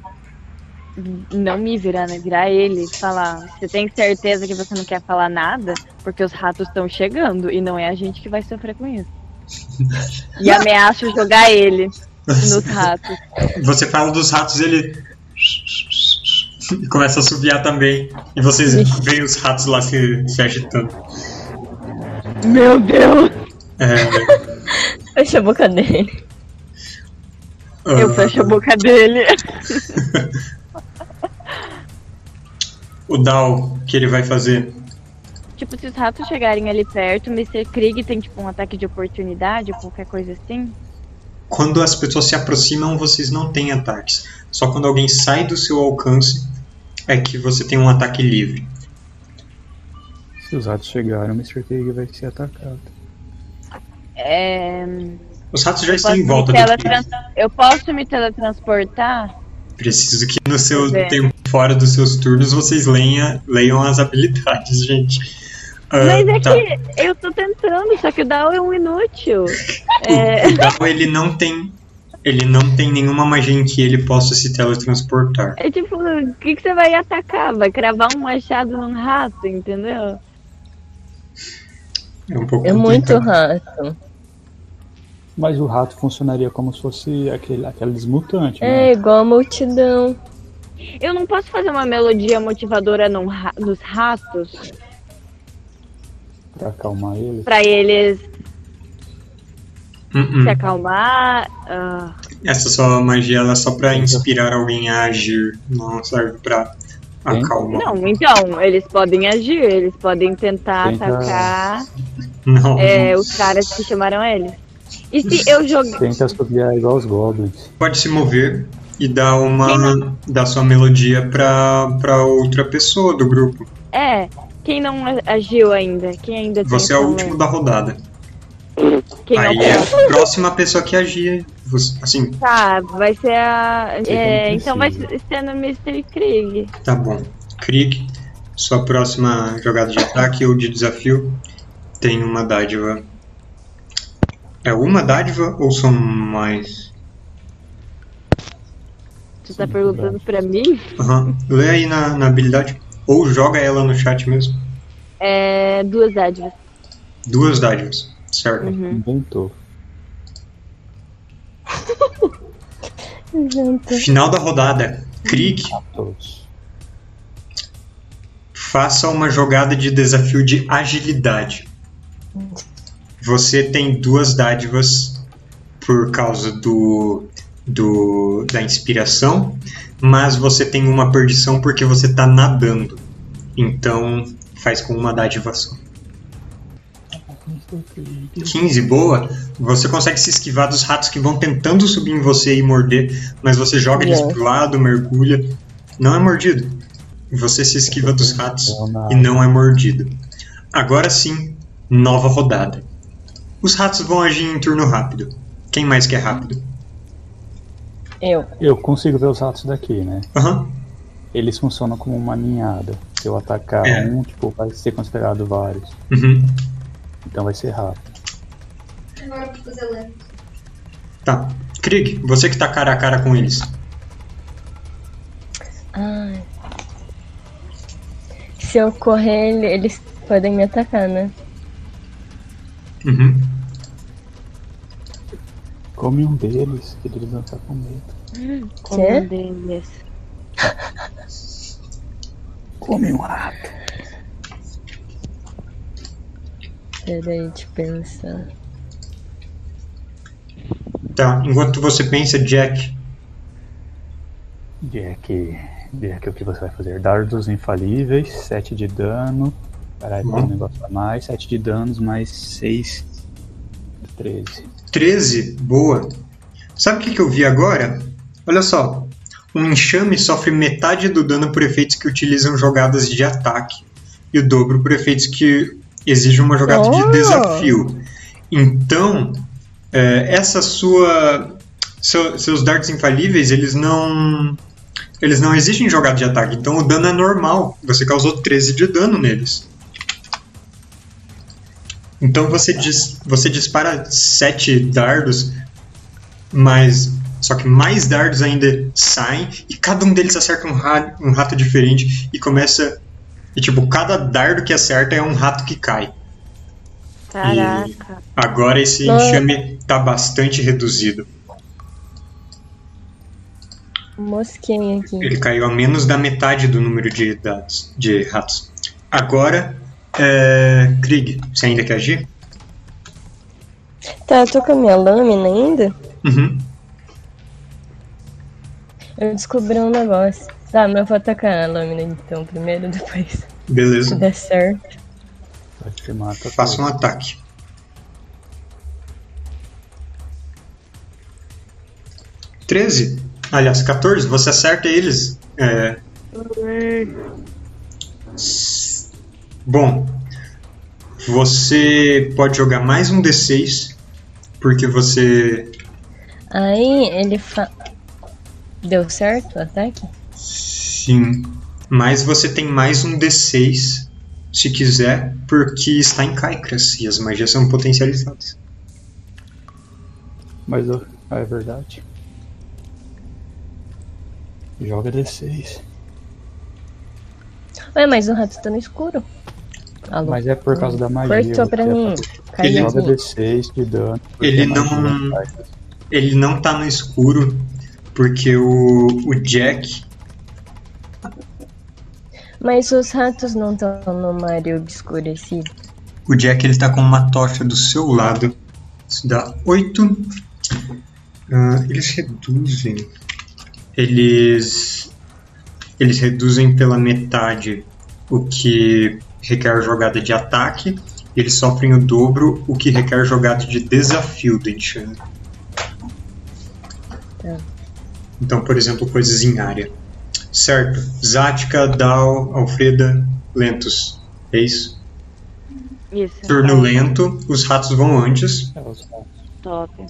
Não me virar, né? Virar ele e falar. Você tem certeza que você não quer falar nada? Porque os ratos estão chegando e não é a gente que vai sofrer com isso. E ameaço jogar ele nos ratos. Você fala dos ratos, ele e começa a assobiar também. E vocês veem os ratos lá se, se agitando. Meu Deus! É, Fecha a boca dele. Eu ah, fecho a boca dele. O Dal, que ele vai fazer? Tipo, se os ratos chegarem ali perto, o Mr. Krieg tem tipo um ataque de oportunidade ou qualquer coisa assim? Quando as pessoas se aproximam, vocês não têm ataques. Só quando alguém sai do seu alcance é que você tem um ataque livre. Se os ratos chegarem, o Mr. Krieg vai ser atacado. É... Os ratos já Eu estão posso, em me volta do eu posso me teletransportar? Preciso que no seu É. tempo fora dos seus turnos vocês leiam, leiam as habilidades, gente. Ah, Mas é tá. que eu tô tentando, só que o Dao é um inútil. É, O ele não tem. Ele não tem nenhuma magia em que ele possa se teletransportar. é tipo, o que, que você vai atacar? Vai cravar um machado num rato, entendeu? É um pouco É muito rato. Mas o rato funcionaria como se fosse aquele, aqueles mutantes, É né? igual a multidão. Eu não posso fazer uma melodia motivadora num nos ratos Pra acalmar ele. pra eles Hum, hum. se acalmar. ah, Essa sua magia ela é só pra inspirar alguém a agir, não serve pra Sim. acalmar. Não, então, eles podem agir, eles podem tentar Tenta- atacar Não, é, os caras que chamaram eles. E se eu jogar. Tenta assobiar igual os goblins. Pode se mover e dar uma dar sua melodia pra, pra outra pessoa do grupo. É, quem não agiu ainda? Quem ainda tem Você é o último da rodada. Quem Aí é é a próxima pessoa que agir. Você- Assim, Tá, vai ser a. É, então vai precisa. ser no Mr. Krieg. tá bom. Krieg, sua próxima jogada de ataque ou de desafio tem uma dádiva. É uma dádiva ou são mais? Você tá perguntando pra mim? Aham. Lê aí na, na habilidade. Ou joga ela no chat mesmo. É. Duas dádivas. Duas dádivas, certo? Uhum. Inventou. Final da rodada. Todos. faça uma jogada de desafio de agilidade. Você tem duas dádivas por causa do, do da inspiração, mas você tem uma perdição porque você está nadando. Então faz com uma dádiva só. 15, boa. Você consegue se esquivar dos ratos que vão tentando subir em você e morder, mas você joga eles pro lado, mergulha. Não é mordido. Você se esquiva dos ratos e não é mordido. Agora sim, nova rodada. Os ratos vão agir em turno rápido. Quem mais quer rápido? Eu. Eu consigo ver os ratos daqui, né? Aham. Eles funcionam como uma ninhada. Se eu atacar É. um, tipo, vai ser considerado vários. Uhum. Então vai ser rápido. Agora eu vou fazer lento. Tá. Krieg, você que tá cara a cara com eles. Ai. Se eu correr, ele- eles podem me atacar, né? Uhum. Come um deles, que eles vão ficar com medo. Como Quê? um deles. Come um rato. Peraí, de pensar. Tá. Enquanto você pensa, Jack. Jack, Jack, o que você vai fazer? Dardos infalíveis, 7 de dano. Caralho, tem um Uhum. negócio a mais. 7 de danos, mais 6. 13. 13, boa. Sabe o que, que eu vi agora? Olha só. Um enxame sofre metade do dano por efeitos que utilizam jogadas de ataque. E o dobro por efeitos que exigem uma jogada de Oh! desafio. Então, é, essa sua. seu- seus dardos infalíveis, eles não. Eles não exigem jogada de ataque. Então o dano é normal. Você causou 13 de dano neles. Então você, dis, você dispara 7 dardos, mas. Só que mais dardos ainda saem e cada um deles acerta um, ra, um rato diferente e começa. E tipo, cada dardo que acerta é um rato que cai. Caraca. Agora esse enxame tá bastante reduzido. Mosquinha aqui. Ele caiu a menos da metade do número de dados de ratos. Agora, é, Krieg, você ainda quer agir? Tá, eu tô com a minha lâmina ainda. Uhum. Eu descobri um negócio. Tá, mas eu vou atacar a lâmina então primeiro, depois. Se Beleza. der certo. Mata. Faça um ataque. Treze. Aliás, 14. Você acerta eles. É, Bom, você pode jogar mais um D6, porque você. Aí ele fa... Deu certo o ataque? Sim. Mas você tem mais um D6, se quiser, porque está em Kaikras e as magias são potencializadas. Mas é verdade. Joga D6. Ué, mas o rato tá no escuro. Alô? Mas é por causa da magia. Cortou pra você mim. Ele Joga Caiu. D6 de dano. Ele magia não- faz. Ele não tá no escuro, porque o, o Jack. Mas os ratos não estão no mar obscurecido. O Jack ele tá com uma tocha do seu lado. Isso dá 8. eles reduzem. Eles. Eles reduzem pela metade o que requer jogada de ataque. E eles sofrem o dobro o que requer jogada de desafio do enxame. Tá. Então, por exemplo, coisas em área. Certo. Zática, Dal, Alfreda, Lentos. É isso? Isso. Turno lento, os ratos vão antes É, os ratos. Top.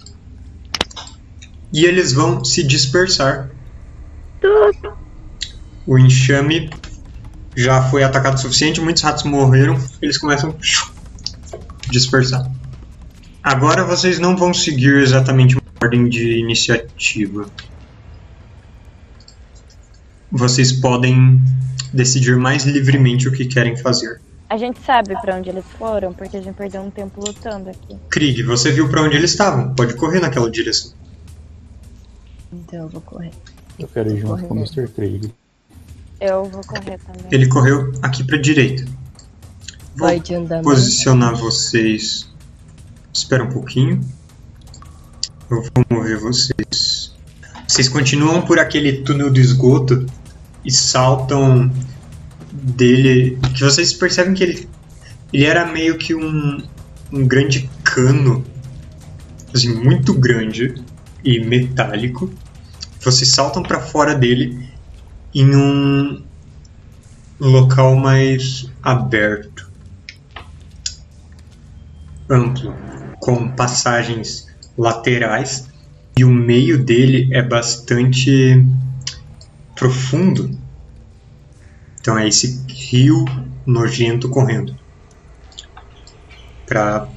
e eles vão se dispersar. Top. O enxame já foi atacado o suficiente, muitos ratos morreram, eles começam a dispersar. Agora vocês não vão seguir exatamente uma ordem de iniciativa. Vocês podem decidir mais livremente o que querem fazer. A gente sabe pra onde eles foram, porque a gente perdeu um tempo lutando aqui. Krieg, você viu para onde eles estavam? Pode correr naquela direção. Então eu vou correr. Eu quero ir junto com o. Mr. Craig. Eu vou correr também. Ele correu aqui para direita. Vou Vai de andamento. posicionar vocês. Espera um pouquinho. Eu vou mover vocês. Vocês continuam por aquele túnel do esgoto e saltam dele. Que vocês percebem que ele, ele era meio que um, um grande cano, assim, muito grande e metálico. Vocês saltam para fora dele em um local mais aberto amplo, com passagens laterais, e o meio dele é bastante profundo. Então é esse rio nojento correndo para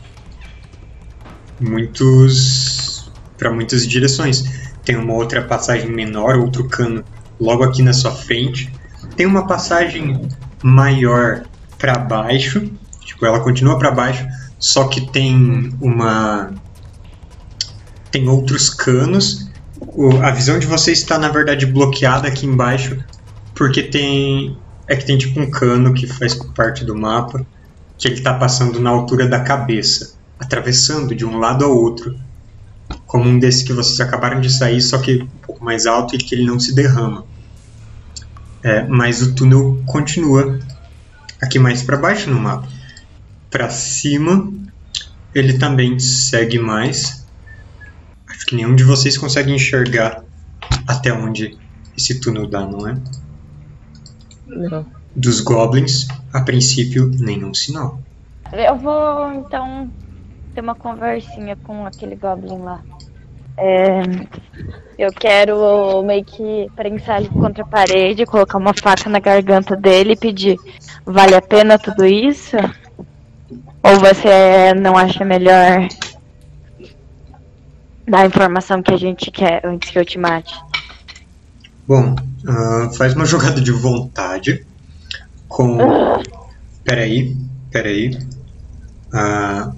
muitos para muitas direções. Tem uma outra passagem menor, outro cano logo aqui na sua frente. Tem uma passagem maior para baixo, tipo ela continua para baixo, só que tem uma tem outros canos. O- a visão de vocês está na verdade bloqueada aqui embaixo porque tem é que tem tipo um cano que faz parte do mapa que ele está passando na altura da cabeça, atravessando de um lado ao outro, como um desses que vocês acabaram de sair, só que um pouco mais alto e que ele não se derrama. É, mas o túnel continua aqui mais para baixo no mapa. Para cima, ele também segue mais. Acho que nenhum de vocês consegue enxergar até onde esse túnel dá, não é? Não. Dos goblins, a princípio, nenhum sinal. Eu vou, então, ter uma conversinha com aquele Goblin lá. É, eu quero meio que prensar ele contra a parede, colocar uma faca na garganta dele e pedir: vale a pena tudo isso? Ou você não acha melhor dar a informação que a gente quer antes que eu te mate? Bom, ah, faz uma jogada de vontade com. Peraí, peraí. Ah,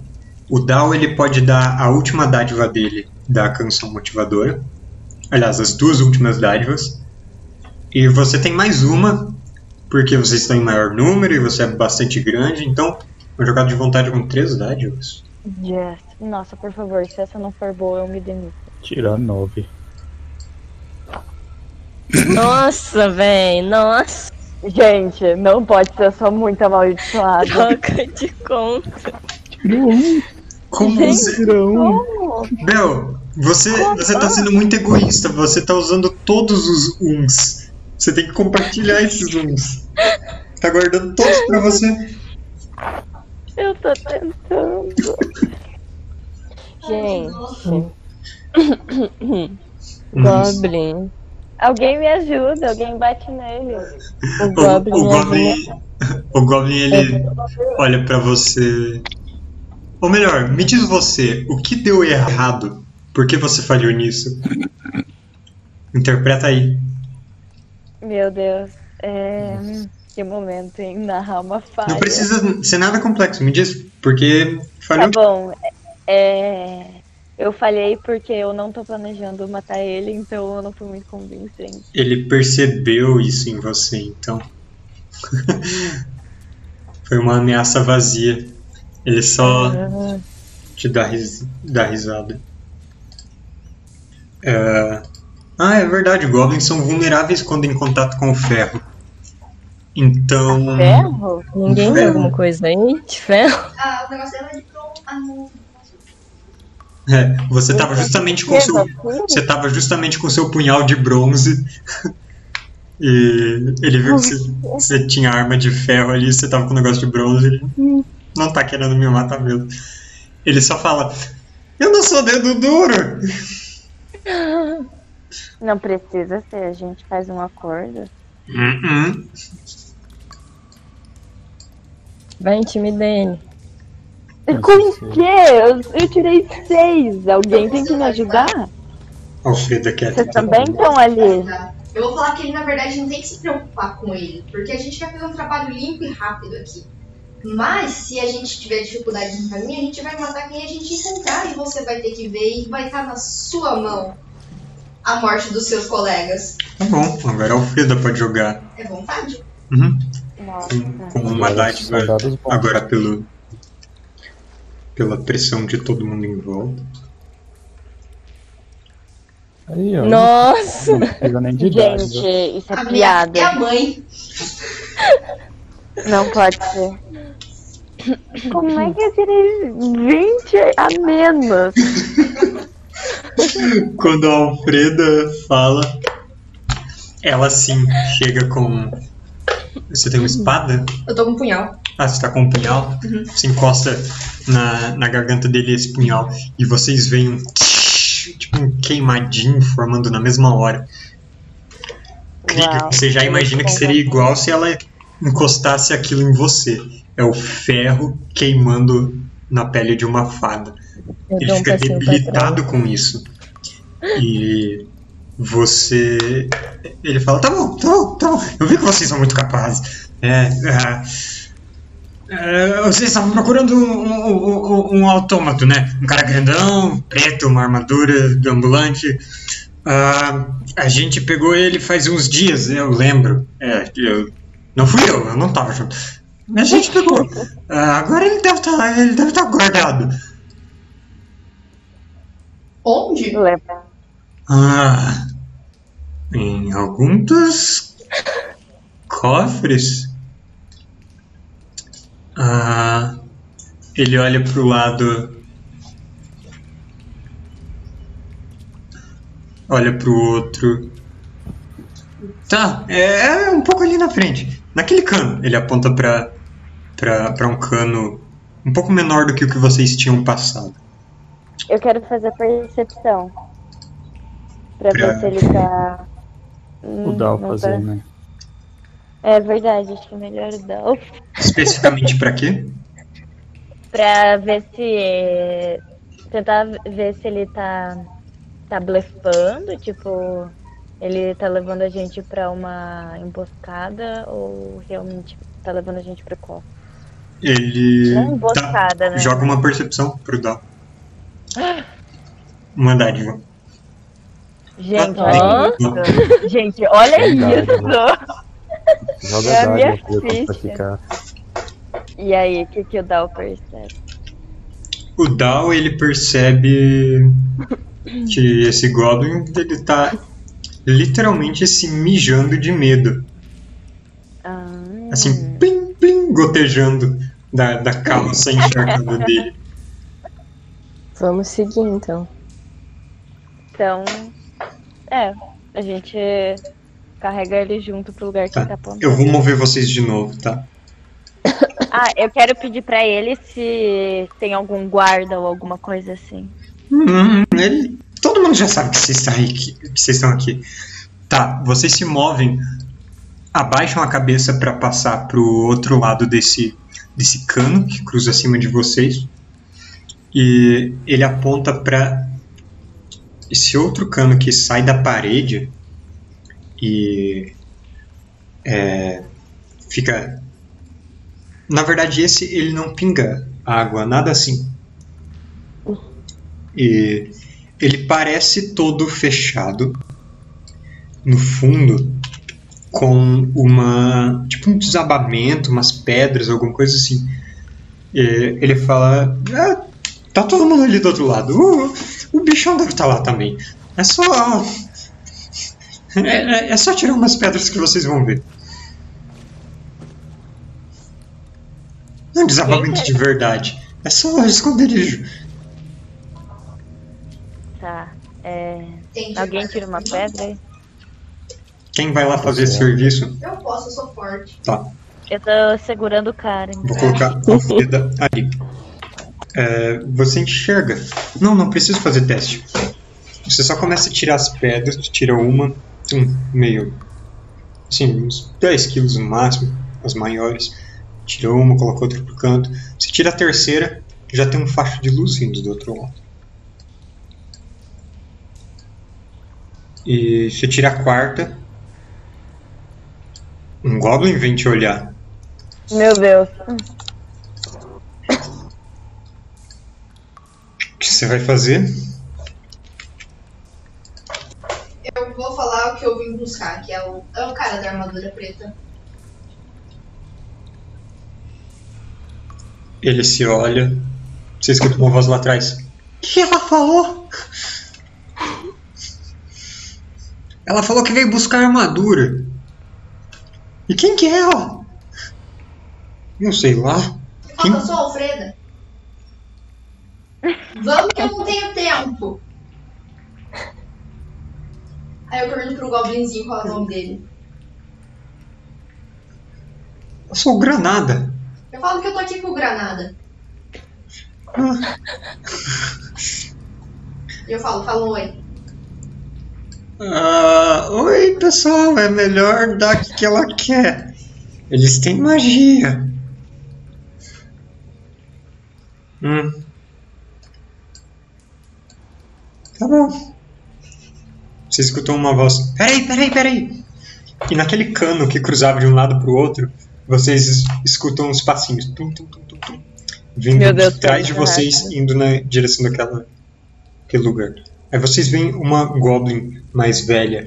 o Dal ele pode dar a última dádiva dele da canção motivadora. Aliás, as duas últimas dádivas. E você tem mais uma, porque vocês estão em maior número e você é bastante grande, então uma jogada de vontade com três dádivas. Yes. Nossa, por favor, se essa não for boa, eu me demito. Tirar nove. Nossa, véi, nossa. Gente, não pode ser só muito amaldiçoado. Troca de conta. Como Gente, você. Como? Bel, você, você tá sendo muito egoísta, você tá usando todos os uns. Você tem que compartilhar esses uns. Tá guardando todos pra você. Eu tô tentando. Gente. Hum. Goblin. Alguém me ajuda, alguém bate nele. O O, Goblin. o é Goblin. O Goblin ele olha pra você. Ou melhor, me diz você, o que deu errado? Por que você falhou nisso? Interpreta aí. Meu Deus. É... Que momento, hein? Narrar uma falha. Não precisa ser nada complexo, me diz. Porque Tá falhou. bom. É... Eu falhei porque eu não tô planejando matar ele, então eu não fui muito convincente. Ele percebeu isso em você, então. Foi uma ameaça vazia. Ele só Ah, te dá, ris dá risada. É, Ah, é verdade, goblins são vulneráveis quando em contato com o ferro. Então. Ferro? Ninguém viu alguma coisa aí de ferro? Ah, o negócio dela é de. Ah. É, você estava justamente com seu, você estava justamente com seu punhal de bronze e ele viu que você, você tinha arma de ferro ali, você estava com um negócio de bronze. Não tá querendo me matar mesmo. Ele só fala: Eu não sou dedo duro! Não precisa ser, a gente faz um acordo. Hum, Vai intimidar ele. Com o quê? Eu, eu tirei seis. Alguém tem que me ajudar? Alfreda quer. Vocês também estão ali. Eu vou falar que ele, na verdade, não tem que se preocupar com ele, porque a gente vai fazer um trabalho limpo e rápido aqui. Mas, se a gente tiver dificuldade no caminho, a gente vai matar quem a gente encontrar e você vai ter que ver e vai estar na sua mão a morte dos seus colegas. Tá bom, agora a Alfreda pode jogar. É vontade? Uhum. Nossa. Com, com uma dádiva agora pelo pela pressão de todo mundo em volta. Aí, ó. Nossa! Não precisa nem de idade. Gente, isso é a minha, piada. minha mãe. Não pode ser. Como é que eu tirei 20 a menos? Quando a Alfreda fala, ela sim chega com. Você tem uma espada? Eu tô com um punhal. Ah, você tá com um punhal? Uhum. Você encosta na, na garganta dele esse punhal e vocês veem um. Tipo um queimadinho formando na mesma hora. Krieger, Uau. você já imagina que seria igual se ela encostasse aquilo em você. É o ferro queimando na pele de uma fada. Eu Ele fica debilitado com isso. E você. Ele fala: tá bom, tá bom, tá bom. Eu vi que vocês são muito capazes. É. ah, ah, vocês estavam procurando um, um, um- um autômato, né? Um cara grandão, preto, uma armadura de ambulante. Ah, a gente pegou ele faz uns dias, eu lembro. É, eu, não fui eu, eu não tava junto. Mas a gente pegou. Ah, agora ele deve estar ele deve estar guardado. Onde? Lembra? Ah, em algum dos cofres. Ah, ele olha pro lado. Olha pro outro. Tá, é um pouco ali na frente. Naquele cano. Ele aponta pra, pra, pra um cano um pouco menor do que o que vocês tinham passado. Eu quero fazer percepção. Pra Pra- ver se ele tá. O Hum, Dal fazer, tá. né? É verdade, acho que é melhor o Dal. Especificamente pra quê? Pra ver se. Tentar ver se ele tá. Tá blefando, tipo. Ele tá levando a gente pra uma emboscada ou realmente tá levando a gente pro cofre? Ele. Não tá- emboscada, né? Joga uma percepção pro Dal. Uma dádiva. Gente, Ah, olha isso. Gente, olha Verdade, isso. Joga É a a minha dádiva pra ficha. ficar. E aí, o que, que o Dal percebe? O Dal ele percebe que esse Goblin ele tá literalmente se mijando de medo. Ah, Assim, plim, plim, gotejando da, da calça encharcada dele. Vamos seguir então. então. É, a gente carrega ele junto pro lugar que Tá. ele tá apontando. Eu vou mover vocês de novo, tá? Ah, eu quero pedir pra ele se tem algum guarda ou alguma coisa assim. Hum, ele- todo mundo já sabe que vocês, estão aqui, que vocês estão aqui. Tá, vocês se movem, abaixam a cabeça para passar pro outro lado desse, desse cano que cruza acima de vocês. E ele aponta para esse outro cano que sai da parede e é, fica. Na verdade, esse ele não pinga água, nada assim. E ele parece todo fechado no fundo com uma tipo um desabamento, umas pedras, alguma coisa assim. E ele fala: "Ah, tá todo mundo ali do outro lado. O, o bichão deve estar lá também. É só é, é- é só tirar umas pedras que vocês vão ver. Não é um desabamento de verdade. É só um esconderijo. É, alguém tira uma pedra aí? Quem vai lá fazer esse serviço? Eu posso, eu sou forte. Tá. Eu tô segurando o cara. Vou colocar a Alfreda ali. É, você enxerga. Não, não preciso fazer teste. Você só começa a tirar as pedras, tira uma, um meio. Assim, uns 10 quilos no máximo, as maiores. Tira uma, coloca outra pro canto. Você tira a terceira, já tem um facho de luz vindo do outro lado. E você tira a quarta. Um Goblin vem te olhar. Meu Deus. O que você vai fazer? Eu vou falar o que eu vim buscar, que é o, é o cara da armadura preta. Ele se olha. Você escuta uma voz lá atrás. O que ela falou? Ela falou que veio buscar armadura. E quem que é ela? Não sei lá. Falta só a Alfreda. Vamos que eu não tenho tempo. Aí eu pergunto pro Goblinzinho qual é o nome dele. Eu sou o Granada. Eu falo que eu tô aqui com o Granada. Ah, E eu falo, falo oi. Ah, oi, pessoal. É melhor dar o que ela quer. Eles têm magia. Hum. Tá bom. Você escutou uma voz. Peraí, peraí, peraí. E naquele cano que cruzava de um lado pro outro, vocês es- escutam uns passinhos. Tum, tum, tum, tum, tum, vindo Deus, de trás de vocês, indo na direção daquela aquele lugar. Aí vocês veem uma Goblin mais velha,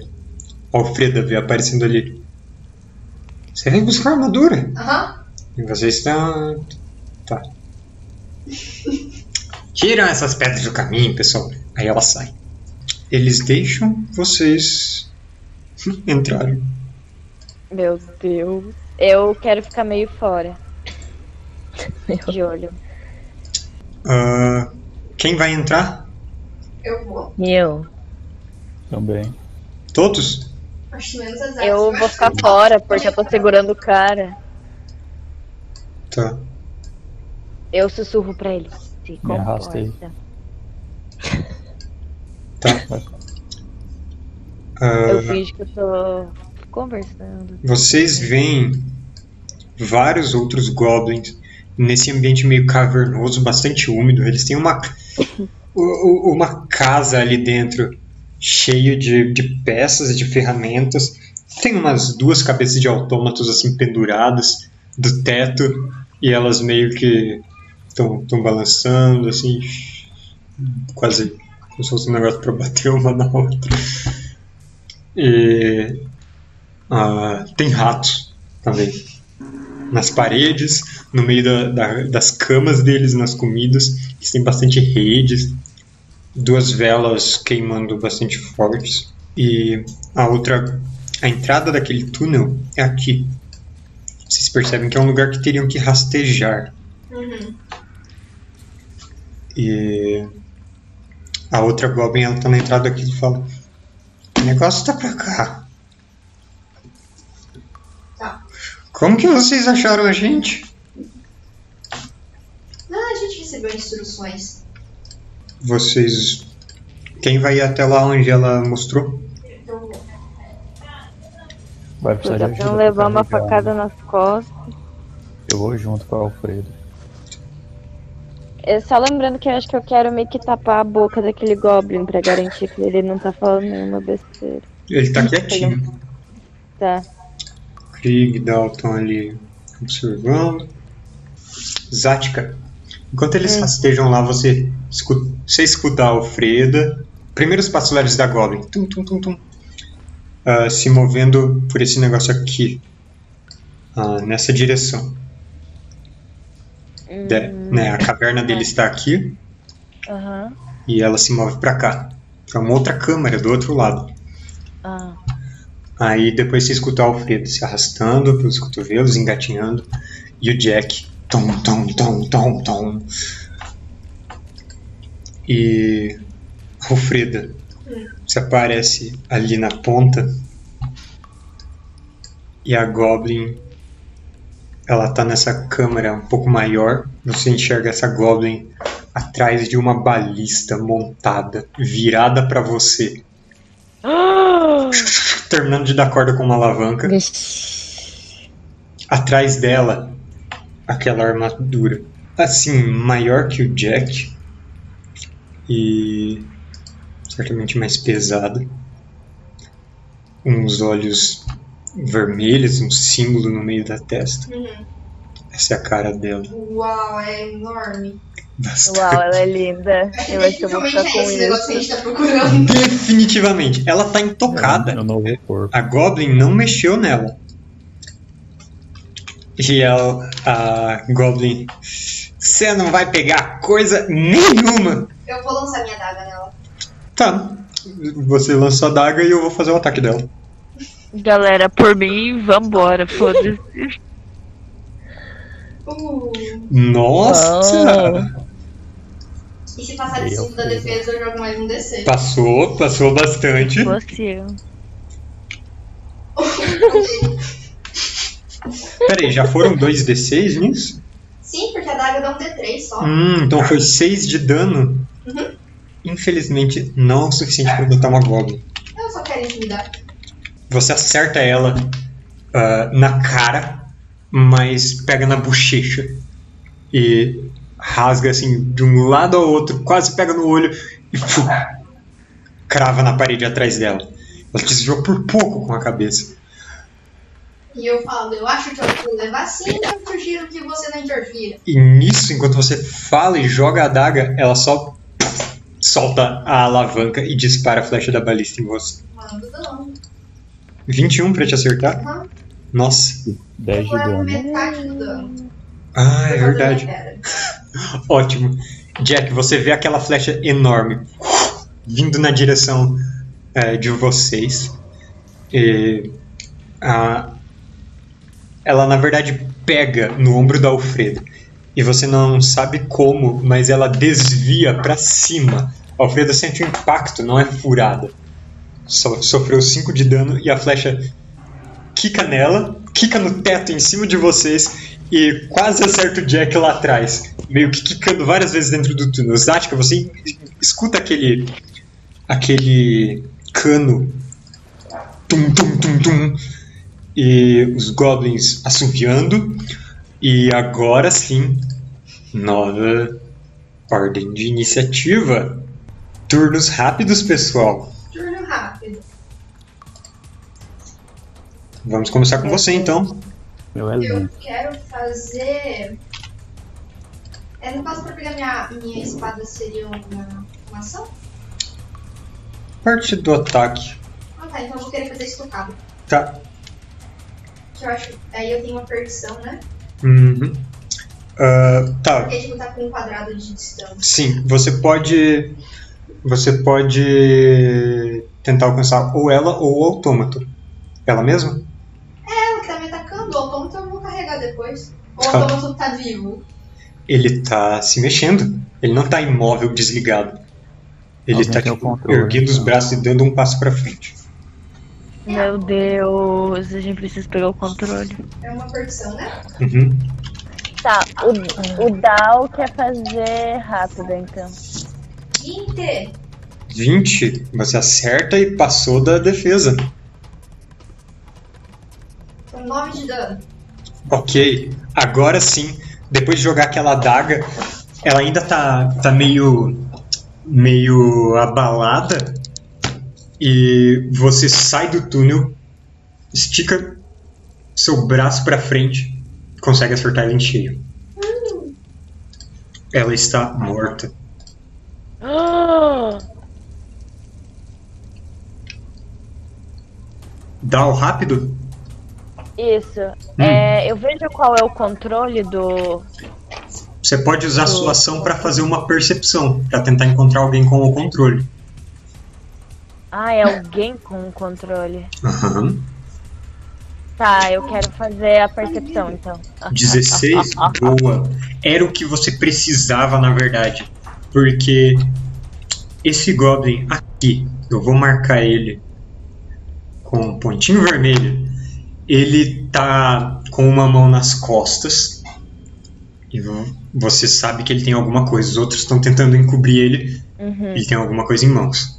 Alfreda, vê aparecendo ali. Você vem buscar armadura? Aham. E vocês estão. Tá. Tiram essas pedras do caminho, pessoal. Aí ela sai. Eles deixam vocês entrarem. Meu Deus. Eu quero ficar meio fora. De olho. Ah, quem vai entrar? Eu vou. E eu? Também. Todos? Acho menos exato. Eu vou ficar fora porque eu tô segurando o cara. Tá. Eu sussurro pra ele. Se Me comporta. arrastei. Tá. Ah, Eu finjo que eu tô conversando. vocês veem vários outros goblins nesse ambiente meio cavernoso, bastante úmido. Eles têm uma, uma casa ali dentro cheia de, de peças e de ferramentas. Tem umas duas cabeças de autômatos assim penduradas do teto e elas meio que estão balançando assim, quase como se fosse um negócio para bater uma na outra. E ah, tem ratos também nas paredes, no meio da- da- das camas deles, nas comidas. Eles têm bastante redes, duas velas queimando bastante fortes. E a outra, a entrada daquele túnel é aqui. Vocês percebem que é um lugar que teriam que rastejar. Uhum. E a outra Goblin ela tá na entrada aqui e fala: O negócio tá pra cá. Tá. Como que vocês acharam a gente? Ah, a gente recebeu instruções. Vocês. Quem vai ir até lá onde ela mostrou? Eu vou. Vai precisar de Puta, ajuda. levar uma carregar, facada nas costas. Eu vou junto com o Alfredo. É só lembrando que eu acho que eu quero meio que tapar a boca daquele Goblin pra garantir que ele não tá falando nenhuma besteira. Ele tá quietinho. Tá. Krieg, Dalton ali observando. Zática. Enquanto eles rastejam lá, você escuta, você escuta a Alfreda. Primeiros passos leves da Goblin. Tum, tum, tum, tum. Ah, se movendo por esse negócio aqui. Ah, nessa direção. De- né, a caverna dele está aqui. Aham. E ela se move pra cá. Pra uma outra câmara do outro lado. Ah. Aí depois você escuta o Alfredo se arrastando pelos cotovelos, engatinhando. E o Jack. Tom, tom, tom, tom, tom. E. Alfreda. Você aparece ali na ponta. E a Goblin ela tá nessa câmera um pouco maior. Você enxerga essa Goblin atrás de uma balista montada, virada pra você. Terminando de dar corda com uma alavanca. Vixe. Atrás dela, aquela armadura. Assim, maior que o Jack. E certamente mais pesada. Uns olhos vermelhos, um símbolo no meio da testa. Uhum. Essa é a cara dela. Uau, é enorme. Bastante. Uau, ela é linda. Eu acho que eu vou Definitivamente ficar é com esse negócio que a isso. gente tá procurando. Definitivamente. Ela tá intocada. É o novo corpo. A Goblin não mexeu nela. E ela, a Goblin. Você não vai pegar coisa nenhuma. Eu vou lançar minha daga nela. Tá. Você lança a daga e eu vou fazer o ataque dela. Galera, por mim, vambora, foda-se. Uh, Nossa! e se passar de Eu 5 da defesa, eu jogo mais um D6. Passou, passou bastante. Eu. Peraí, já foram 2d6 nisso? Sim, porque a daga dá um D3 só. Hum, então foi 6 de dano. Uhum. Infelizmente, não é o suficiente pra botar uma Goblin. Eu só quero intimidar. Você acerta ela ah, na cara, mas pega na bochecha. E rasga assim de um lado ao outro, quase pega no olho e fu, crava na parede atrás dela. Ela desviou por pouco com a cabeça. E eu falo, eu acho que eu vou levar sim, eu sugiro que você não interfira. E nisso, enquanto você fala e joga a adaga, ela só solta a alavanca e dispara a flecha da balista em você. Manda dano. 21 pra te acertar? Aham. Nossa. 10 Eu de dano. metade do dano. Ah, é verdade. Ótimo. Jack, você vê aquela flecha enorme vindo na direção eh, de vocês. E, ah, ela, na verdade, pega no ombro do Alfredo. E você não sabe como, mas ela desvia pra cima. Alfredo sente um impacto, não é furada. So- sofreu 5 de dano e a flecha quica nela, quica no teto em cima de vocês e quase acerta o Jack lá atrás, meio que quicando várias vezes dentro do túnel. Zatka, você escuta aquele aquele cano tum tum tum tum e os goblins assoviando e agora sim nova ordem de iniciativa. Turnos rápidos, pessoal. Turno rápido. Vamos começar com você então. Meu Eu lento. quero fazer. É, no caso, pra pegar minha, minha espada seria uma, uma ação? Parte do ataque. Ah tá, então eu vou querer fazer estocado. Tá. Que eu acho. Aí eu tenho uma perdição, né? Uhum. Ah, tá. Porque tipo, tá com um quadrado de distância. Sim, você pode. Você pode tentar alcançar ou ela ou o autômato. Ela mesma? Ela que tá me atacando, o autômato eu vou carregar depois. Ou o Tá. autômato tá vivo. Ele tá se mexendo. Ele não tá imóvel, desligado. Ele Alguém tá tipo, controle, erguendo os então. braços e dando um passo pra frente. Meu Deus, a gente precisa pegar o controle. É uma perdição, né? Uhum. Tá, o, o Dal quer fazer rápido, então. 20. 20, você acerta e passou da defesa. São 9 de dano. Ok, agora sim, depois de jogar aquela adaga, ela ainda tá, tá meio, meio abalada e você sai do túnel, estica seu braço pra frente, consegue acertar ela em cheio. Ela está morta. Dá o rápido? Isso. É, eu vejo qual é o controle do. Você pode usar a sua ação pra fazer uma percepção, pra tentar encontrar alguém com o controle. Ah, é alguém com o controle. Aham. Tá, eu quero fazer a percepção, então. 16, boa. Era o que você precisava, na verdade. Porque esse Goblin aqui, eu vou marcar ele com um pontinho vermelho. Ele tá com uma mão nas costas. E vo- você sabe que ele tem alguma coisa. Os outros estão tentando encobrir ele. Uhum. Ele tem alguma coisa em mãos.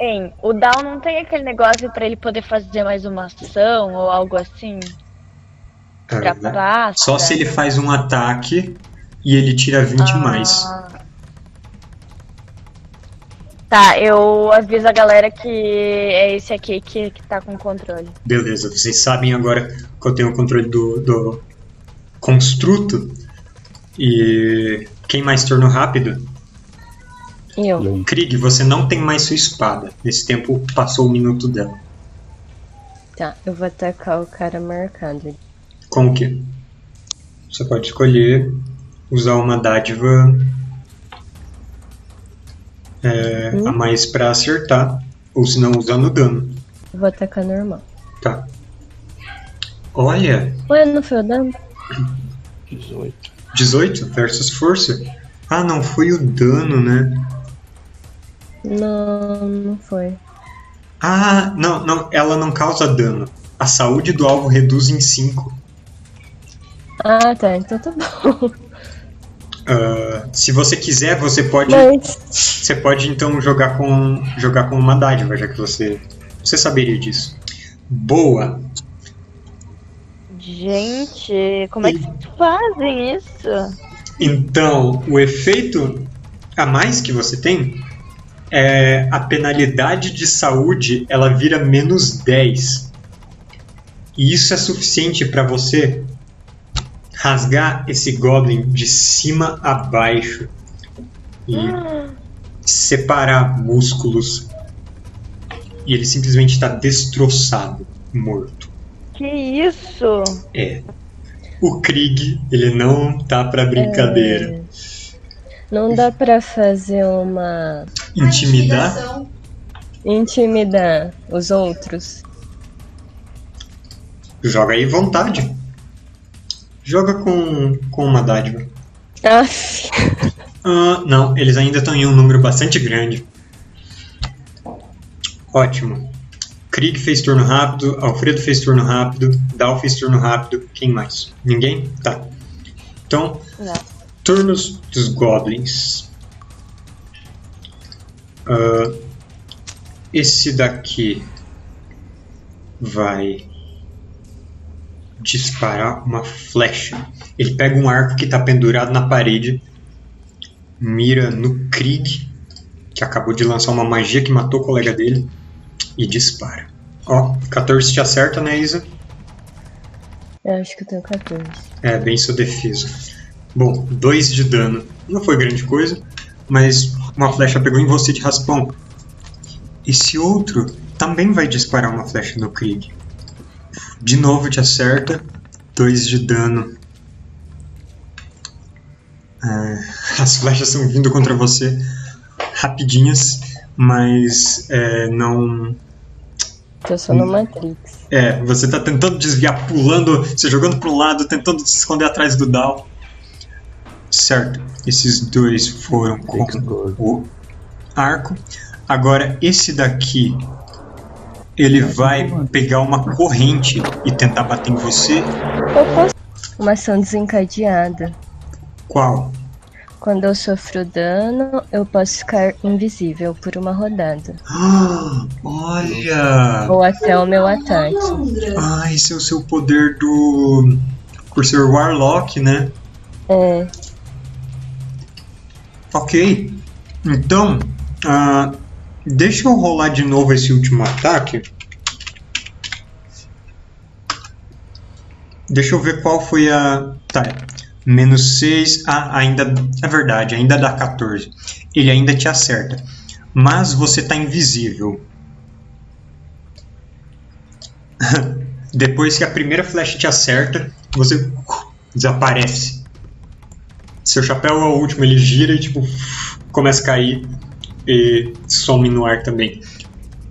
Hein, o Down não tem aquele negócio pra ele poder fazer mais uma ação ou algo assim? Ah, Trapaça? Só se ele faz um ataque e ele tira 20 mais. Ah. Tá, eu aviso a galera que é esse aqui que, que tá com o controle. Beleza, vocês sabem agora que eu tenho o controle do, do construto. E quem mais turno rápido? Eu? Bem, Krieg, você não tem mais sua espada. Nesse tempo passou o minuto dela. Tá, eu vou atacar o cara marcado. Com o quê? Você pode escolher usar uma dádiva é, a mais pra acertar, ou se não usando dano. Eu vou atacar normal. Tá. Olha, Ué, não foi o dano? 18. 18 versus força. Ah, não foi o dano, né? Não, não foi. Ah, não, não, ela não causa dano. A saúde do alvo reduz em 5. Ah, tá, então tá bom. Ah, se você quiser, você pode, Mas, você pode então jogar com jogar com uma dádiva, já que você você saberia disso. Boa. Gente, como é que vocês fazem isso? Então, o efeito a mais que você tem é a penalidade de saúde, ela vira menos 10. E isso é suficiente para você rasgar esse goblin de cima a baixo e separar músculos. E ele simplesmente está destroçado, morto. Que isso? É. O Krieg, ele não tá pra brincadeira. não dá pra fazer uma. Intimidar? Intimidar os outros. Joga aí vontade. Joga com, com uma dádiva. Ah, não, eles ainda estão em um número bastante grande. Ótimo. Krieg fez turno rápido, Alfredo fez turno rápido, Dal fez turno rápido. Quem mais? Ninguém? Tá. Então, Não. turnos dos goblins. Ah, esse daqui vai disparar uma flecha. Ele pega um arco que está pendurado na parede, mira no Krieg, que acabou de lançar uma magia que matou o colega dele, e dispara. Ó, 14 te acerta, né, Isa? eu acho que eu tenho 14. É, bem sua defesa. Bom, 2 de dano. Não foi grande coisa, mas uma flecha pegou em você de raspão. Esse outro também vai disparar uma flecha no Krieg. De novo te acerta. 2 de dano. É, as flechas estão vindo contra você rapidinhas, mas é, não, Tô só no Matrix. é, você tá tentando desviar, pulando, se jogando pro lado, tentando se esconder atrás do Dal. Certo, esses dois foram com o arco. Agora, esse daqui, ele vai pegar uma corrente e tentar bater em você. Eu posso. Uma ação desencadeada. Qual? Quando eu sofro dano, eu posso ficar invisível por uma rodada. Ah, olha! Ou até o meu ataque. Ah, esse é o seu poder do. Por ser Warlock, né? É, Ok. Então, ah, deixa eu rolar de novo esse último ataque. Deixa eu ver qual foi a. Tá. Menos 6. Ah, ainda. É verdade, ainda dá 14. Ele ainda te acerta. Mas você tá invisível. Depois que a primeira flecha te acerta, você desaparece. Seu chapéu é o último, ele gira e tipo começa a cair e some no ar também.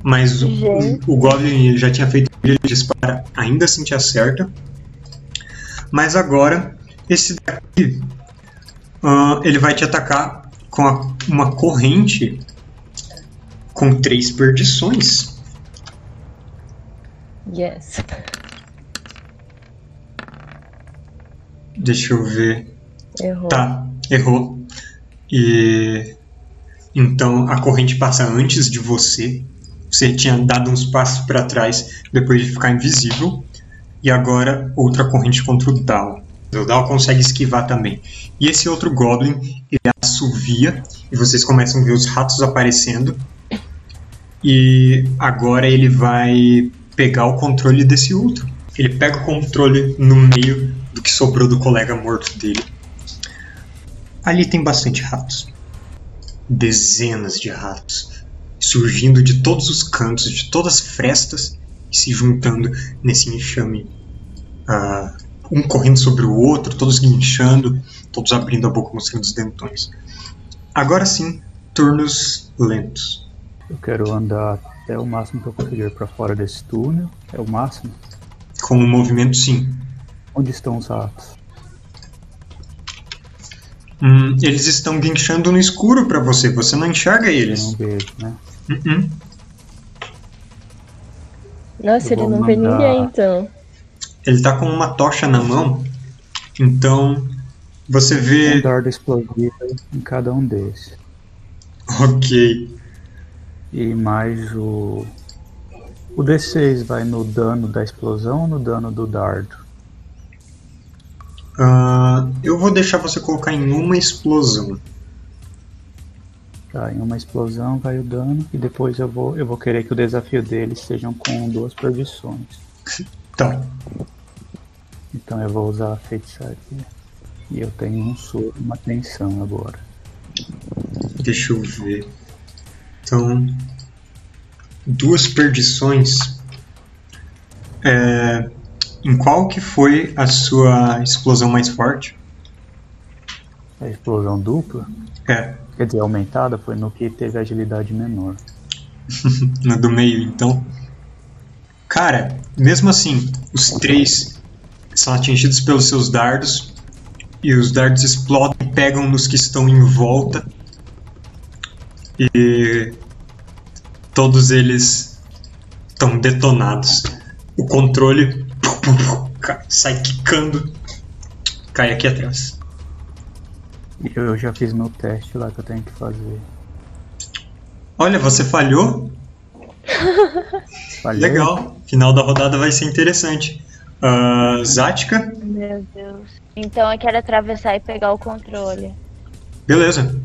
Mas o, o, Goblin já tinha feito ele dispara, ainda assim te acerta. Mas agora esse daqui uh, ele vai te atacar com a, uma corrente com três perdições. Yes. Deixa eu ver. Errou. Tá, errou. E então a corrente passa antes de você. Você tinha dado uns passos para trás depois de ficar invisível. E agora outra corrente contra o Dal. O Dal consegue esquivar também. E esse outro Goblin, ele assovia e vocês começam a ver os ratos aparecendo. E agora ele vai pegar o controle desse outro. Ele pega o controle no meio do que sobrou do colega morto dele. Ali tem bastante ratos. Dezenas de ratos. Surgindo de todos os cantos, de todas as frestas e se juntando nesse enxame. ah, um correndo sobre o outro, todos guinchando, todos abrindo a boca mostrando os dentões. Agora sim, turnos lentos. Eu quero andar até o máximo que eu conseguir pra fora desse túnel. É o máximo. Com o movimento, sim. Onde estão os ratos? Hum, eles estão guinchando no escuro pra você, você não enxerga eles. não vejo, né? Uh-uh. Nossa, Eu ele não vê mandar- ninguém, então. Ele tá com uma tocha na mão, então você Um vê. dardo explosivo em cada um desses. Ok. E mais o. O D6 vai no dano da explosão ou no dano do dardo? Ah, eu vou deixar você colocar em uma explosão. Tá, em uma explosão vai o dano e depois eu vou, eu vou querer que o desafio deles sejam com duas perdições. Tá. Então eu vou usar a feitiçaria. E eu tenho um soro, uma tensão agora. Deixa eu ver. Então, duas perdições. É, em qual que foi a sua explosão mais forte? A explosão dupla, É, quer dizer, aumentada, foi no que teve agilidade menor. na do meio, então. Cara, mesmo assim, os três são atingidos pelos seus dardos e os dardos explodem e pegam nos que estão em volta. E todos eles estão detonados. O controle sai quicando, cai aqui atrás. Eu, já fiz meu teste lá que eu tenho que fazer. Olha, você falhou? Falhei? Legal. Final da rodada vai ser interessante. Ah, Zática? Meu Deus. Então eu quero atravessar e pegar o controle. Beleza.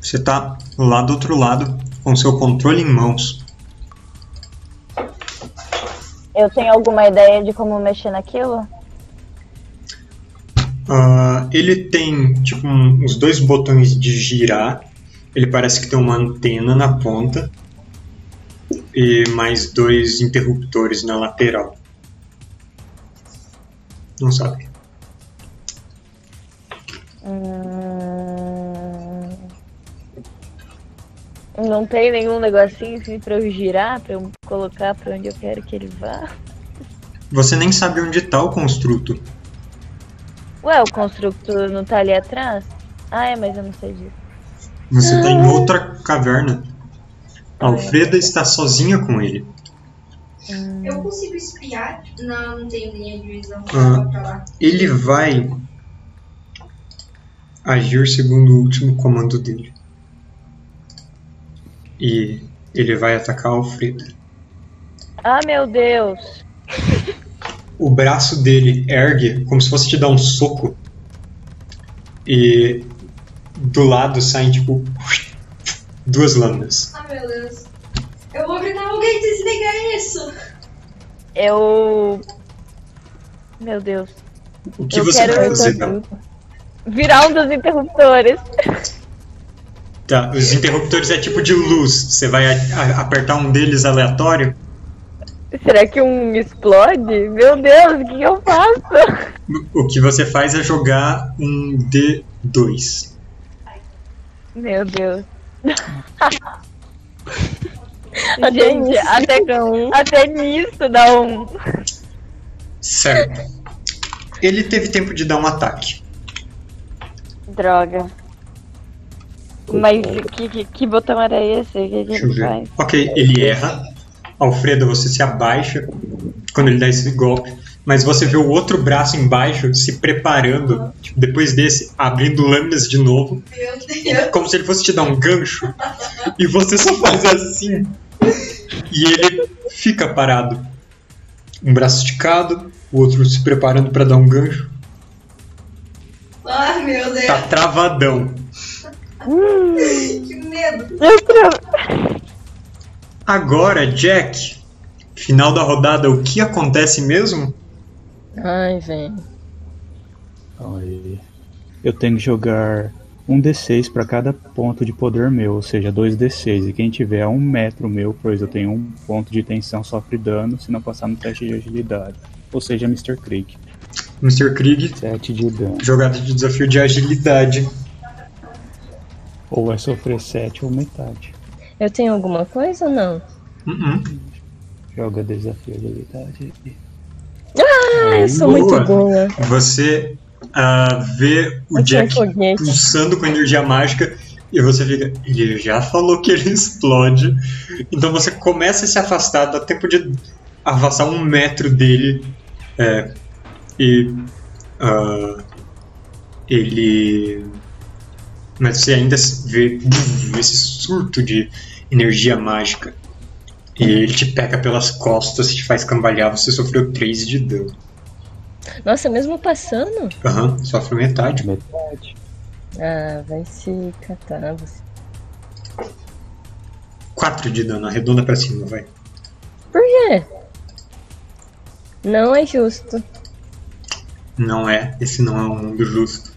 Você tá lá do outro lado com seu controle em mãos. Eu tenho alguma ideia de como mexer naquilo? Ah, ele tem tipo um- dois botões de girar. Ele parece que tem uma antena na ponta e mais dois interruptores na lateral. Não sabe. Não tem nenhum negocinho assim pra eu girar, pra eu colocar pra onde eu quero que ele vá? Você nem sabe onde tá o construto. Ué, o construtor não tá ali atrás? Ah, é, mas eu não sei disso. Você tá em outra caverna. A Alfreda está sozinha com ele. Eu consigo espiar? Não, não tenho linha de visão Ah. pra lá. Ele vai agir segundo o último comando dele. E ele vai atacar a Alfreda. Ah, meu Deus! O braço dele ergue como se fosse te dar um soco. E do lado saem tipo duas lâminas. Ah, meu Deus. Eu vou gritar, alguém desliga isso! Eu. Meu Deus. O que Eu você quero- vai fazer? Virar um dos interruptores. Tá, os interruptores é tipo de luz. Você vai a- a- apertar um deles aleatório. Será que um explode? Meu Deus, o que eu faço? O que você faz é jogar um D2. Meu Deus. Até Gente, nisso até, um. até nisso dá um. Certo. Ele teve tempo de dar um ataque. Droga. Mas que, que, que botão era esse? O que, que Deixa eu ele ver. faz? Ok, ele erra. Alfredo, você se abaixa quando ele dá esse golpe. mas você vê o outro braço embaixo se preparando, tipo, depois desse, abrindo lâminas de novo, Meu Deus. como se ele fosse te dar um gancho, e você só faz assim, e ele fica parado. Um braço esticado, o outro se preparando para dar um gancho. Ai, meu Deus. Tá travadão. Que medo. Agora, Jack, final da rodada, o que acontece mesmo? Ai, velho. Eu tenho que jogar um D6 para cada ponto de poder meu, ou seja, dois D6. E quem tiver a um metro meu, pois eu tenho um ponto de tensão, sofre dano se não passar no teste de agilidade. Ou seja, Mr. Krieg. Mr. Krieg, 7 de dano. jogada de desafio de agilidade. Ou vai sofrer 7 ou metade. Eu tenho alguma coisa ou não? Uh-uh. Joga desafio de agilidade. Ah, eu sou Boa. muito boa. Você ah, vê o Eu Jack pulsando com energia mágica e você fica. Ele já falou que ele explode. Então você começa a se afastar, dá tempo de afastar um metro dele. é, e. ah, ele. Mas você ainda vê esse surto de energia mágica. E ele te pega pelas costas, te faz cambalhar. Você sofreu 3 de dano. Nossa, mesmo passando? Aham, sofre metade. Metade. Ah, vai se catar você. 4 de dano, arredonda pra cima, vai. Por quê? Não é justo. Não é, esse não é um mundo justo.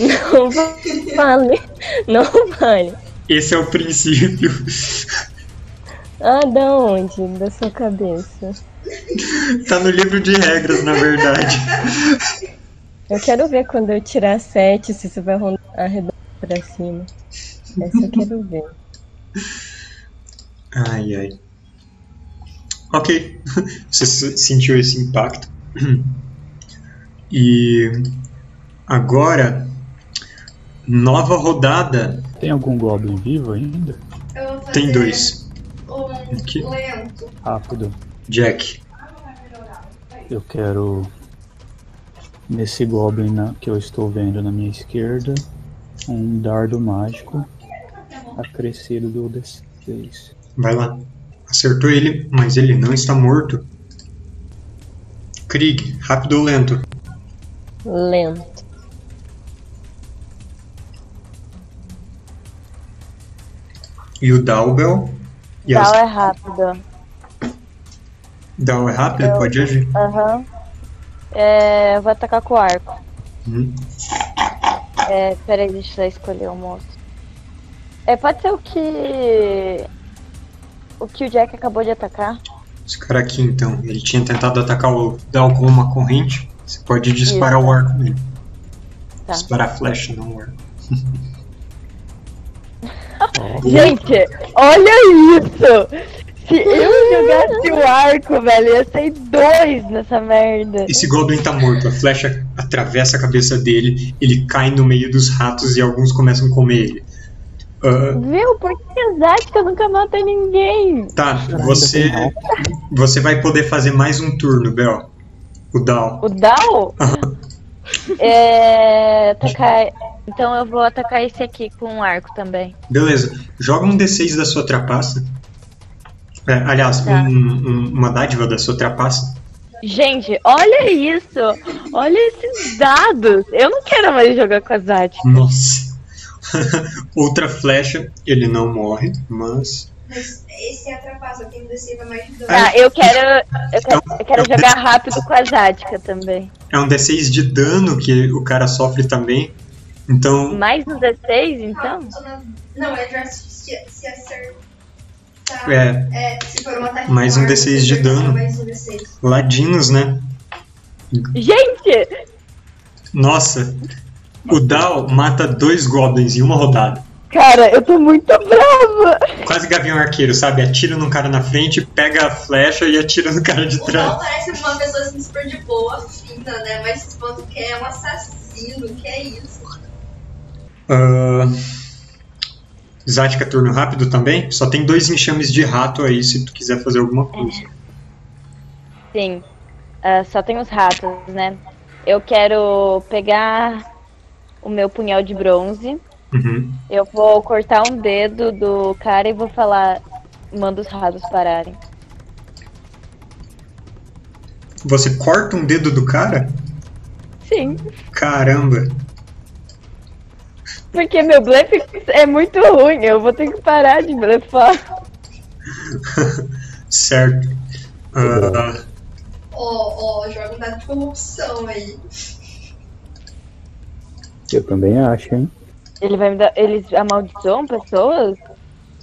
Não vale. Não vale. Esse é o princípio. Ah, da onde? Da sua cabeça. tá no livro de regras, na verdade. Eu quero ver quando eu tirar 7 se você vai arredondar pra cima. Essa eu quero ver. Ai, ai. Ok, você se- sentiu esse impacto. E agora, nova rodada. Tem algum Goblin vivo ainda? Tem dois. Um Aqui. lento. Rápido. Jack, Eu quero. Nesse Goblin na- que eu estou vendo na minha esquerda, um dardo mágico acrescido do D6. vai lá. Acertou ele, mas ele não está morto. Krieg, rápido ou lento? Lento. E o Dalbel. E as... é rápido. Dal é rápido, Eu- pode agir. Aham. É, eu vou atacar com o arco. Uhum. É, peraí, deixa eu escolher o moço. É, pode ser o que. O que o Jack acabou de atacar. Esse cara aqui, então, ele tinha tentado atacar o Dal com uma corrente. Você pode disparar o arco nele. Tá. Disparar a flecha, não o arco. Gente, olha isso! Se eu jogasse o arco, velho, ia ser dois nessa merda. Esse Goblin tá morto, a flecha atravessa a cabeça dele, ele cai no meio dos ratos e alguns começam a comer ele. Ah, Viu? Por que Zatka nunca mata ninguém? tá, você, você vai poder fazer mais um turno, Bel. O Dal. O Dal? É. Atacar. Então eu vou atacar esse aqui com um arco também. Beleza, joga um D6 da sua trapaça. É, aliás, Tá. um- um- uma dádiva da sua trapaça. Gente, olha isso! Olha esses dados! Eu não quero mais jogar com a Zatka. Nossa. Outra flecha, ele não morre, mas. Mas esse é atrapassa, tem descida mais de dano. Tá, eu quero. Eu quero, eu quero jogar rápido com a Zatka também. É um D6 de dano que o cara sofre também. Então, Mais um 16, então? Não, é já se, se acertar. é, É, se for um ataque Mais um arco, D6 de dano. Mais um D6. ladinos, né? Gente! Nossa, o Dal mata dois goblins em uma rodada. Cara, eu tô muito brava! Quase gavião arqueiro, sabe? Atira num cara na frente, pega a flecha e atira no cara de O trás. Mal parece uma pessoa assim, super de boa, fina, né? Mas quanto que é um assassino, que é isso? Uh, Zatka, turno rápido também. Só tem dois enxames de rato aí se tu quiser fazer alguma coisa. Sim. Ah, só tem os ratos, né? Eu quero pegar o meu punhal de bronze. Uhum. Eu vou cortar um dedo do cara e vou falar. Manda os ratos pararem. Você corta um dedo do cara? Sim. Caramba. Porque meu blefe é muito ruim. Eu vou ter que parar de blefar. certo. Ah, Ó, ó, joga um dado de corrupção aí. Eu também acho, hein? Ele vai me dar. Eles amaldiçoam pessoas?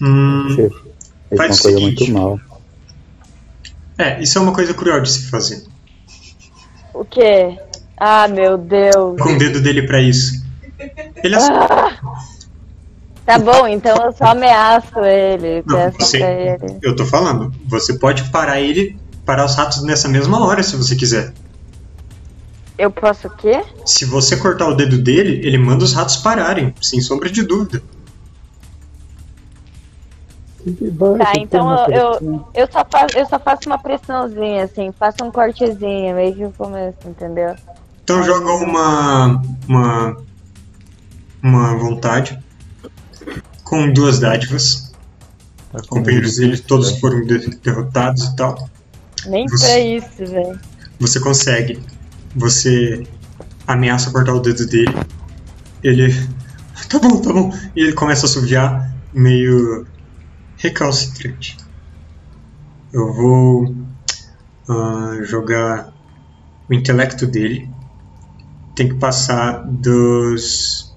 hum, Isso é Faz uma coisa seguinte. muito mal. é, isso é uma coisa cruel de se fazer. O quê? Ah, meu Deus. Com o dedo dele pra isso. Ele assume. Tá bom, então eu só ameaço ele. Não, você- ele. Eu tô falando. Você pode parar ele, parar os ratos nessa mesma hora, se você quiser. Eu posso o quê? Se você cortar o dedo dele, ele manda os ratos pararem, sem sombra de dúvida. Tá, então eu, eu, eu, só faço, eu só faço uma pressãozinha, assim, faço um cortezinho, meio que o começo, entendeu? Então joga uma. uma. uma vontade. Com duas dádivas. Tá Os companheiros dele todos foram de- derrotados e tal. Nem Você- pra isso, velho. Você consegue. Você ameaça cortar o dedo dele. Ele. Tá bom, tá bom. E ele começa a assoviar meio recalcitrante. Eu vou ah, jogar o intelecto dele. Tem que passar dos.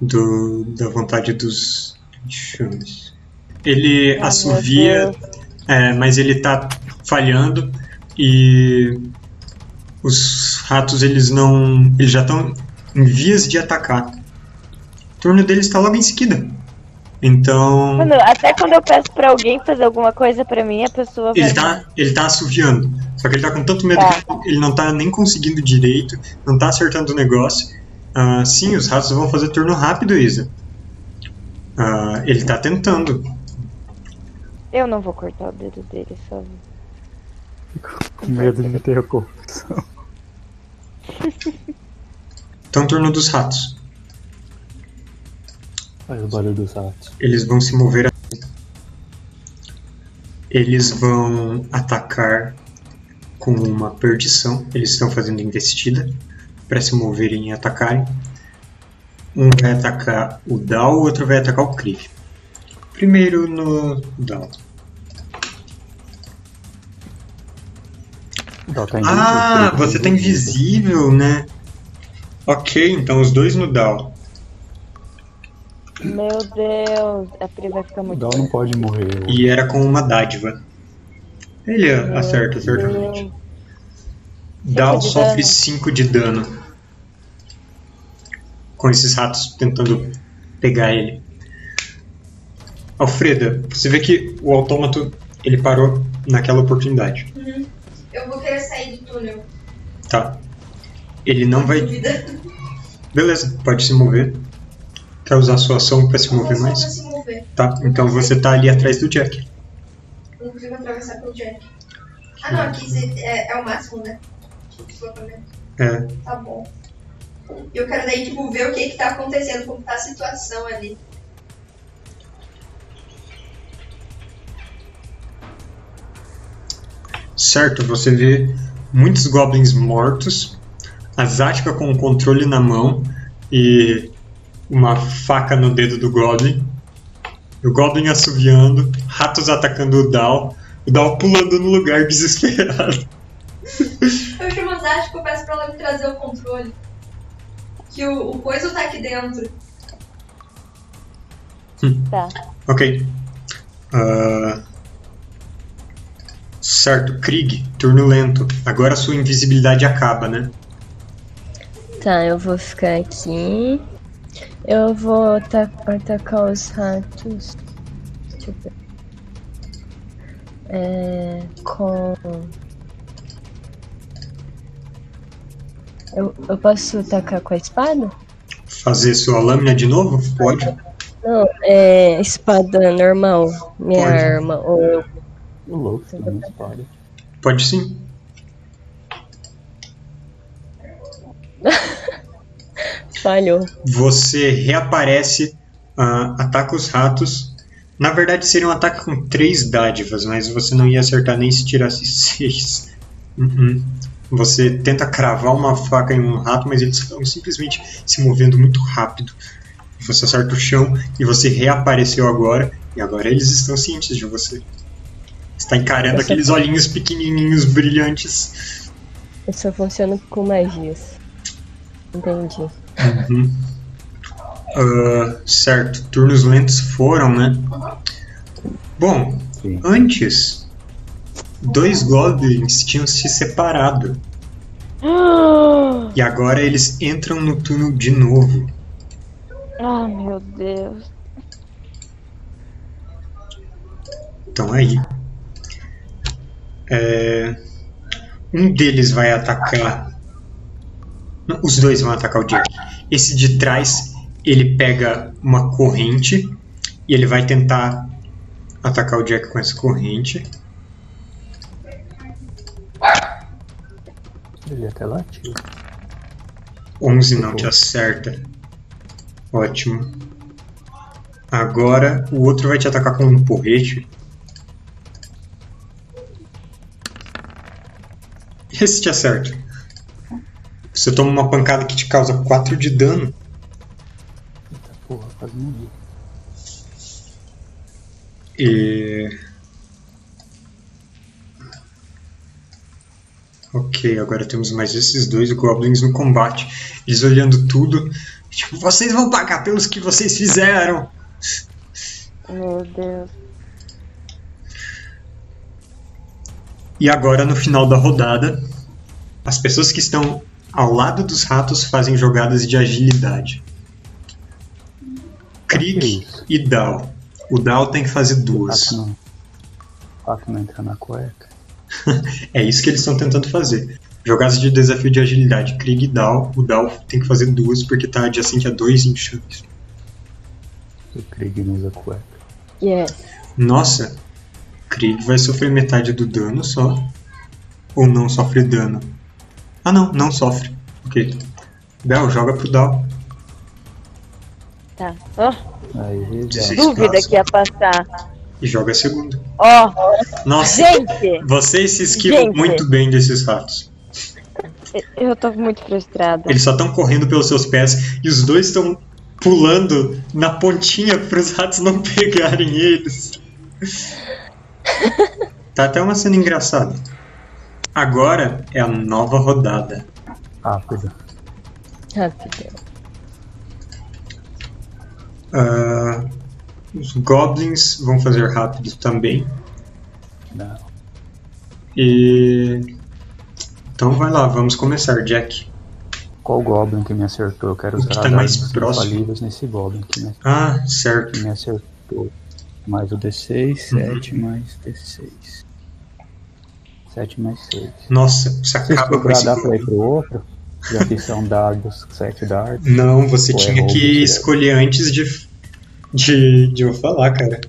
Do, da vontade dos. Chames. Ele Ah, assovia, é, mas ele tá falhando e os ratos eles não. Eles já estão em vias de atacar. O turno deles está logo em seguida. Então. Mano, até quando eu peço pra alguém fazer alguma coisa pra mim, a pessoa vai. Ele tá, ele tá assoviando. Só que ele tá com tanto medo Tá. que ele não tá nem conseguindo direito, não tá acertando o negócio. Ah, sim, os ratos vão fazer turno rápido, Isa. Ah, ele tá tentando. Eu não vou cortar o dedo dele, só. Com medo de ter a corrupção. Então, turno dos ratos. Faz o barulho dos ratos. Eles vão se mover. Eles vão atacar com uma perdição. Eles estão fazendo investida para se moverem e atacarem. Um vai atacar o Dal, o outro vai atacar o Kriv. Primeiro no Dal. Ah, invisível, você tá invisível, né? Ok, então os dois no Dal. Meu Deus, a Pri vai ficar O muito. Dó não pode morrer. E era com uma dádiva. Ele acerta, certamente. Dal de sofre dano. 5 de dano. Com esses ratos tentando pegar ele. Alfreda, você vê que o autômato ele parou naquela oportunidade, Eu vou querer sair do túnel. tá? Ele não vai. Beleza, pode se mover. Quer usar sua ação pra se Não mover só pra mais? se mover. Tá, então você tá ali atrás do Jack. Não consigo atravessar pelo Jack. Ah não, aqui se- é, é o máximo, né? Deslocamento. É, Tá bom. Eu quero daí, tipo, ver o que que tá acontecendo, como tá a situação ali. Certo, você vê muitos goblins mortos, a Zática com o controle na mão e uma faca no dedo do goblin. O goblin assoviando, ratos atacando o Dal, o Dal pulando no lugar desesperado. Eu chamo a Zática e peço pra ela me trazer o controle. Que o, o coisa tá aqui dentro. Tá. Ok. Ah, certo, Krieg, turno lento. Agora sua invisibilidade acaba, né? Tá, eu vou ficar aqui. Eu vou ata- atacar os ratos. Deixa eu ver. É. Com. Eu, eu posso atacar com a espada? Fazer sua lâmina de novo? Pode. Não, é espada normal. Minha Pode. arma. Ou eu. O louco, todo mundo pode. Pode sim. Falhou. Você reaparece, uh, ataca os ratos. Na verdade, seria um ataque com três dádivas, mas você não ia acertar nem se tirasse seis. Uh -uh. Você tenta cravar uma faca em um rato, mas eles estão simplesmente se movendo muito rápido. Você acerta o chão e você reapareceu agora, e agora eles estão cientes de você. Está encarando aqueles olhinhos pequenininhos brilhantes. Eu só funciono com magias. Entendi. Uhum. Ah, certo, turnos lentos foram, né? Bom, Sim. antes, dois goblins tinham se separado. E agora eles entram no túnel de novo. Ah, meu Deus. Estão aí. É, Um deles vai atacar. Não, os dois vão atacar o Jack. Esse de trás, ele pega uma corrente e ele vai tentar atacar o Jack com essa corrente. Ele até latiu. 11 não te acerta. Ótimo. Agora o outro vai te atacar com um porrete. Esse te acerta. Você toma uma pancada que te causa 4 de dano. Eita porra, quase morri. E. Ok, agora temos mais esses dois goblins no combate. Eles olhando tudo. Tipo, vocês vão pagar pelos que vocês fizeram. Meu Deus. E agora, no final da rodada, as pessoas que estão ao lado dos ratos fazem jogadas de agilidade. Krieg e Dal. O Dal tem que fazer duas. Fato não. Fato não entrar na cueca. É isso que eles estão tentando fazer. Jogadas de desafio de agilidade. Krieg e Dal. O Dal tem que fazer duas porque tá adjacente a dois enxames. O Krieg não usa cueca. Yes. Nossa, Krieg vai sofrer metade do dano só. Ou não sofre dano? Ah não, não sofre. Ok. Bel, joga pro Dal. Tá. Ó, Aí dúvida que ia passar. E joga a segunda. Ó, Nossa, gente! vocês se esquivam Gente. muito bem desses ratos. Eu tô muito frustrada. Eles só estão correndo pelos seus pés e os dois estão pulando na pontinha para os ratos não pegarem eles. Tá até uma cena engraçada. Agora é a nova rodada. Rápido. Rápido. Ah, os goblins vão fazer rápido também. Não. E. Então vai lá, vamos começar, Jack. Qual Goblin que me acertou? Eu quero O que usar tá as mais próximo. nesse Goblin que me, Ah, certo. que me acertou. Mais o D6, Uhum. 7 mais D6. 7 mais 6. Nossa, você acaba com esse. dá pra ir pro outro? Já que são dados 7 dardos. Não, você é tinha roubo que direto? escolher antes de. de. de eu falar, cara.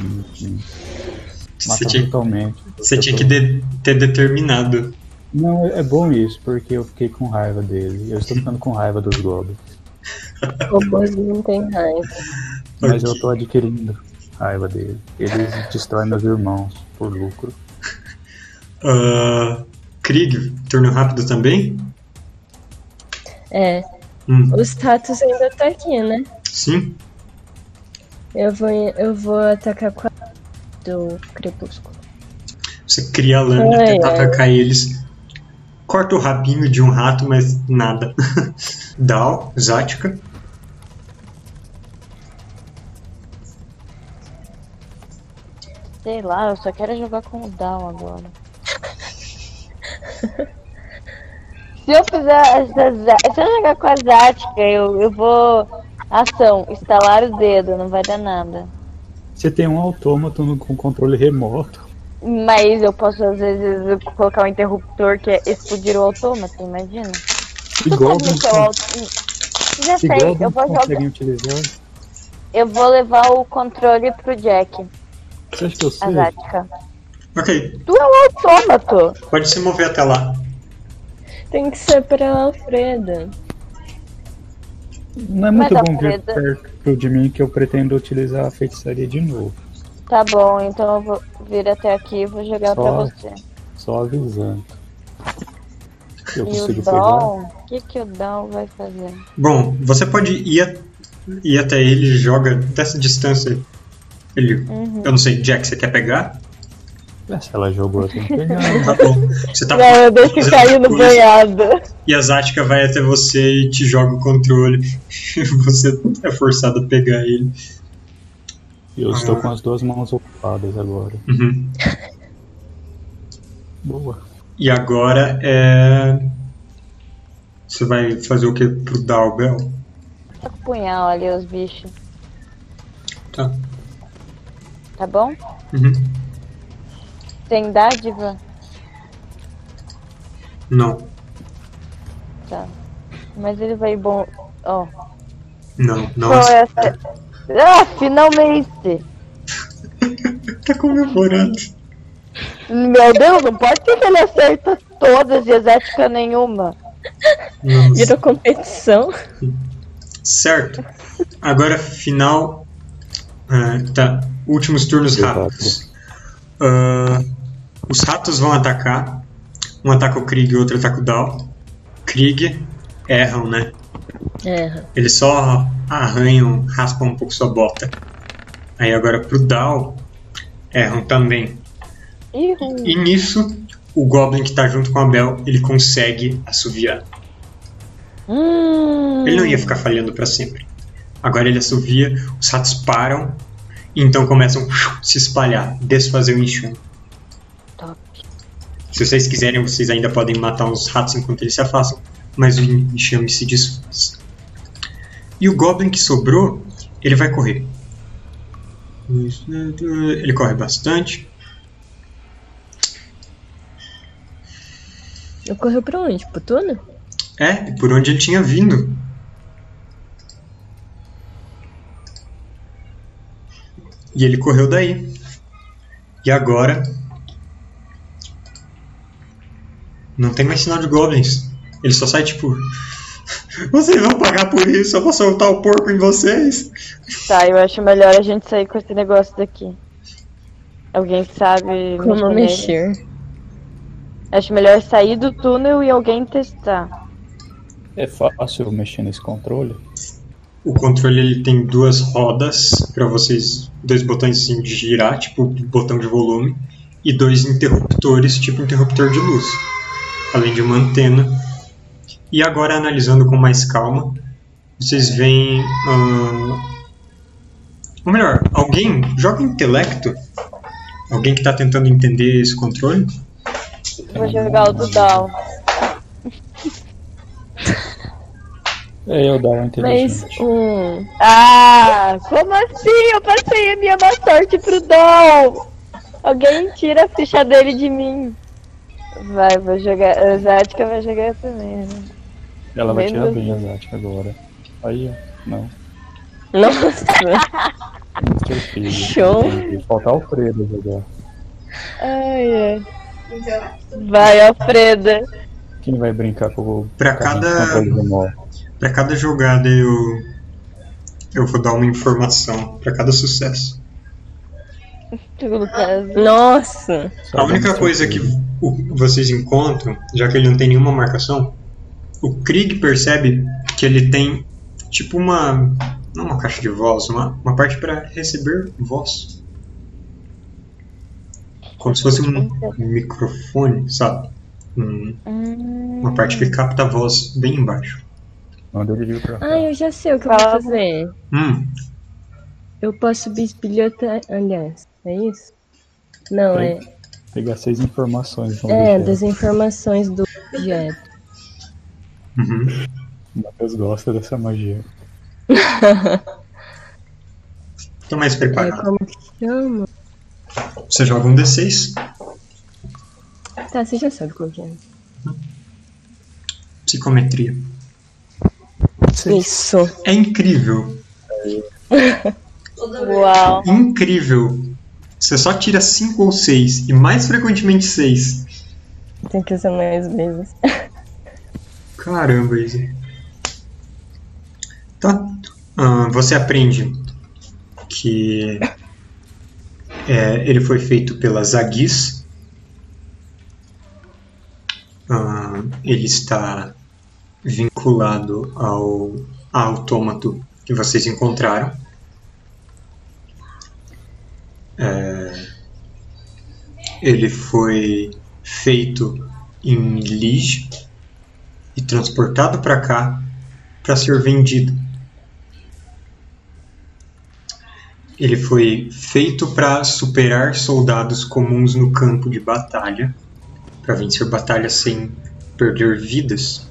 Hum, hum. Você tinha, brutalmente. você tinha tô- que de- ter determinado. Não, é é bom isso, porque eu fiquei com raiva dele. Eu estou ficando com raiva dos Goblins. Robôs não tem raiva. Mas eu tô adquirindo raiva dele. Eles destroem meus irmãos por lucro. Ah, Krieg, turno rápido também? É, Hum, os ratos ainda tá aqui, né? sim? Eu vou, eu vou atacar com a do crepúsculo. Você cria a lâmina, Ai, tenta ai. atacar eles. Corta o rabinho de um rato, mas nada. Dal, Zática. Sei lá, eu só quero jogar com o Down agora. Se eu fizer essa, se eu jogar com a Zática, eu, eu vou. Ação, estalar o dedo, não vai dar nada. Você tem um autômato com controle remoto. Mas eu posso, às vezes, colocar um interruptor que é explodir o autômato, imagina. O con- auto- Já sei, eu vou jogar. utilizar? Eu vou levar o controle pro Jack, Você acha que eu sei? Ok, Tu é um autômato! pode se mover até lá. Tem que ser pra Alfreda. Não é Mas muito a bom vir Freda- perto de mim que eu pretendo utilizar a feitiçaria de novo. Tá bom, então eu vou vir até aqui e vou jogar pra Só- você. Só avisando. Eu E o consigo pegar? Dom, o que, que o Dom vai fazer? Bom, você pode ir, a- ir até ele e joga dessa distância. Ele. Uhum. Eu não sei, Jack, você quer pegar? Ah, Se ela jogou, eu tenho que pegar. Tá bom. Você tá Não, eu deixo cair no banhado. E a Zatka vai até você e te joga o controle. Você é forçado a pegar ele. Eu estou com as duas mãos ocupadas agora. Uhum. Boa. E agora é. Você vai fazer o que pro Dalbel? Tá com o punhal ali, os bichos. Tá. Tá bom? Uhum. Tem dádiva? Não, Tá. Mas ele vai bom. Ó. não, não. Qual é essa? Ah, finalmente! Tá comemorando. Meu Deus, não pode ser que ele acerta todas e exética nenhuma. Não, Virou competição. Certo. Agora, final. Ah, tá. Últimos turnos Exato. rápidos. Ah, os ratos vão atacar. Um ataca o Krieg e o outro ataca o Dal. Krieg erram, né? É. Eles só arranham, raspam um pouco sua bota. Aí agora pro Dal, erram também. Ihu. E nisso, o Goblin que tá junto com a Bel, ele consegue assoviar. Hum. Ele não ia ficar falhando pra sempre. Agora ele assovia, os ratos param então começam a se espalhar, desfazer o enxame. Se vocês quiserem, vocês ainda podem matar os ratos enquanto eles se afastam, mas o enxame se desfaz. E o Goblin que sobrou, ele vai correr. Ele corre bastante. Eu correu pra onde? Pro túnel? É, por onde ele tinha vindo. E ele correu daí. E agora. Não tem mais sinal de goblins. Ele só sai tipo. Vocês vão pagar por isso, eu vou soltar o porco em vocês. Tá, eu acho melhor a gente sair com esse negócio daqui. Alguém sabe Como mexer? Acho melhor sair do túnel e alguém testar. É fácil mexer nesse controle? O controle ele tem duas rodas para vocês, dois botões assim, de girar, tipo botão de volume, e dois interruptores, tipo interruptor de luz, além de uma antena. E agora analisando com mais calma, vocês veem, ah, ou melhor, alguém joga intelecto, alguém que está tentando entender esse controle. Vou jogar o do Down. Eu dar uma Mas inteligente. um. Ah, como assim? Eu passei a minha má sorte pro Dom. Alguém tira a ficha dele de mim. Vai, vou jogar. A Zática vai jogar também. né? Ela vai tirar Menos- bem a Zatka agora. Aí, ó. Não. Nossa! Show. Faltar o Fredo jogar. Ai, ai. Vai, Alfreda. Quem vai brincar com o Pra cada-? Para cada jogada eu eu vou dar uma informação para cada sucesso. Nossa! A única coisa que vocês encontram, já que ele não tem nenhuma marcação, o Krieg percebe que ele tem tipo uma. Não uma caixa de voz, uma, uma parte para receber voz. Como se fosse um microfone, sabe? Um- Hum, uma parte que capta a voz bem embaixo. Manda ele vir pra cá. Ah, eu já sei o que eu vou Fala. fazer. Hum, Eu posso bisbilhotar. Aliás, é isso? Não, é. Pegar seis informações. Vamos É, das informações do objeto. uhum. O Matheus gosta dessa magia. Tô mais É, preparado. como que chama? Você joga um D6, Tá, você já sabe qual que é. psicometria. Isso. É incrível. Uau. incrível. Você só tira 5 ou 6, e mais frequentemente 6. Tem que usar mais vezes. Caramba, Izzy. Tá. Ah, você aprende que é, ele foi feito pela Zagis. Ah, ele está vinculado ao autômato que vocês encontraram. É, ele foi feito em Lige e transportado para cá para ser vendido. Ele foi feito para superar soldados comuns no campo de batalha, para vencer batalhas sem perder vidas.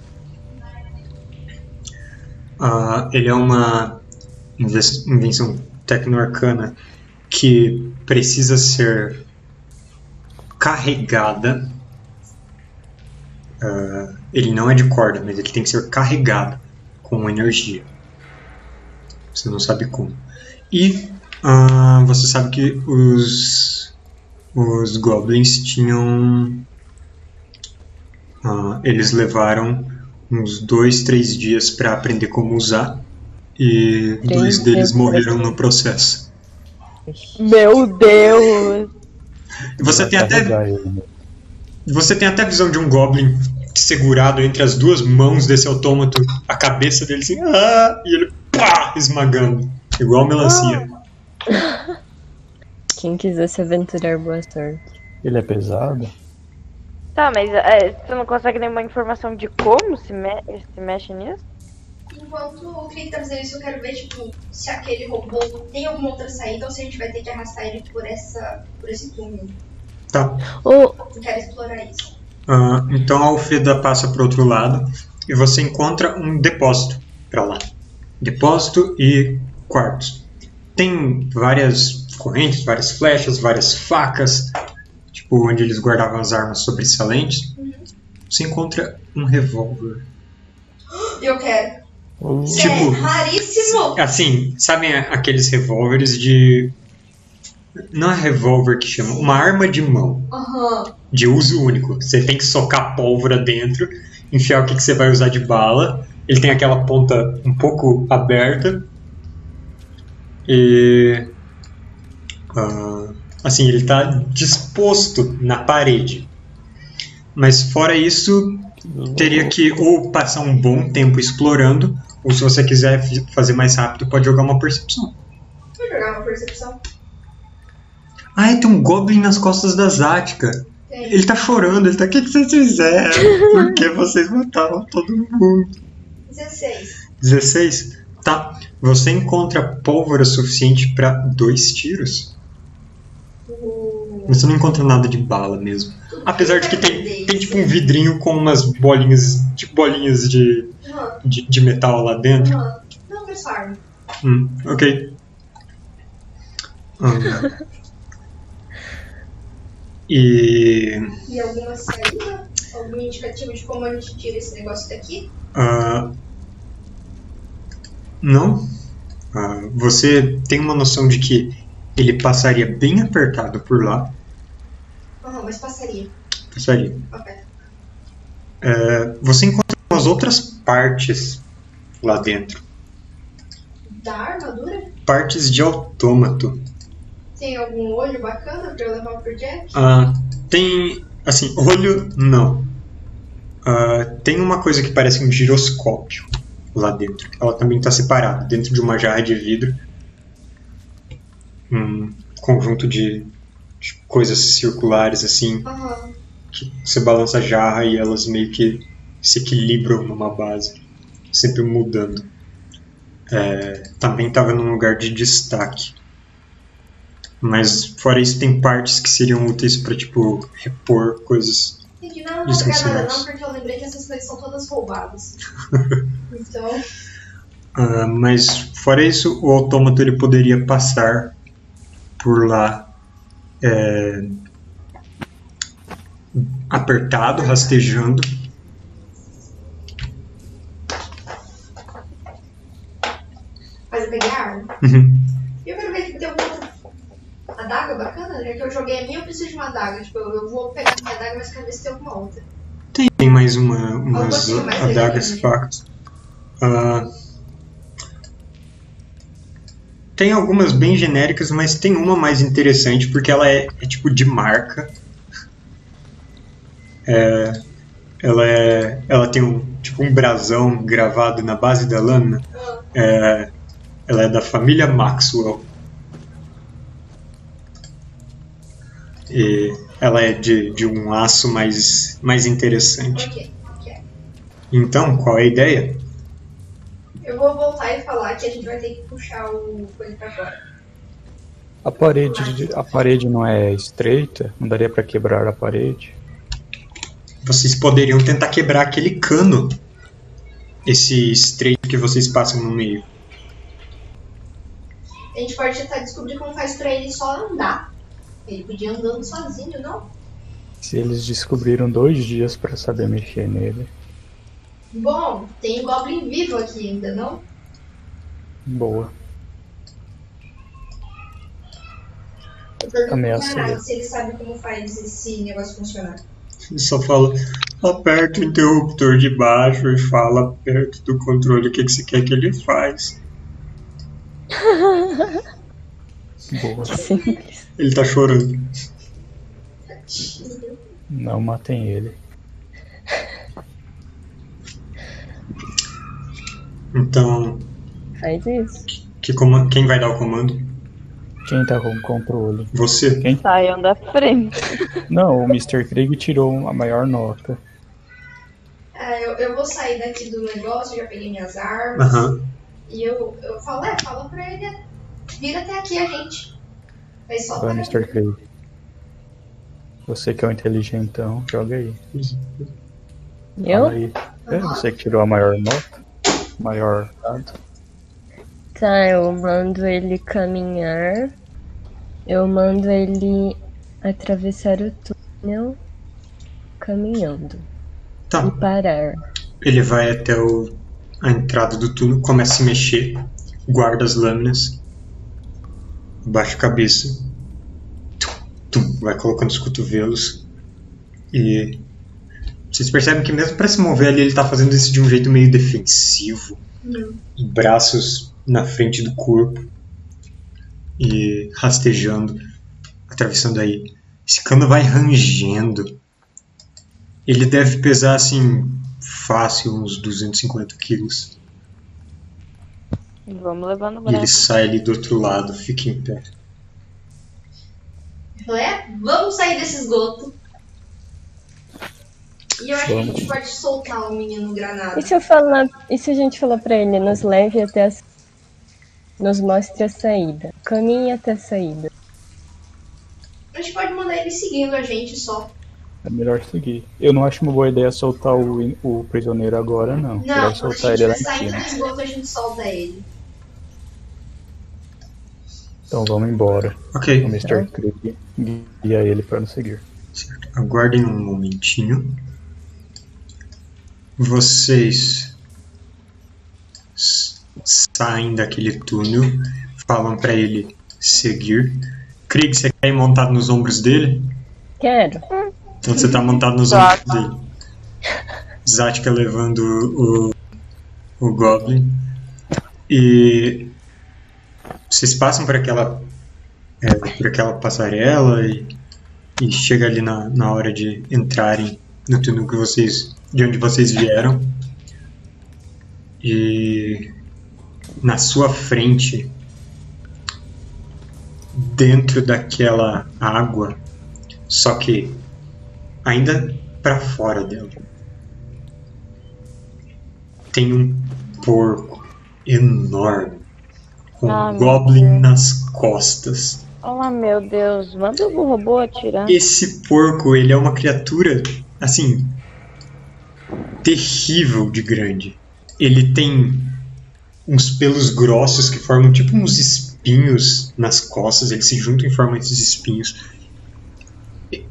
Ah, ele é uma invenção tecno-arcana que precisa ser carregada. Ah, ele não é de corda, mas ele tem que ser carregado com energia. Você não sabe como. E ah, você sabe que os, os goblins tinham. ah, eles levaram uns dois, três dias para aprender como usar. E Três dois deles morreram no processo. Meu Deus! Você tem até né? Você tem até a visão de um Goblin segurado entre as duas mãos desse autômato, a cabeça dele assim, ah, e ele pá, esmagando, igual melancia. Quem quiser se aventurar, boa sorte. Ele é pesado? Tá, mas é, você não consegue nenhuma informação de como se, me se mexe nisso? Enquanto o Clique tá fazendo isso, eu quero ver, tipo, se aquele robô tem alguma outra saída ou se a gente vai ter que arrastar ele por, essa, por esse túnel. Tá. Eu quero explorar isso. Ah, então a Alfeda passa para outro lado e você encontra um depósito para lá. Depósito e quartos. Tem várias correntes, várias flechas, várias facas, tipo onde eles guardavam as armas sobressalentes. Você encontra um revólver. Eu quero. Isso Tipo- é raríssimo. Assim, sabem aqueles revólveres de. Não é revólver que chama, uma arma de mão, Aham. de uso único. Você tem que socar pólvora dentro, enfiar o que, que você vai usar de bala. Ele tem aquela ponta um pouco aberta. E. ah, assim, ele está disposto na parede. Mas fora isso, teria que ou passar um bom tempo explorando, ou se você quiser fazer mais rápido, pode jogar uma percepção. Vou jogar uma percepção. Ai, tem um Goblin nas costas da Zática. Ele tá chorando, ele tá. O que, que vocês fizeram? Por que vocês mataram todo mundo? 16. 16? Tá. Você encontra pólvora suficiente pra dois tiros. O... Você não encontra nada de bala mesmo. Apesar de que tem, tem tipo um vidrinho com umas bolinhas. Tipo bolinhas de, de, de metal lá dentro. Não, arma. Hum, ok. Ah. E. E alguma saída? Algum indicativo de como a gente tira esse negócio daqui? ah, não. Ah, você tem uma noção de que ele passaria bem apertado por lá. Aham, mas passaria. Passaria. Ok. É, você encontra umas outras partes lá dentro. Da armadura? Partes de autômato. Tem algum olho bacana pra eu levar pro Jack? Ah, tem. Assim, olho não. Ah, tem uma coisa que parece um giroscópio lá dentro. Ela também está separada, dentro de uma jarra de vidro. Um conjunto de, de coisas circulares assim. Aham. que você balança a jarra e elas meio que se equilibram numa base, sempre mudando. É, também estava num lugar de destaque. Mas fora isso tem partes que seriam úteis para tipo repor coisas. Entendi. Não, nada não, porque eu lembrei que essas coisas são todas roubadas. então, Ah, mas fora isso, o autômato ele poderia passar por lá é, apertado, rastejando. mas eu peguei a arma. Uhum. E eu quero ver se tem alguma adaga bacana, já que eu joguei a minha, eu preciso de uma adaga. Tipo, eu vou pegar a minha adaga, mas quero ver se tem alguma outra. Tem, mais uma, umas adagas factos. Ah, tem algumas bem genéricas, mas tem uma mais interessante porque ela é, é tipo de marca. É, ela é, ela tem um tipo um brasão gravado na base da lâmina. É, ela é da família Maxwell. E ela é de, de um aço mais, mais interessante. Então, qual é a ideia? Eu vou voltar e falar que a gente vai ter que puxar o coisa pra fora. A parede, a parede não é estreita? Não daria pra quebrar a parede? Vocês poderiam tentar quebrar aquele cano. Esse estreito que vocês passam no meio. A gente pode tentar descobrir como faz pra ele só andar. Ele podia andando sozinho, não? Se eles descobriram dois dias pra saber mexer nele. Bom, tem o Goblin vivo aqui ainda, não? Boa. Eu pergunto pro Renato se ele sabe como faz esse negócio funcionar. Ele só fala, aperta o interruptor de baixo e fala perto do controle o que, que você quer que ele faz. Boa. Simples. Ele tá chorando. Não matem ele. Então, Faz isso. que coma- quem vai dar o comando? Quem tá com o controle? Você. Saiam da frente. Não, o Mr. Krieg tirou a maior nota. Ah, eu, eu vou sair daqui do negócio, já peguei minhas armas. Aham. E eu, eu falo, é, fala pra ele, vira até aqui a gente. Aí só Vai, para- Mr. Krieg. Você que é o inteligentão, joga aí. Eu? Aí. É, você que tirou a maior nota. Maior dado. Tá, eu mando ele caminhar. Eu mando ele atravessar o túnel caminhando e Tá. parar. Ele vai até o, a entrada do túnel, começa a se mexer, guarda as lâminas, baixa a cabeça, tum, tum, vai colocando os cotovelos e vocês percebem que mesmo para se mover ali ele tá fazendo isso de um jeito meio defensivo, Hum. e braços na frente do corpo e rastejando, atravessando aí. Esse cano vai rangendo. Ele deve pesar assim fácil uns 250 quilos. Vamos levar no E ele sai ali do outro lado, fica em pé. Eu falei, é, vamos sair desse esgoto. E eu acho que a gente Vamos. pode soltar o menino granada. E se eu falar. E se a gente falar pra ele, nos leve até a. Nos mostre a saída. Caminhe até a saída. A gente pode mandar ele seguindo a gente só. É melhor seguir. Eu não acho uma boa ideia soltar o, o prisioneiro agora, não. Não, melhor soltar gente ele lá em saindo cima. do esgoto, a gente solta ele. Então vamos embora. Ok, O Mr. Krieg guia ele para nos seguir. certo. Aguardem um momentinho. Vocês saem daquele túnel, falam pra ele seguir. Krieg, você quer ir montado nos ombros dele? Quero. Então você tá montado nos Tá. ombros dele. Zatka levando o, o Goblin. E vocês passam por aquela, é, por aquela passarela e, e chega ali na, na hora de entrarem no túnel que vocês, de onde vocês vieram. E na sua frente, dentro daquela água, só que ainda para fora dela. Tem um porco enorme com Ah, um goblin nas costas. Oh, meu Deus. Manda o robô atirar. Esse porco, ele é uma criatura assim terrível de grande. Ele tem uns pelos grossos que formam tipo uns espinhos nas costas, eles se juntam em forma de espinhos.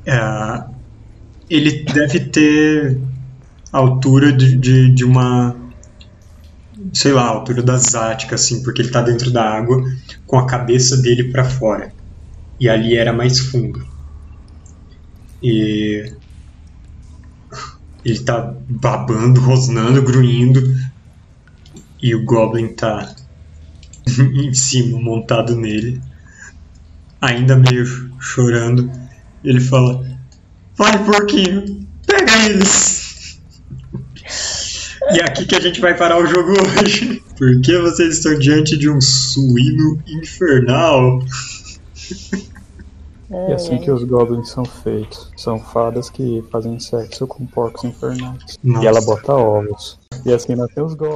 Ah, ele deve ter a altura de, de, de uma. sei lá, a altura da Zática, assim, porque ele tá dentro da água com a cabeça dele para fora. E ali era mais fundo. E. Ele tá babando, rosnando, grunhindo. E o Goblin tá em cima, montado nele. Ainda meio chorando. Ele fala: Vai, porquinho, pega eles! E é aqui que a gente vai parar o jogo hoje. Porque vocês estão diante de um suíno infernal. E assim que os goblins são feitos. São fadas que fazem sexo com porcos infernais. Nossa. E ela bota ovos. E assim nascem os goblins.